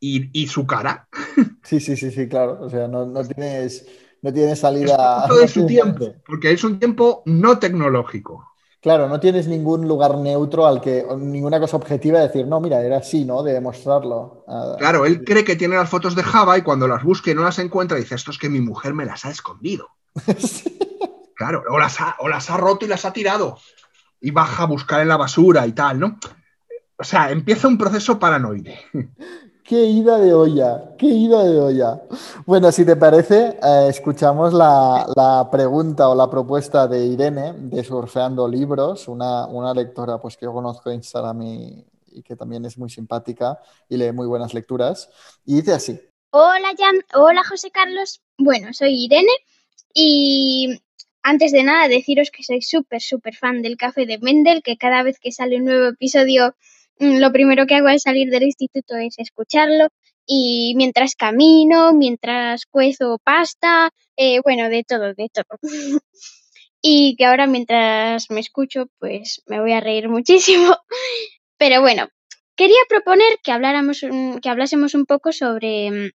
y, y su cara. Sí, sí, sí, sí, claro. O sea, no, no tienes, no tienes salida. Todo de su tiempo, porque es un tiempo no tecnológico. Claro, no tienes ningún lugar neutro al que, ninguna cosa objetiva de decir, no, mira, era así, ¿no? De demostrarlo. Claro, él cree que tiene las fotos de Java y cuando las busque y no las encuentra, dice, esto es que mi mujer me las ha escondido. sí. Claro, o las, ha, o las ha roto y las ha tirado. Y baja a buscar en la basura y tal, ¿no? O sea, empieza un proceso paranoide. Qué ida de olla, qué ida de olla. Bueno, si te parece, eh, escuchamos la, pregunta o la propuesta de Irene de Surfeando Libros, una, una lectora pues, que yo conozco en Instagram y, y, que también es muy simpática y lee muy buenas lecturas. Y dice así. Hola, Jan. Hola, José Carlos. Bueno, soy Irene y antes de nada deciros que soy súper, súper fan del café de Mendel, que cada vez que sale un nuevo episodio lo primero que hago al salir del instituto es escucharlo y mientras camino, mientras cuezo pasta, eh, bueno, de todo, de todo. y que ahora mientras me escucho, pues me voy a reír muchísimo. Pero bueno, quería proponer que habláramos, que hablásemos un poco sobre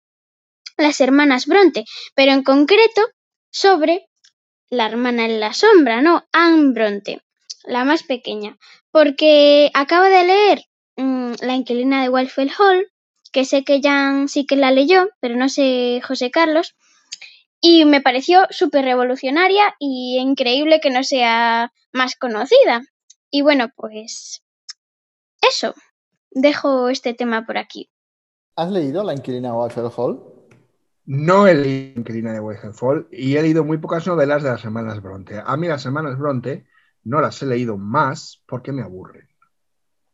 las hermanas Bronte, pero en concreto sobre la hermana en la sombra, ¿no? Anne Bronte, la más pequeña, porque acabo de leer mmm, La inquilina de Wildfell Hall, que sé que Jan sí que la leyó, pero no sé José Carlos, y me pareció súper revolucionaria y increíble que no sea más conocida. Y bueno, pues eso, dejo este tema por aquí. ¿Has leído La inquilina de Wildfell Hall? No he leído La inquilina de Wildfell Hall y he leído muy pocas novelas de las hermanas Bronte. A mí las hermanas Bronte no las he leído más porque me aburren.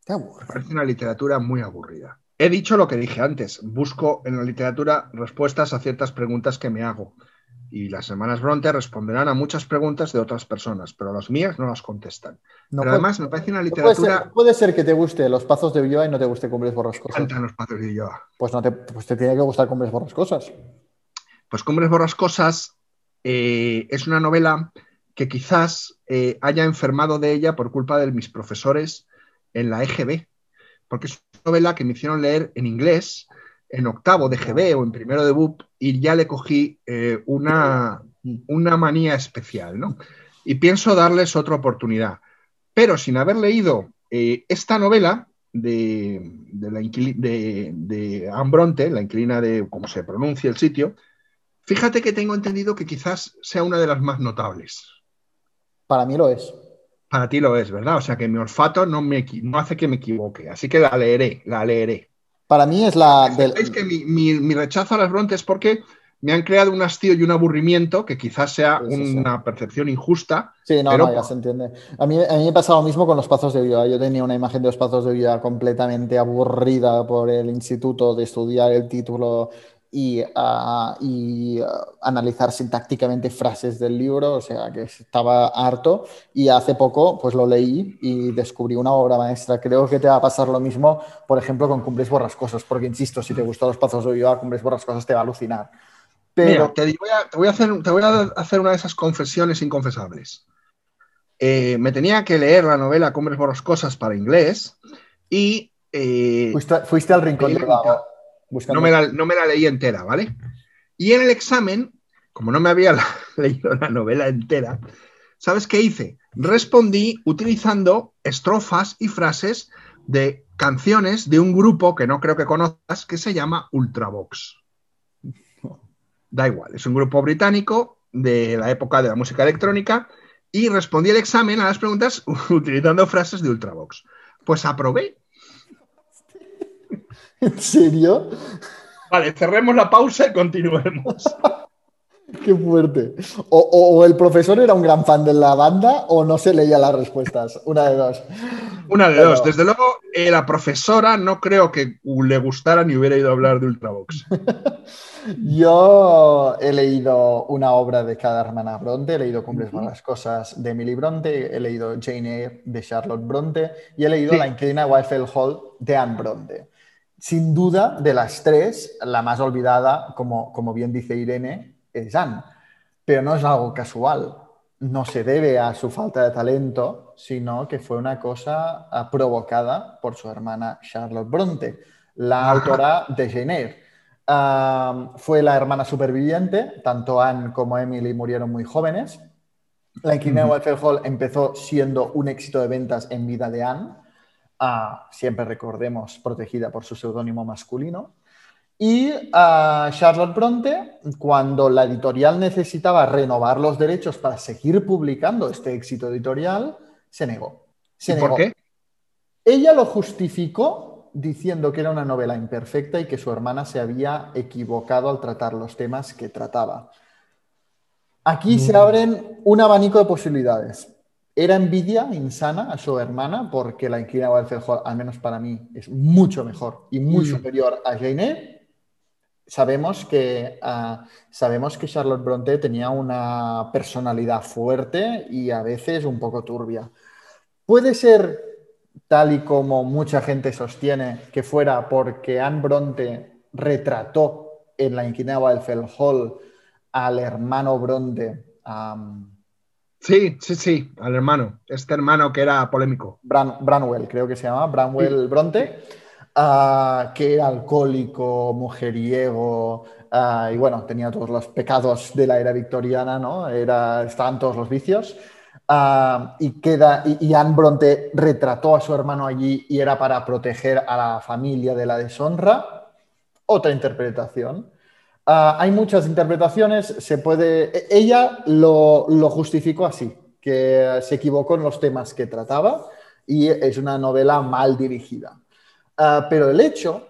Te aburre. Parece una literatura muy aburrida. He dicho lo que dije antes. Busco en la literatura respuestas a ciertas preguntas que me hago. Y las hermanas Bronte responderán a muchas preguntas de otras personas, pero las mías no las contestan. No pero puede- además me parece una Puede literatura... ser, puede ser que te guste Los Pazos de Ulloa y no te guste Cumbres Me Borrascosas. encantan los patos de Ulloa. Pues, no te, pues te tiene que gustar Cumbres Borrascosas. Pues Cumbres Borrascosas eh, es una novela que quizás eh, haya enfermado de ella por culpa de mis profesores en la EGB, porque es una novela que me hicieron leer en inglés, en octavo de GB o en primero de BUP, y ya le cogí eh, una, una manía especial, ¿no? Y pienso darles otra oportunidad. Pero sin haber leído eh, esta novela de, de, la de, de Anne Bronte, la inquilina de cómo se pronuncia el sitio, fíjate que tengo entendido que quizás sea una de las más notables. Para mí lo es. Para ti lo es, ¿verdad? O sea que mi olfato no, me, no hace que me equivoque. Así que la leeré, la leeré. Para mí es la del... Es que mi, mi- mi rechazo a las Bronte es porque me han creado un hastío y un aburrimiento que quizás sea Sí, sí, sí. una percepción injusta. Sí, no, pero no, ya se entiende. A mí, a mí me pasa lo mismo con los Pazos de Ulloa. Yo tenía una imagen de los Pazos de Ulloa completamente aburrida por el instituto de estudiar el título y, ah, y, ah, analizar sintácticamente frases del libro, o sea que estaba harto y hace poco pues lo leí y descubrí una obra maestra. Creo que te va a pasar lo mismo, por ejemplo, con Cumbres Borrascosas, porque insisto, si te gustó Los Pazos de a Cumbres Borrascosas te va a alucinar. Pero te, voy a, te, voy a hacer, te voy a hacer una de esas confesiones inconfesables. Eh, me tenía que leer la novela Cumbres Borrascosas para inglés y... Eh, fuiste, al rincón no me, la, leí entera, ¿vale? Y en el examen, como no me había leído la novela entera, ¿sabes qué hice? Respondí utilizando estrofas y frases de canciones de un grupo que no creo que conozcas que se llama Ultravox. Da igual, es un grupo británico de la época de la música electrónica y respondí el examen a las preguntas utilizando frases de Ultravox. Pues aprobé ¿En serio? Vale, cerremos la pausa y continuemos. Qué fuerte. O, el profesor era un gran fan de la banda o no se leía las respuestas. Una de dos. Una de dos. Desde luego, eh, la profesora no creo que le gustara ni hubiera ido a hablar de Ultravox. Yo he leído una obra de cada hermana Bronte, he leído Cumbres uh las Cosas de Emily Bronte, he leído Jane Eyre de Charlotte Bronte y he leído La Inquilina Wildfell Hall de Anne Bronte sin duda, de las tres, la más olvidada, como, como bien dice Irene, es Anne. Pero no es algo casual. No se debe a su falta de talento, sino que fue una cosa ah, provocada por su hermana Charlotte Bronte, la autora de Jane Eyre. fue la hermana superviviente, tanto Anne como Emily murieron muy jóvenes. La Inquilina uh Hall empezó siendo un éxito de ventas en vida de Anne siempre recordemos, protegida por su seudónimo masculino. Y a Charlotte Bronte, cuando la editorial necesitaba renovar los derechos para seguir publicando este éxito editorial, se negó. ¿Y por qué? Ella lo justificó diciendo que era una novela imperfecta y que su hermana se había equivocado al tratar los temas que trataba. Aquí se mm. abren un abanico de posibilidades. Era envidia insana a su hermana porque la inquilina Hall, al menos para mí, es mucho mejor y muy mm. superior a Jane Sabemos que, ah, sabemos que Charlotte Bronte tenía una personalidad fuerte y a veces un poco turbia. Puede ser, tal y como mucha gente sostiene, que fuera porque Anne Bronte retrató en la inquilina Wildfell Hall al hermano Bronte. Sí, sí, sí, al hermano. Este hermano que era polémico. Branwell, creo que se llama, Branwell Bronte, ah, que era alcohólico, mujeriego, ah, y bueno, tenía todos los pecados de la era victoriana, ¿no? Era, estaban todos los vicios. Ah, y, queda, y, Anne Bronte retrató a su hermano allí y era para proteger a la familia de la deshonra. Otra interpretación. Ah, hay muchas interpretaciones, se puede... E, ella lo, justificó así, que se equivocó en los temas que trataba y es una novela mal dirigida. Ah, pero el hecho,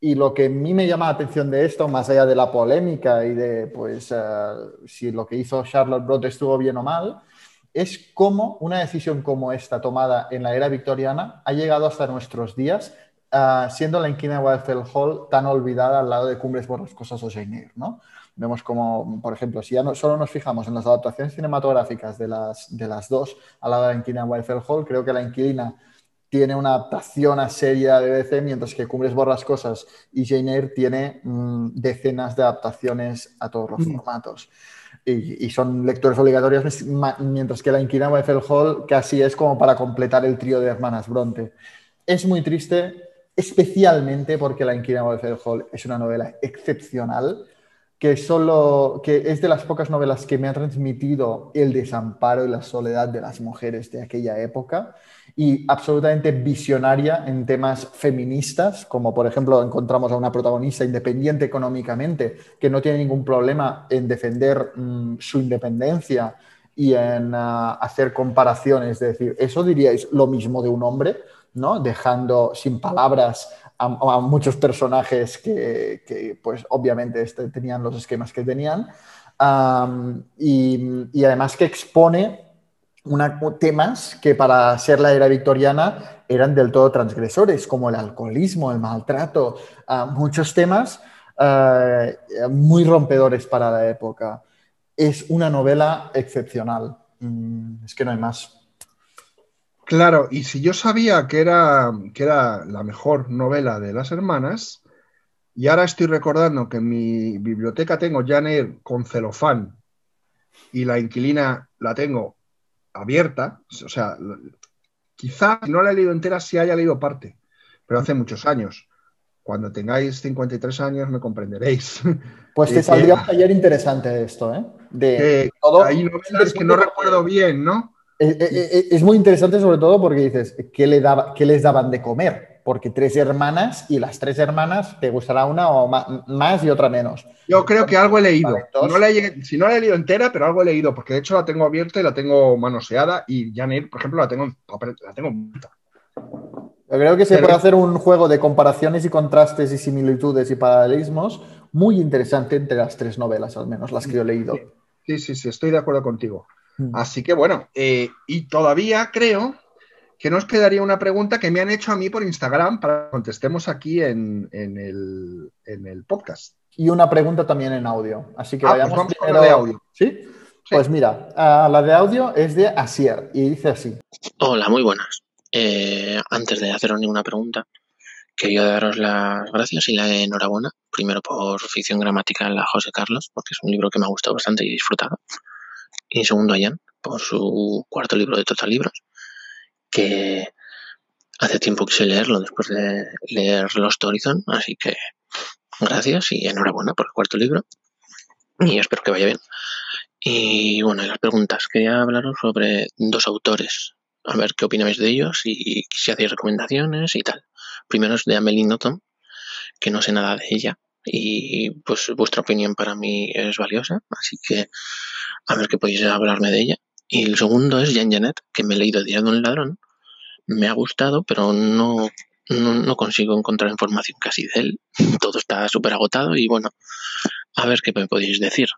y lo que a mí me llama la atención de esto, más allá de la polémica y de pues, ah, si lo que hizo Charlotte Bronte estuvo bien o mal, es cómo una decisión como esta tomada en la era victoriana ha llegado hasta nuestros días Ah, siendo la inquina Wildfell Hall tan olvidada al lado de Cumbres Borrascosas o Jane ¿no? Vemos como, por ejemplo, si ya no, solo nos fijamos en las adaptaciones cinematográficas de las, de las dos al lado de la inquina Wildfell Hall, creo que la inquilina tiene una adaptación a serie de BBC, mientras que Cumbres Borrascosas y Jane Eyre tiene mm, decenas de adaptaciones a todos los mm. formatos. Y, y, son lectores obligatorios, mientras que la inquilina Wildfell Hall casi es como para completar el trío de hermanas Bronte. Es muy triste, especialmente porque La Inquilina de Hall es una novela excepcional, que, solo, que es de las pocas novelas que me ha transmitido el desamparo y la soledad de las mujeres de aquella época y absolutamente visionaria en temas feministas, como por ejemplo encontramos a una protagonista independiente económicamente que no tiene ningún problema en defender mm, su independencia y en ah, hacer comparaciones, es decir, ¿eso diríais lo mismo de un hombre? ¿No? dejando sin palabras a, muchos personajes que, pues obviamente este, tenían los esquemas que tenían y, además que expone temas que para ser la era victoriana eran del todo transgresores, como el alcoholismo, el maltrato, muchos temas eh, muy rompedores para la época. Es una novela excepcional. Mm, es que no hay más. Claro, y si yo sabía que era, que era la mejor novela de las hermanas, y ahora estoy recordando que en mi biblioteca tengo Jane con celofán y la inquilina la tengo abierta, o sea, quizá si no la he leído entera, sí haya leído parte, pero hace muchos años. Cuando tengáis 53 años me comprenderéis. Pues te Eh, saldría un que- taller interesante esto, ¿eh? De que todo- hay novelas que no recuerdo bien, ¿no? Eh, eh, eh, Es muy interesante sobre todo porque dices, ¿qué, le daba, qué les daban de comer? Porque tres hermanas y las tres hermanas te gustará una o más y otra menos. Yo creo que algo he leído. No la he- si no la he leído entera, pero algo he leído, porque de hecho la tengo abierta y la tengo manoseada. Y Janet, por ejemplo, la tengo en papel, la tengo. Yo creo que se Pero- puede hacer un juego de comparaciones y contrastes y similitudes y paralelismos muy interesante entre las tres novelas, al menos las que yo he leído. Sí, sí, sí, estoy de acuerdo contigo. Mm. Así que bueno, eh, y todavía creo que nos quedaría una pregunta que me han hecho a mí por Instagram para que contestemos aquí en, en el, en el podcast. Y una pregunta también en audio. Así que Ah, pues vayamos con primero- la de audio. ¿Sí? Pues mira, la de audio es de Asier y dice así. Hola, muy buenas. Eh, antes de haceros ninguna pregunta, quería daros las gracias y la enhorabuena. Primero por ficción gramatical a José Carlos, porque es un libro que me ha gustado bastante y he disfrutado. Y segundo a Jan, por su cuarto libro de Total Libros, que hace tiempo quise leerlo después de leer Lost Horizon, así que gracias y enhorabuena por el cuarto libro. Y espero que vaya bien. Y bueno, y las preguntas. Quería hablaros sobre dos autores. A ver qué opináis de ellos y si hacéis recomendaciones y tal. Primero es de Amelie Nothomb, que no sé nada de ella. Y pues vuestra opinión para mí es valiosa. Así que a ver qué podéis hablarme de ella. Y el segundo es Jean Genet, que me he leído Día de un ladrón. Me ha gustado, pero no, no, no consigo encontrar información casi de él. Todo está súper agotado y bueno, a ver qué me podéis decir.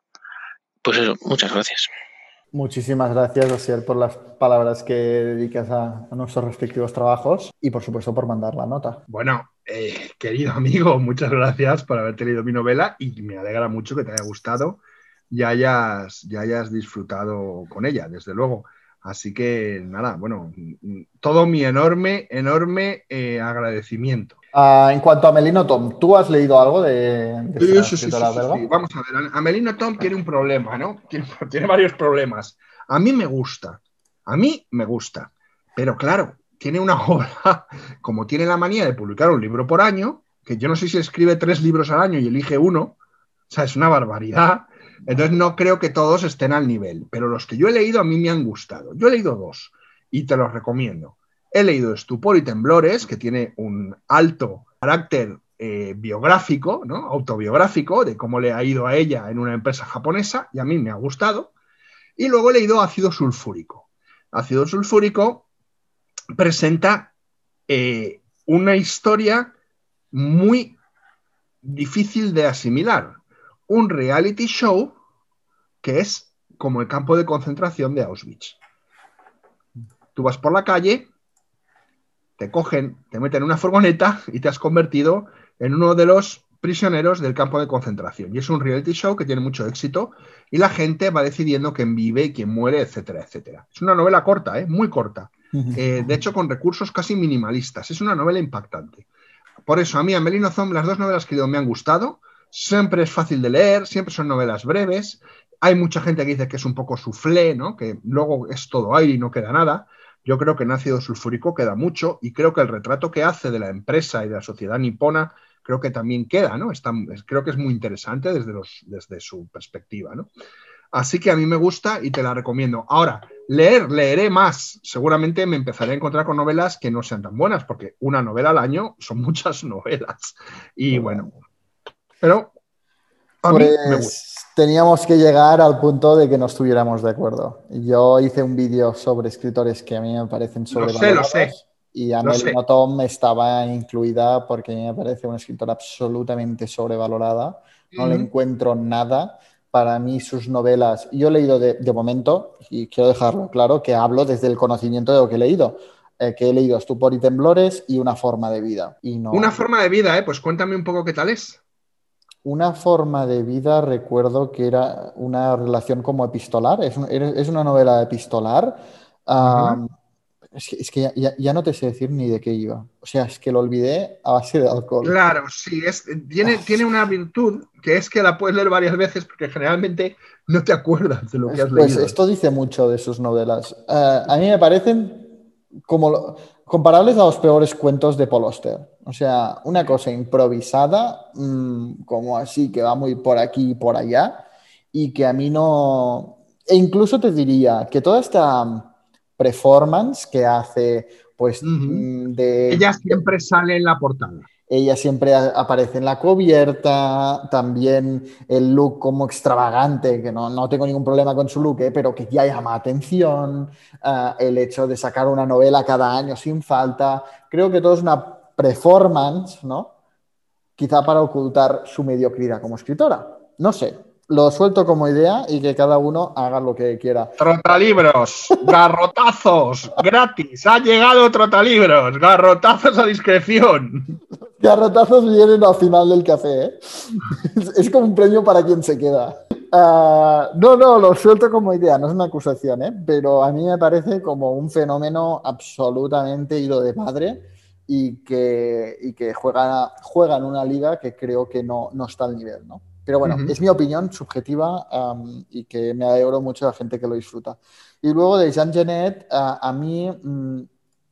Pues eso, muchas gracias. Muchísimas gracias, Asier, por las palabras que dedicas a, nuestros respectivos trabajos y, por supuesto, por mandar la nota. Bueno, eh, querido amigo, muchas gracias por haberte leído mi novela y me alegra mucho que te haya gustado y hayas, ya hayas disfrutado con ella, desde luego. Así que nada, bueno, todo mi enorme, enorme eh, agradecimiento. Ah, en cuanto a Melino Tom, ¿tú has leído algo de, de Sí, sí, sí. Vamos a ver, Amelino Tom tiene un problema, ¿no? Tiene, tiene varios problemas. A mí me gusta, a mí me gusta, pero claro, tiene una obra, como tiene la manía de publicar un libro por año, que yo no sé si escribe tres libros al año y elige uno, o sea, es una barbaridad. Entonces no creo que todos estén al nivel, pero los que yo he leído a mí me han gustado. Yo he leído dos y te los recomiendo. He leído Estupor y Temblores, que tiene un alto carácter eh, biográfico, autobiográfico, de cómo le ha ido a ella en una empresa japonesa, y a mí me ha gustado. Y luego he leído Ácido Sulfúrico. Ácido Sulfúrico presenta eh, una historia muy difícil de asimilar. Un reality show que es como el campo de concentración de Auschwitz. Tú vas por la calle, te cogen, te meten en una furgoneta y te has convertido en uno de los prisioneros del campo de concentración. Y es un reality show que tiene mucho éxito y la gente va decidiendo quién vive y quién muere, etcétera, etcétera. Es una novela corta, ¿eh? muy corta. Eh, de hecho, con recursos casi minimalistas. Es una novela impactante. Por eso, a mí, a Melino Zom, las dos novelas que me han gustado. Siempre es fácil de leer, siempre son novelas breves. Hay mucha gente que dice que es un poco suflé, ¿no? que luego es todo aire y no queda nada. Yo creo que en ácido sulfúrico queda mucho y creo que el retrato que hace de la empresa y de la sociedad nipona creo que también queda, ¿no? Está, creo que es muy interesante desde, los, desde su perspectiva, ¿no? Así que a mí me gusta y te la recomiendo. Ahora, leer, leeré más. Seguramente me empezaré a encontrar con novelas que no sean tan buenas, porque una novela al año son muchas novelas. Y bueno, pero a pues, mí me gusta. Teníamos que llegar al punto de que no estuviéramos de acuerdo. Yo hice un vídeo sobre escritores que a mí me parecen sobrevalorados. Lo sé, lo sé. Y Amelie Nothomb estaba incluida porque a mí me parece una escritora absolutamente sobrevalorada. No mm -hmm. le encuentro nada. Para mí sus novelas, yo he leído de, de, momento, y quiero dejarlo claro, que hablo desde el conocimiento de lo que he leído, eh, que he leído Estupor y Temblores y Una forma de vida. Y no... Una forma de vida, ¿eh? Pues cuéntame un poco qué tal es. Una forma de vida, recuerdo que era una relación como epistolar, es, un- es una novela epistolar. Es que, es que ya, ya- ya no te sé decir ni de qué iba. O sea, es que lo olvidé a base de alcohol. Claro, sí, es, tiene, tiene una virtud que es que la puedes leer varias veces porque generalmente no te acuerdas de lo que has Pues leído. esto dice mucho de sus novelas. Eh, a mí me parecen como lo- comparables a los peores cuentos de Paul Auster. O sea, una cosa improvisada, mm, como así, que va muy por aquí y por allá, y que a mí no... E incluso te diría que toda esta performance que hace, pues, mm, de... Ella siempre sale en la portada. Ella siempre aparece en la cubierta, también el look como extravagante, que no, no tengo ningún problema con su look, ¿eh? pero que ya llama atención, ah, el hecho de sacar una novela cada año sin falta, creo que todo es una performance, ¿no? Quizá para ocultar su mediocridad como escritora. No sé, lo suelto como idea y que cada uno haga lo que quiera. Trotalibros, garrotazos, gratis. Ha llegado Trotalibros, garrotazos a discreción. Garrotazos vienen al final del café, ¿eh? Es, es como un premio para quien se queda. Ah, no, no, lo suelto como idea, no es una acusación, ¿eh? Pero a mí me parece como un fenómeno absolutamente ido de padre y que, y que juega, juega en una liga que creo que no, no está al nivel, ¿no? Pero bueno, Ujú. es mi opinión subjetiva am, y que me alegro mucho de la gente que lo disfruta. Y luego de Jean Genet, a, a mí, mm,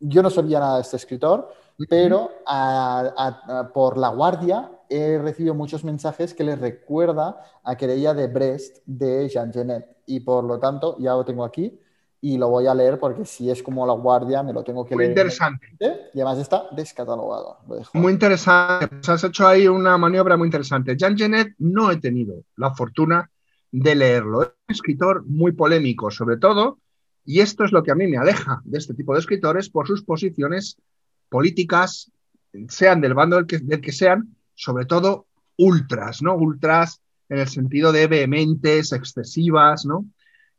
yo no sabía nada de este escritor, pero a- a- a- por La Guardia he recibido muchos mensajes que les recuerda a Querella de Brest de Jean Genet. Y por lo tanto, ya lo tengo aquí y lo voy a leer porque si es como La Guardia, me lo tengo que Muy leer. interesante. Y además está descatalogado. Muy interesante. Pues has hecho ahí una maniobra muy interesante. Jean Genet no he tenido la fortuna de leerlo. Es un escritor muy polémico, sobre todo, y esto es lo que a mí me aleja de este tipo de escritores por sus posiciones políticas, sean del bando del que, del que sean, sobre todo ultras, ¿no? Ultras en el sentido de vehementes, excesivas, ¿no?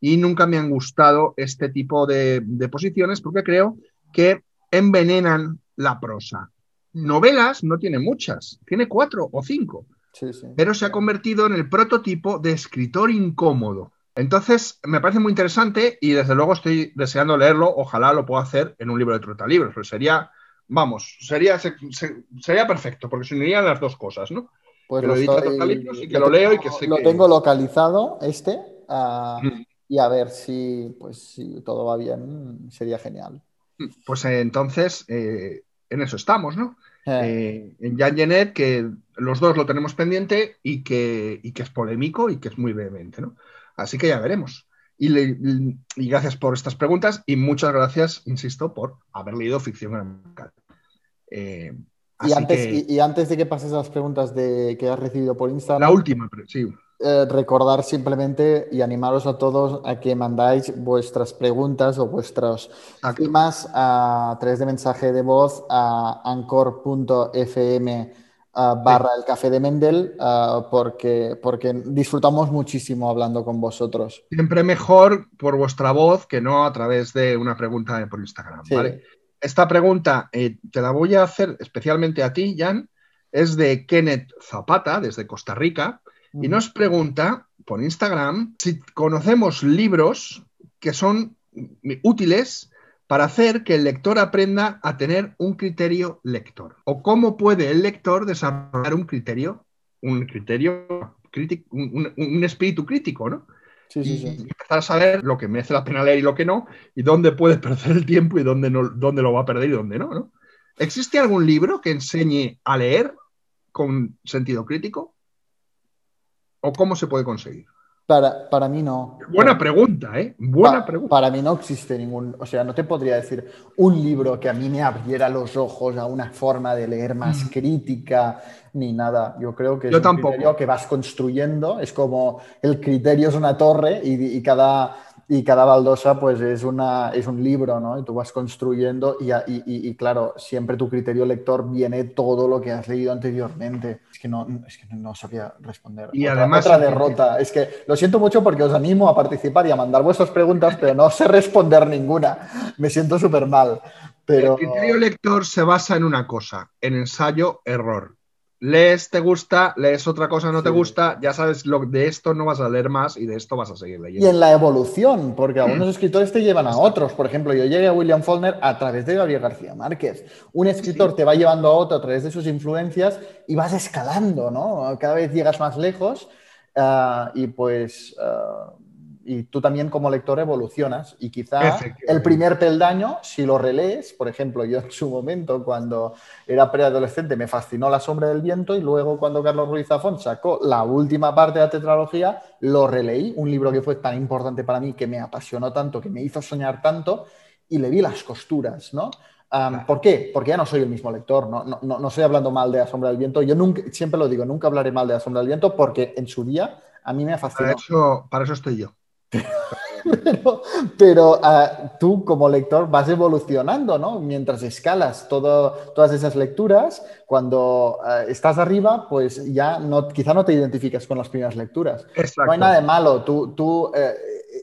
Y nunca me han gustado este tipo de, de posiciones porque creo que envenenan la prosa. Novelas no tiene muchas, tiene cuatro o cinco, Sí, sí. pero se ha convertido en el prototipo de escritor incómodo. Entonces, me parece muy interesante y desde luego estoy deseando leerlo. Ojalá lo pueda hacer en un libro de trotalibros, pero sería, vamos, sería, se- se- sería perfecto, porque se unirían las dos cosas, ¿no? Pues que lo estoy- y que lo lo leo y que sé lo que- tengo localizado este Mm. Y a ver si pues si todo va bien sería genial. Pues eh, entonces, eh, en eso estamos, ¿no? Eh. Eh, en Jan Genet, que los dos lo tenemos pendiente y que, y que es polémico y que es muy vehemente, ¿no? Así que ya veremos. Y, le- y gracias por estas preguntas y muchas gracias, insisto, por haber leído ficción gramatical. Y antes, que- y, y antes de que pases a las preguntas de, que has recibido por Instagram, la última, pero sí. Eh, recordar simplemente y animaros a todos a que mandáis vuestras preguntas o vuestros temas a través de mensaje de voz a anchor.fm ah, barra el café de Mendel ah, porque, porque disfrutamos muchísimo hablando con vosotros. Siempre mejor por vuestra voz que no a través de una pregunta por Instagram, Sí. ¿vale? Esta pregunta eh, te la voy a hacer especialmente a ti, Jan. Es de Kenneth Zapata, desde Costa Rica, y nos pregunta por Instagram si conocemos libros que son útiles para hacer que el lector aprenda a tener un criterio lector. O cómo puede el lector desarrollar un criterio, un criterio crítico, un, un- un espíritu crítico, ¿no? Sí, sí, y sí. empezar a saber lo que merece la pena leer y lo que no, y dónde puede perder el tiempo y dónde, no, dónde lo va a perder y dónde no, ¿no? ¿Existe algún libro que enseñe a leer con sentido crítico? ¿O cómo se puede conseguir? Para, para mí no. Buena pregunta, ¿eh? Buena Pa- pregunta. Para mí no existe ningún, o sea, no te podría decir un libro que a mí me abriera los ojos a una forma de leer más crítica ni nada. Yo creo que es Yo un tampoco. criterio que vas construyendo, es como el criterio es una torre y, y cada, y cada baldosa pues es, una, es un libro, ¿no? Y tú vas construyendo y, y- y- y, claro, siempre tu criterio lector viene todo lo que has leído anteriormente. Es que no, es que no sabía responder. Y otra, además- otra derrota. Es que lo siento mucho porque os animo a participar y a mandar vuestras preguntas, pero no sé responder ninguna. Me siento súper mal. Pero El criterio lector se basa en una cosa, en ensayo-error. Lees, te gusta, lees otra cosa, no te gusta, ya sabes, lo, de esto no vas a leer más y de esto vas a seguir leyendo. Y en la evolución, porque algunos escritores te llevan a otros. Por ejemplo, yo llegué a William Faulkner a través de Gabriel García Márquez. Un escritor te va llevando a otro a través de sus influencias y vas escalando, ¿no? Cada vez llegas más lejos ah, y pues... ah, y tú también como lector evolucionas y quizá el primer peldaño, si lo relees, por ejemplo, yo en su momento cuando era preadolescente me fascinó La sombra del viento y luego cuando Carlos Ruiz Zafón sacó la última parte de la tetralogía, lo releí, un libro que fue tan importante para mí, que me apasionó tanto, que me hizo soñar tanto y le vi las costuras, ¿no? ¿Por qué? Porque ya no soy el mismo lector, no, no, no, estoy hablando mal de La Sombra del Viento. Yo nunca, siempre lo digo, nunca hablaré mal de La Sombra del Viento porque en su día a mí me ha fascinado. Para eso, para eso estoy yo. pero, ah, tú como lector vas evolucionando, ¿no? Mientras escalas todas esas lecturas, cuando ah, estás arriba, pues ya no, quizá no te identificas con las primeras lecturas. No hay nada de malo, tú, tú eh,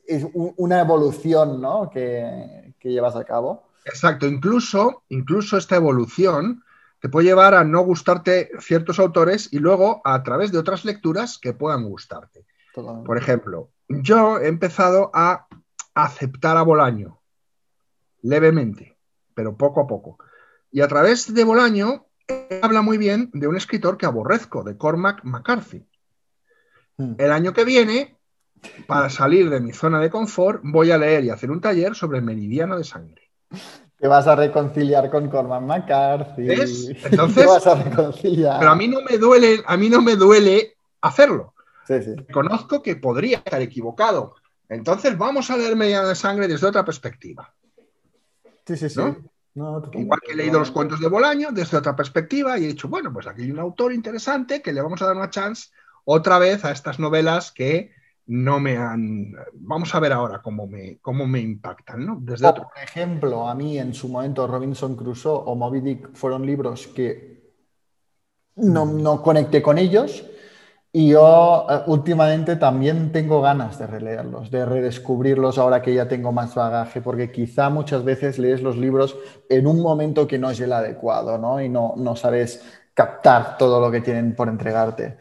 es una evolución ¿no? que, que, llevas a cabo. Exacto, incluso, incluso esta evolución te puede llevar a no gustarte ciertos autores y luego a través de otras lecturas que puedan gustarte. Por ejemplo, yo he empezado a aceptar a Bolaño, levemente, pero poco a poco. Y a través de Bolaño habla muy bien de un escritor que aborrezco, de Cormac McCarthy. Hmm. El año que viene, para salir de mi zona de confort, voy a leer y hacer un taller sobre el meridiano de sangre. Te vas a reconciliar con Cormac McCarthy. ¿Ves? Entonces, vas a reconciliar. Pero a mí no me duele, a mí no me duele hacerlo. Conozco que podría estar equivocado. Entonces vamos a leer Mediano de Sangre desde otra perspectiva. Sí, sí, sí. Igual que he leído los cuentos de Bolaño desde otra perspectiva y he dicho, bueno, pues aquí hay un autor interesante que le vamos a dar una chance otra vez a estas novelas que no me han... Vamos a ver ahora cómo me, cómo me impactan, ¿no? Desde otro. Por ejemplo, a mí en su momento Robinson Crusoe o Moby Dick fueron libros que no, no conecté con ellos, y yo eh, últimamente también tengo ganas de releerlos, de redescubrirlos ahora que ya tengo más bagaje, porque quizá muchas veces lees los libros en un momento que no es el adecuado, ¿no? Y no, no sabes captar todo lo que tienen por entregarte.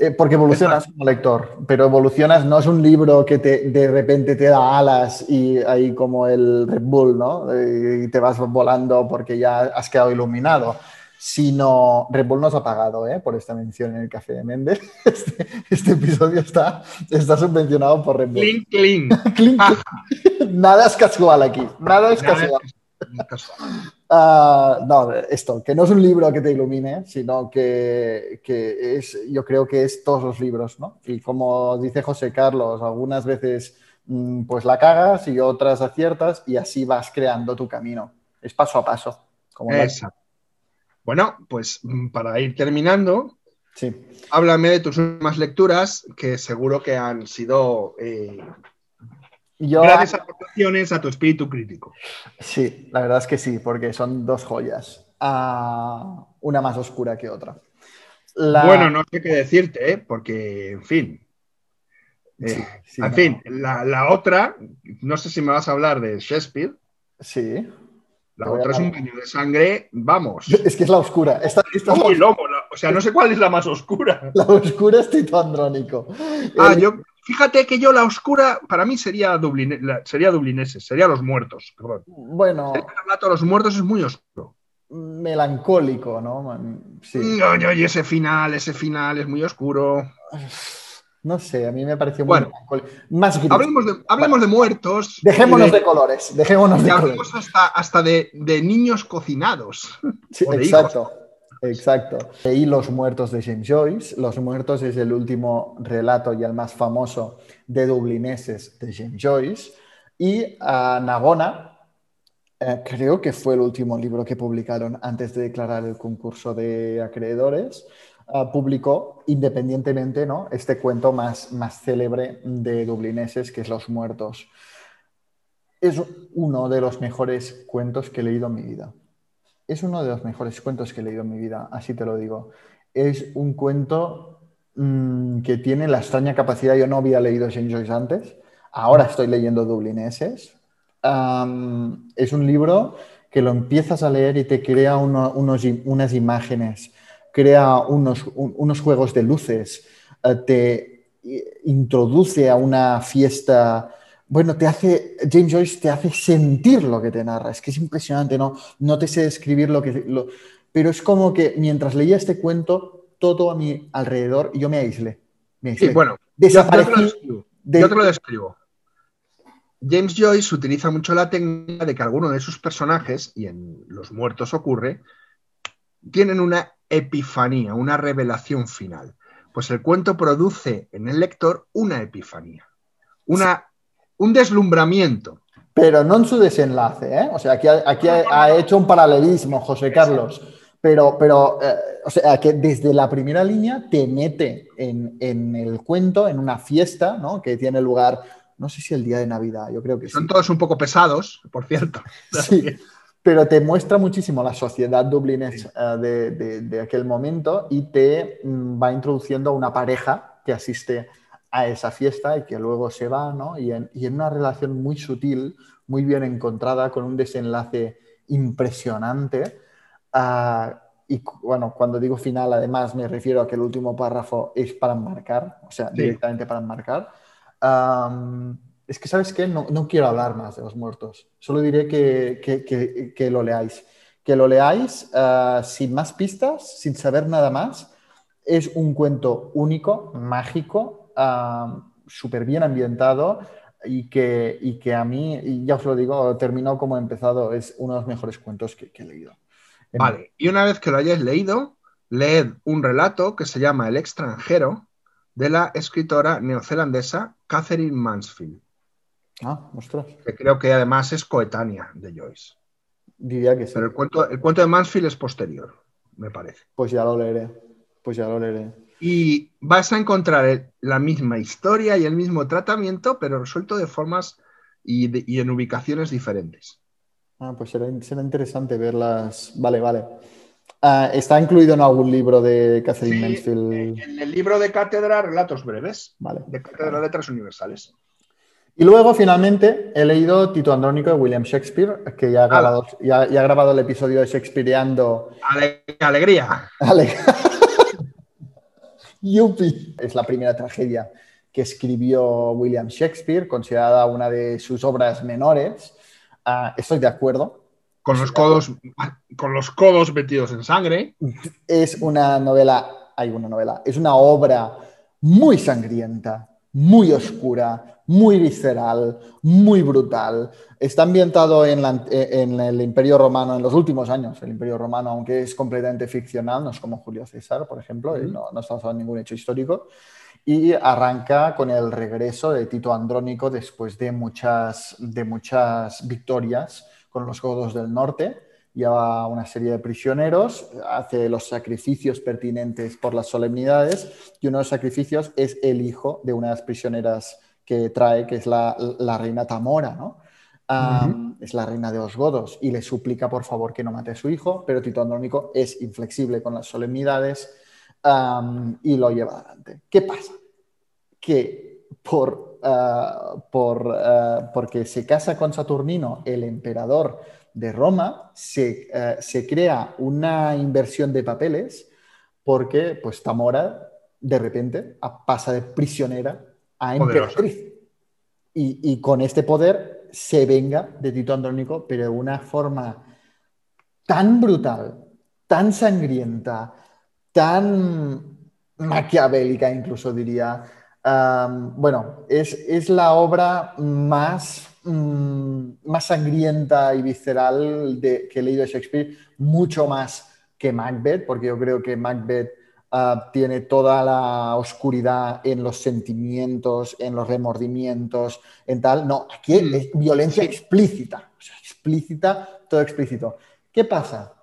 Eh, porque evolucionas como lector, pero evolucionas no es un libro que te, de repente te da alas y ahí como el Red Bull, ¿no? Y te vas volando porque ya has quedado iluminado sino Red Bull nos ha pagado ¿eh? por esta mención en el café de Méndez. Este, este, episodio está, está subvencionado por Red Bull. Cling, cling. nada es casual aquí, nada es casual. Ah, no, esto, que no es un libro que te ilumine, sino que, que, es, yo creo que es todos los libros, ¿no? Y como dice José Carlos, algunas veces mm, pues la cagas y otras aciertas y así vas creando tu camino. Es paso a paso. Como Exacto. Bueno, pues mm, para ir terminando, háblame de tus últimas lecturas, que seguro que han sido eh, grandes aportaciones a tu espíritu crítico. Sí, la verdad es que sí, porque son dos joyas, ah, una más oscura que otra. Bueno, no sé qué decirte, ¿eh? porque, en fin. Eh, en fin, la, la, otra, no sé si me vas a hablar de Shakespeare. Sí. La otra es un baño de sangre, vamos. Es que es la oscura. Esta, lomo, o sea, no sé cuál es la más oscura. La oscura es Tito Andrónico. Ah, yo, fíjate que yo la oscura para mí sería, Dublin, sería dublineses, sería los muertos. Bueno. El relato de los muertos es muy oscuro. Melancólico, ¿no? Sí. No, y ese final, ese final es muy oscuro. No sé, a mí me pareció muy más Hablemos, de, hablemos de, muertos. Dejémonos de, colores. Dejémonos de hablemos hasta, hasta de, niños cocinados. Sí, exacto. Exacto. Leí Los Muertos de James Joyce. Los Muertos es el último relato y el más famoso de dublineses de James Joyce. Y a Nagona, eh, creo que fue el último libro que publicaron antes de declarar el concurso de acreedores. Publicó independientemente ¿no? este cuento más, más célebre de dublineses, que es Los Muertos. Es uno de los mejores cuentos que he leído en mi vida. Es uno de los mejores cuentos que he leído en mi vida, así te lo digo. Es un cuento mm, que tiene la extraña capacidad, yo no había leído Saint Joyce antes, ahora estoy leyendo Dublineses. es un libro que lo empiezas a leer y te crea unas imágenes crea unos, un- unos juegos de luces, eh, te introduce a una fiesta. Bueno, te hace, James Joyce te hace sentir lo que te narra. Es que es impresionante, ¿no? No te sé describir lo que. lo- pero es como que mientras leía este cuento, todo a mi alrededor, yo me aislé. Me aislé. Sí, bueno, yo, yo te lo Desaparecí. describo. de- Yo te lo describo. James Joyce utiliza mucho la técnica de que alguno de sus personajes, y en Los Muertos ocurre, tienen una epifanía, una revelación final. Pues el cuento produce en el lector una epifanía, una, un deslumbramiento. Pero no en su desenlace, ¿eh? O sea, aquí, ha, aquí ha- ha hecho un paralelismo, José Carlos. Pero, pero eh, o sea, que desde la primera línea te mete en, en el cuento, en una fiesta, ¿no? Que tiene lugar, no sé si el día de Navidad, yo creo que sí. Son todos un poco pesados, por cierto. Sí, pero te muestra muchísimo la sociedad dublinés eh, de, de- de aquel momento y te mm, va introduciendo a una pareja que asiste a esa fiesta y que luego se va, ¿no? Y en, y en una relación muy sutil, muy bien encontrada, con un desenlace impresionante. Ah, y bueno, cuando digo final, además me refiero a que el último párrafo es para enmarcar, o sea, Sí. directamente para enmarcar. Am, es que, ¿sabes qué? No, no quiero hablar más de los muertos. Solo diré que, que- que- lo leáis. Que lo leáis ah, sin más pistas, sin saber nada más. Es un cuento único, mágico, súper bien ambientado y que, y que a mí, y ya os lo digo, terminó como he empezado. Es uno de los mejores cuentos que, que he leído. En- Vale, y una vez que lo hayáis leído, leed un relato que se llama El extranjero de la escritora neozelandesa Catherine Mansfield, Ah, ostras, que creo que además es coetánea de Joyce. diría que sí. Pero el cuento, el cuento de Mansfield es posterior, me parece. Pues ya lo leeré. Pues ya lo leeré. Y vas a encontrar la misma historia y el mismo tratamiento, pero resuelto de formas y, de- y en ubicaciones diferentes. Ah, pues será, será interesante verlas. Vale, vale. Ah, ¿Está incluido en algún libro de Catherine Mansfield? En el libro de cátedra, relatos breves, Vale. de cátedra Letras Universales. Y luego, finalmente, he leído Tito Andrónico de William Shakespeare, que ya ha grabado, ya, ya ha grabado el episodio de Shakespeareando. Ale- alegría. Ale- Yupi. Es la primera tragedia que escribió William Shakespeare, considerada una de sus obras menores. Ah, estoy de acuerdo. Con los codos, con los codos metidos en sangre. es una novela, hay una novela, es una obra muy sangrienta, muy oscura, muy visceral, muy brutal. Está ambientado en, la- en el Imperio Romano en los últimos años. El Imperio Romano, aunque es completamente ficcional, no es como Julio César, por ejemplo, y no, no está basado en ningún hecho histórico. Y arranca con el regreso de Tito Andrónico después de muchas, de muchas victorias con los godos del norte. Lleva una serie de prisioneros, hace los sacrificios pertinentes por las solemnidades y uno de los sacrificios es el hijo de una de las prisioneras que trae, que es la, la reina Tamora, ¿no? Um, Es la reina de los godos y le suplica por favor que no mate a su hijo, pero Tito Andrónico es inflexible con las solemnidades um, y lo lleva adelante. ¿Qué pasa? Que por, uh, por, uh, porque se casa con Saturnino, el emperador de Roma, se, uh, se crea una inversión de papeles porque pues Tamora de repente pasa de prisionera a emperatriz. Y, y, con este poder se venga de Tito Andrónico, pero de una forma tan brutal, tan sangrienta, tan maquiavélica incluso diría. Um, bueno, es, es, la obra más, um, más sangrienta y visceral de, que he leído de Shakespeare, mucho más que Macbeth, porque yo creo que Macbeth uh, tiene toda la oscuridad en los sentimientos, en los remordimientos, en tal. No, aquí es violencia explícita, o sea, explícita, todo explícito. ¿Qué pasa?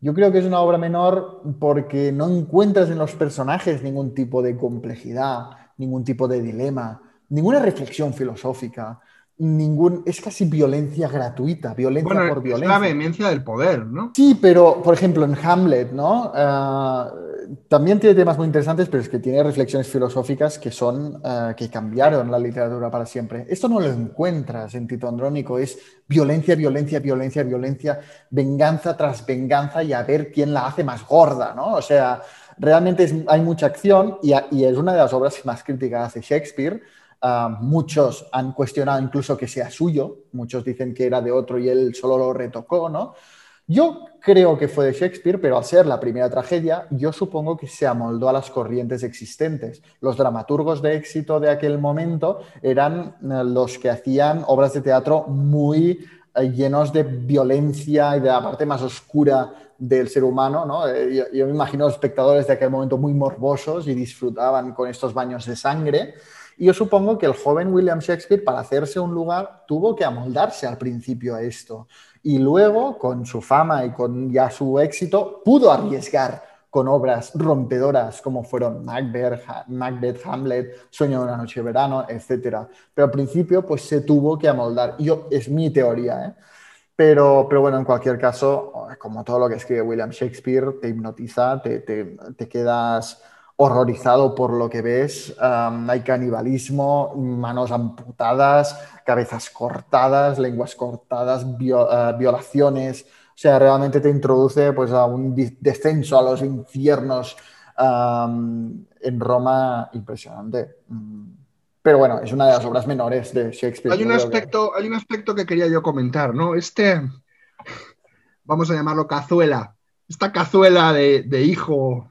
Yo creo que es una obra menor porque no encuentras en los personajes ningún tipo de complejidad, ningún tipo de dilema, ninguna reflexión filosófica. Ningún, es casi violencia gratuita, violencia Bueno, por es violencia. la vehemencia del poder, ¿no? Sí, pero por ejemplo en Hamlet, ¿no? Ah, también tiene temas muy interesantes, pero es que tiene reflexiones filosóficas que son ah, que cambiaron la literatura para siempre. Esto no lo encuentras en Tito Andrónico, es violencia, violencia, violencia, violencia, venganza tras venganza y a ver quién la hace más gorda, ¿no? O sea, realmente es- hay mucha acción y, y es una de las obras más criticadas de Shakespeare. Ah, muchos han cuestionado incluso que sea suyo, muchos dicen que era de otro y él solo lo retocó, ¿no? Yo creo que fue de Shakespeare, pero al ser la primera tragedia, yo supongo que se amoldó a las corrientes existentes. Los dramaturgos de éxito de aquel momento eran eh, los que hacían obras de teatro muy eh, llenos de violencia y de la parte más oscura del ser humano, ¿no? Eh, yo, yo me imagino a los espectadores de aquel momento muy morbosos y disfrutaban con estos baños de sangre. Yo supongo que el joven William Shakespeare, para hacerse un lugar, tuvo que amoldarse al principio a esto. Y luego, con su fama y con ya su éxito, pudo arriesgar con obras rompedoras como fueron Macbeth, Macbeth, Hamlet, Sueño de una noche de verano, etc. Pero al principio, pues se tuvo que amoldar. Yo, es mi teoría, ¿eh? Pero, pero bueno, en cualquier caso, como todo lo que escribe William Shakespeare, te hipnotiza, te, te- te quedas horrorizado por lo que ves. Um, hay canibalismo, manos amputadas, cabezas cortadas, lenguas cortadas, eh, violaciones. O sea, realmente te introduce pues, a un descenso a los infiernos um, en Roma impresionante. Pero bueno, es una de las obras menores de Shakespeare. Hay un creo que- aspecto, hay un aspecto que quería yo comentar, ¿no? Este, vamos a llamarlo cazuela, esta cazuela de, de hijo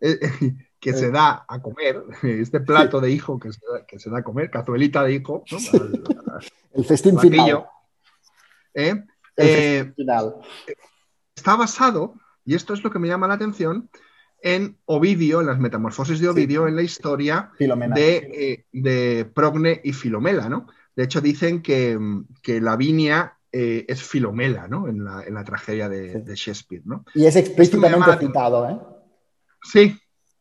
eh, eh, que se da a comer, este plato de hijo que se, da, que se da a comer, cazuelita de hijo, ¿no? Al- al- El festín final. ¿eh? El Eh, festín final. está basado, y esto es lo que me llama la atención, en Ovidio, en las metamorfosis de Ovidio, en la historia de, eh, de Progne y Filomela, ¿no? De hecho, dicen que, que Lavinia eh, es Filomela, ¿no? En la, en la tragedia de, de Shakespeare, ¿no? Y es explícitamente citado, ¿eh? Sí.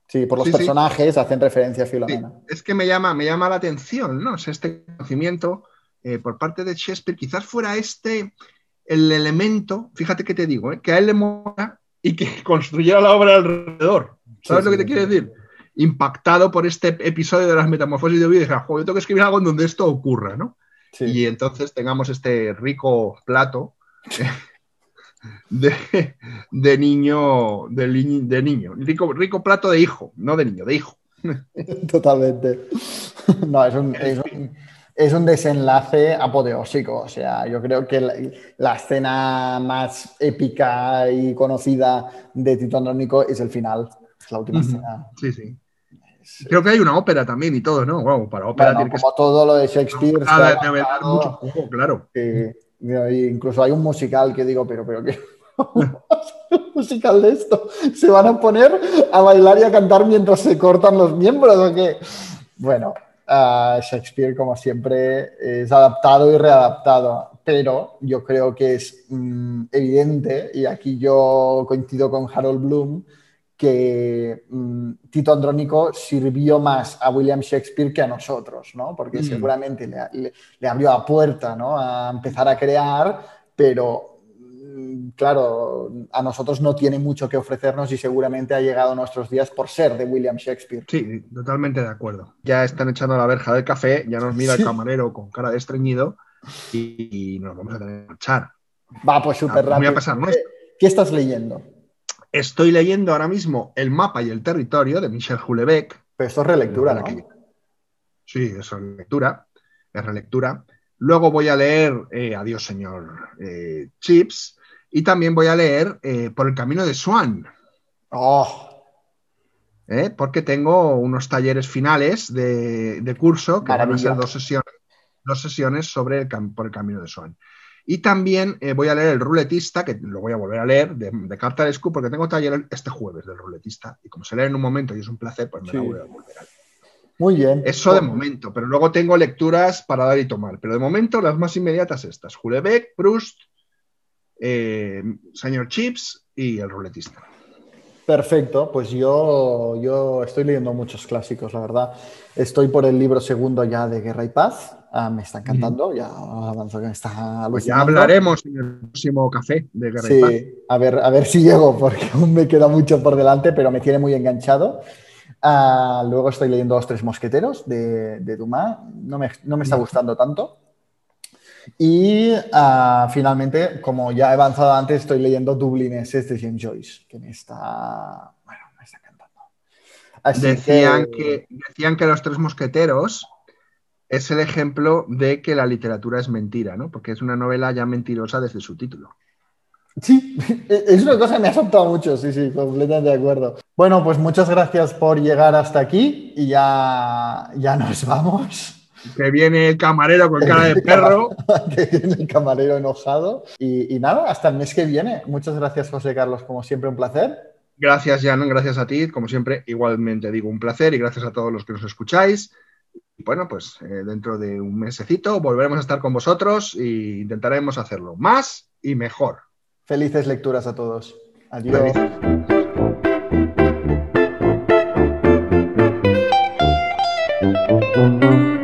Sí, por los Sí, sí. personajes hacen referencia a Filomena. Es que me llama, me llama la atención, ¿no? O sea, este conocimiento eh, por parte de Shakespeare, quizás fuera este el elemento, fíjate que te digo, ¿eh? que a él le mola y que construyera la obra alrededor. ¿Sabes Sí, lo que sí, te sí. quiero decir? Impactado por este episodio de las metamorfosis de Ovidio, dije, "Jo, yo tengo que escribir algo en donde esto ocurra, ¿no? Y entonces tengamos este rico plato de, de niño, de, li- de niño, rico, rico plato de hijo, no de niño, de hijo. Totalmente. No, es un, es un- es un desenlace apoteósico. O sea, yo creo que la, la escena más épica y conocida de Tito Andrónico es el final. Es la última escena. Sí, sí. Creo que hay una ópera también y todo, ¿no? Wow, para ópera Bueno, tiene que como todo lo de Shakespeare. Ah, debe dar mucho juego, claro. Sí. Incluso hay un musical que digo, pero, pero ¿qué? musical de esto. ¿Se van a poner a bailar y a cantar mientras se cortan los miembros o? Bueno, ah, Shakespeare, como siempre, es adaptado y readaptado, pero yo creo que es mm, evidente, y aquí yo coincido con Harold Bloom, que mm, Tito Andrónico sirvió más a William Shakespeare que a nosotros, ¿no? Porque Mm. seguramente le, le- le abrió la puerta, ¿no? A empezar a crear, pero mm, claro, a nosotros no tiene mucho que ofrecernos y seguramente ha llegado a nuestros días por ser de William Shakespeare. Sí, totalmente de acuerdo. Ya están echando la verja del café, ya nos mira Sí. el camarero con cara de estreñido y, y nos vamos a tener que marchar. Va, pues súper Ah, voy a rápido. pasar, ¿no? ¿Qué, qué estás leyendo? Estoy leyendo ahora mismo El mapa y el territorio de Michel Houellebecq. Pero esto es relectura, ¿no? Sí, es relectura, es relectura. Luego voy a leer eh, Adiós, señor eh, Chips. Y también voy a leer eh, Por el camino de Swan. Oh, porque tengo unos talleres finales de, de curso que van a ser dos sesiones, dos sesiones sobre el por el camino de Swan. Y también eh, voy a leer El ruletista, que lo voy a volver a leer, de, de Cartarescu, porque tengo taller este jueves del ruletista. Y como se lee en un momento y es un placer, pues me la voy a volver a leer. muy bien. Eso de momento, pero luego tengo lecturas para dar y tomar. Pero de momento las más inmediatas estas: Houellebecq, Proust, eh, Señor Chips y El ruletista. Perfecto, pues yo, yo estoy leyendo muchos clásicos, la verdad. Estoy por el libro segundo ya de Guerra y Paz. Ah, me está encantando, ya avanzo que me está Pues ya hablaremos en el próximo café de Guerra y Paz. a ver, a ver si llego, porque aún me queda mucho por delante, pero me tiene muy enganchado. Ah, luego estoy leyendo Los Tres Mosqueteros de, de Dumas. No me, no me está gustando tanto. Y ah, finalmente, como ya he avanzado antes, estoy leyendo Dublineses de James Joyce, que me está. Bueno, me está encantando. Así Decían que, decían que Los Tres Mosqueteros es el ejemplo de que la literatura es mentira, ¿no? Porque es una novela ya mentirosa desde su título. Sí, es una cosa que me ha asombrado mucho, sí, sí, completamente de acuerdo. Bueno, pues muchas gracias por llegar hasta aquí y ya, ya nos vamos que viene el camarero con cara de perro. que viene el camarero enojado. Y, nada, hasta el mes que viene. Muchas gracias, José Carlos, como siempre, un placer. Gracias, Jan, gracias a ti. Como siempre, igualmente digo un placer y gracias a todos los que nos escucháis. Bueno, pues eh, dentro de un mesecito volveremos a estar con vosotros e intentaremos hacerlo más y mejor. Felices lecturas a todos. Adiós. Thank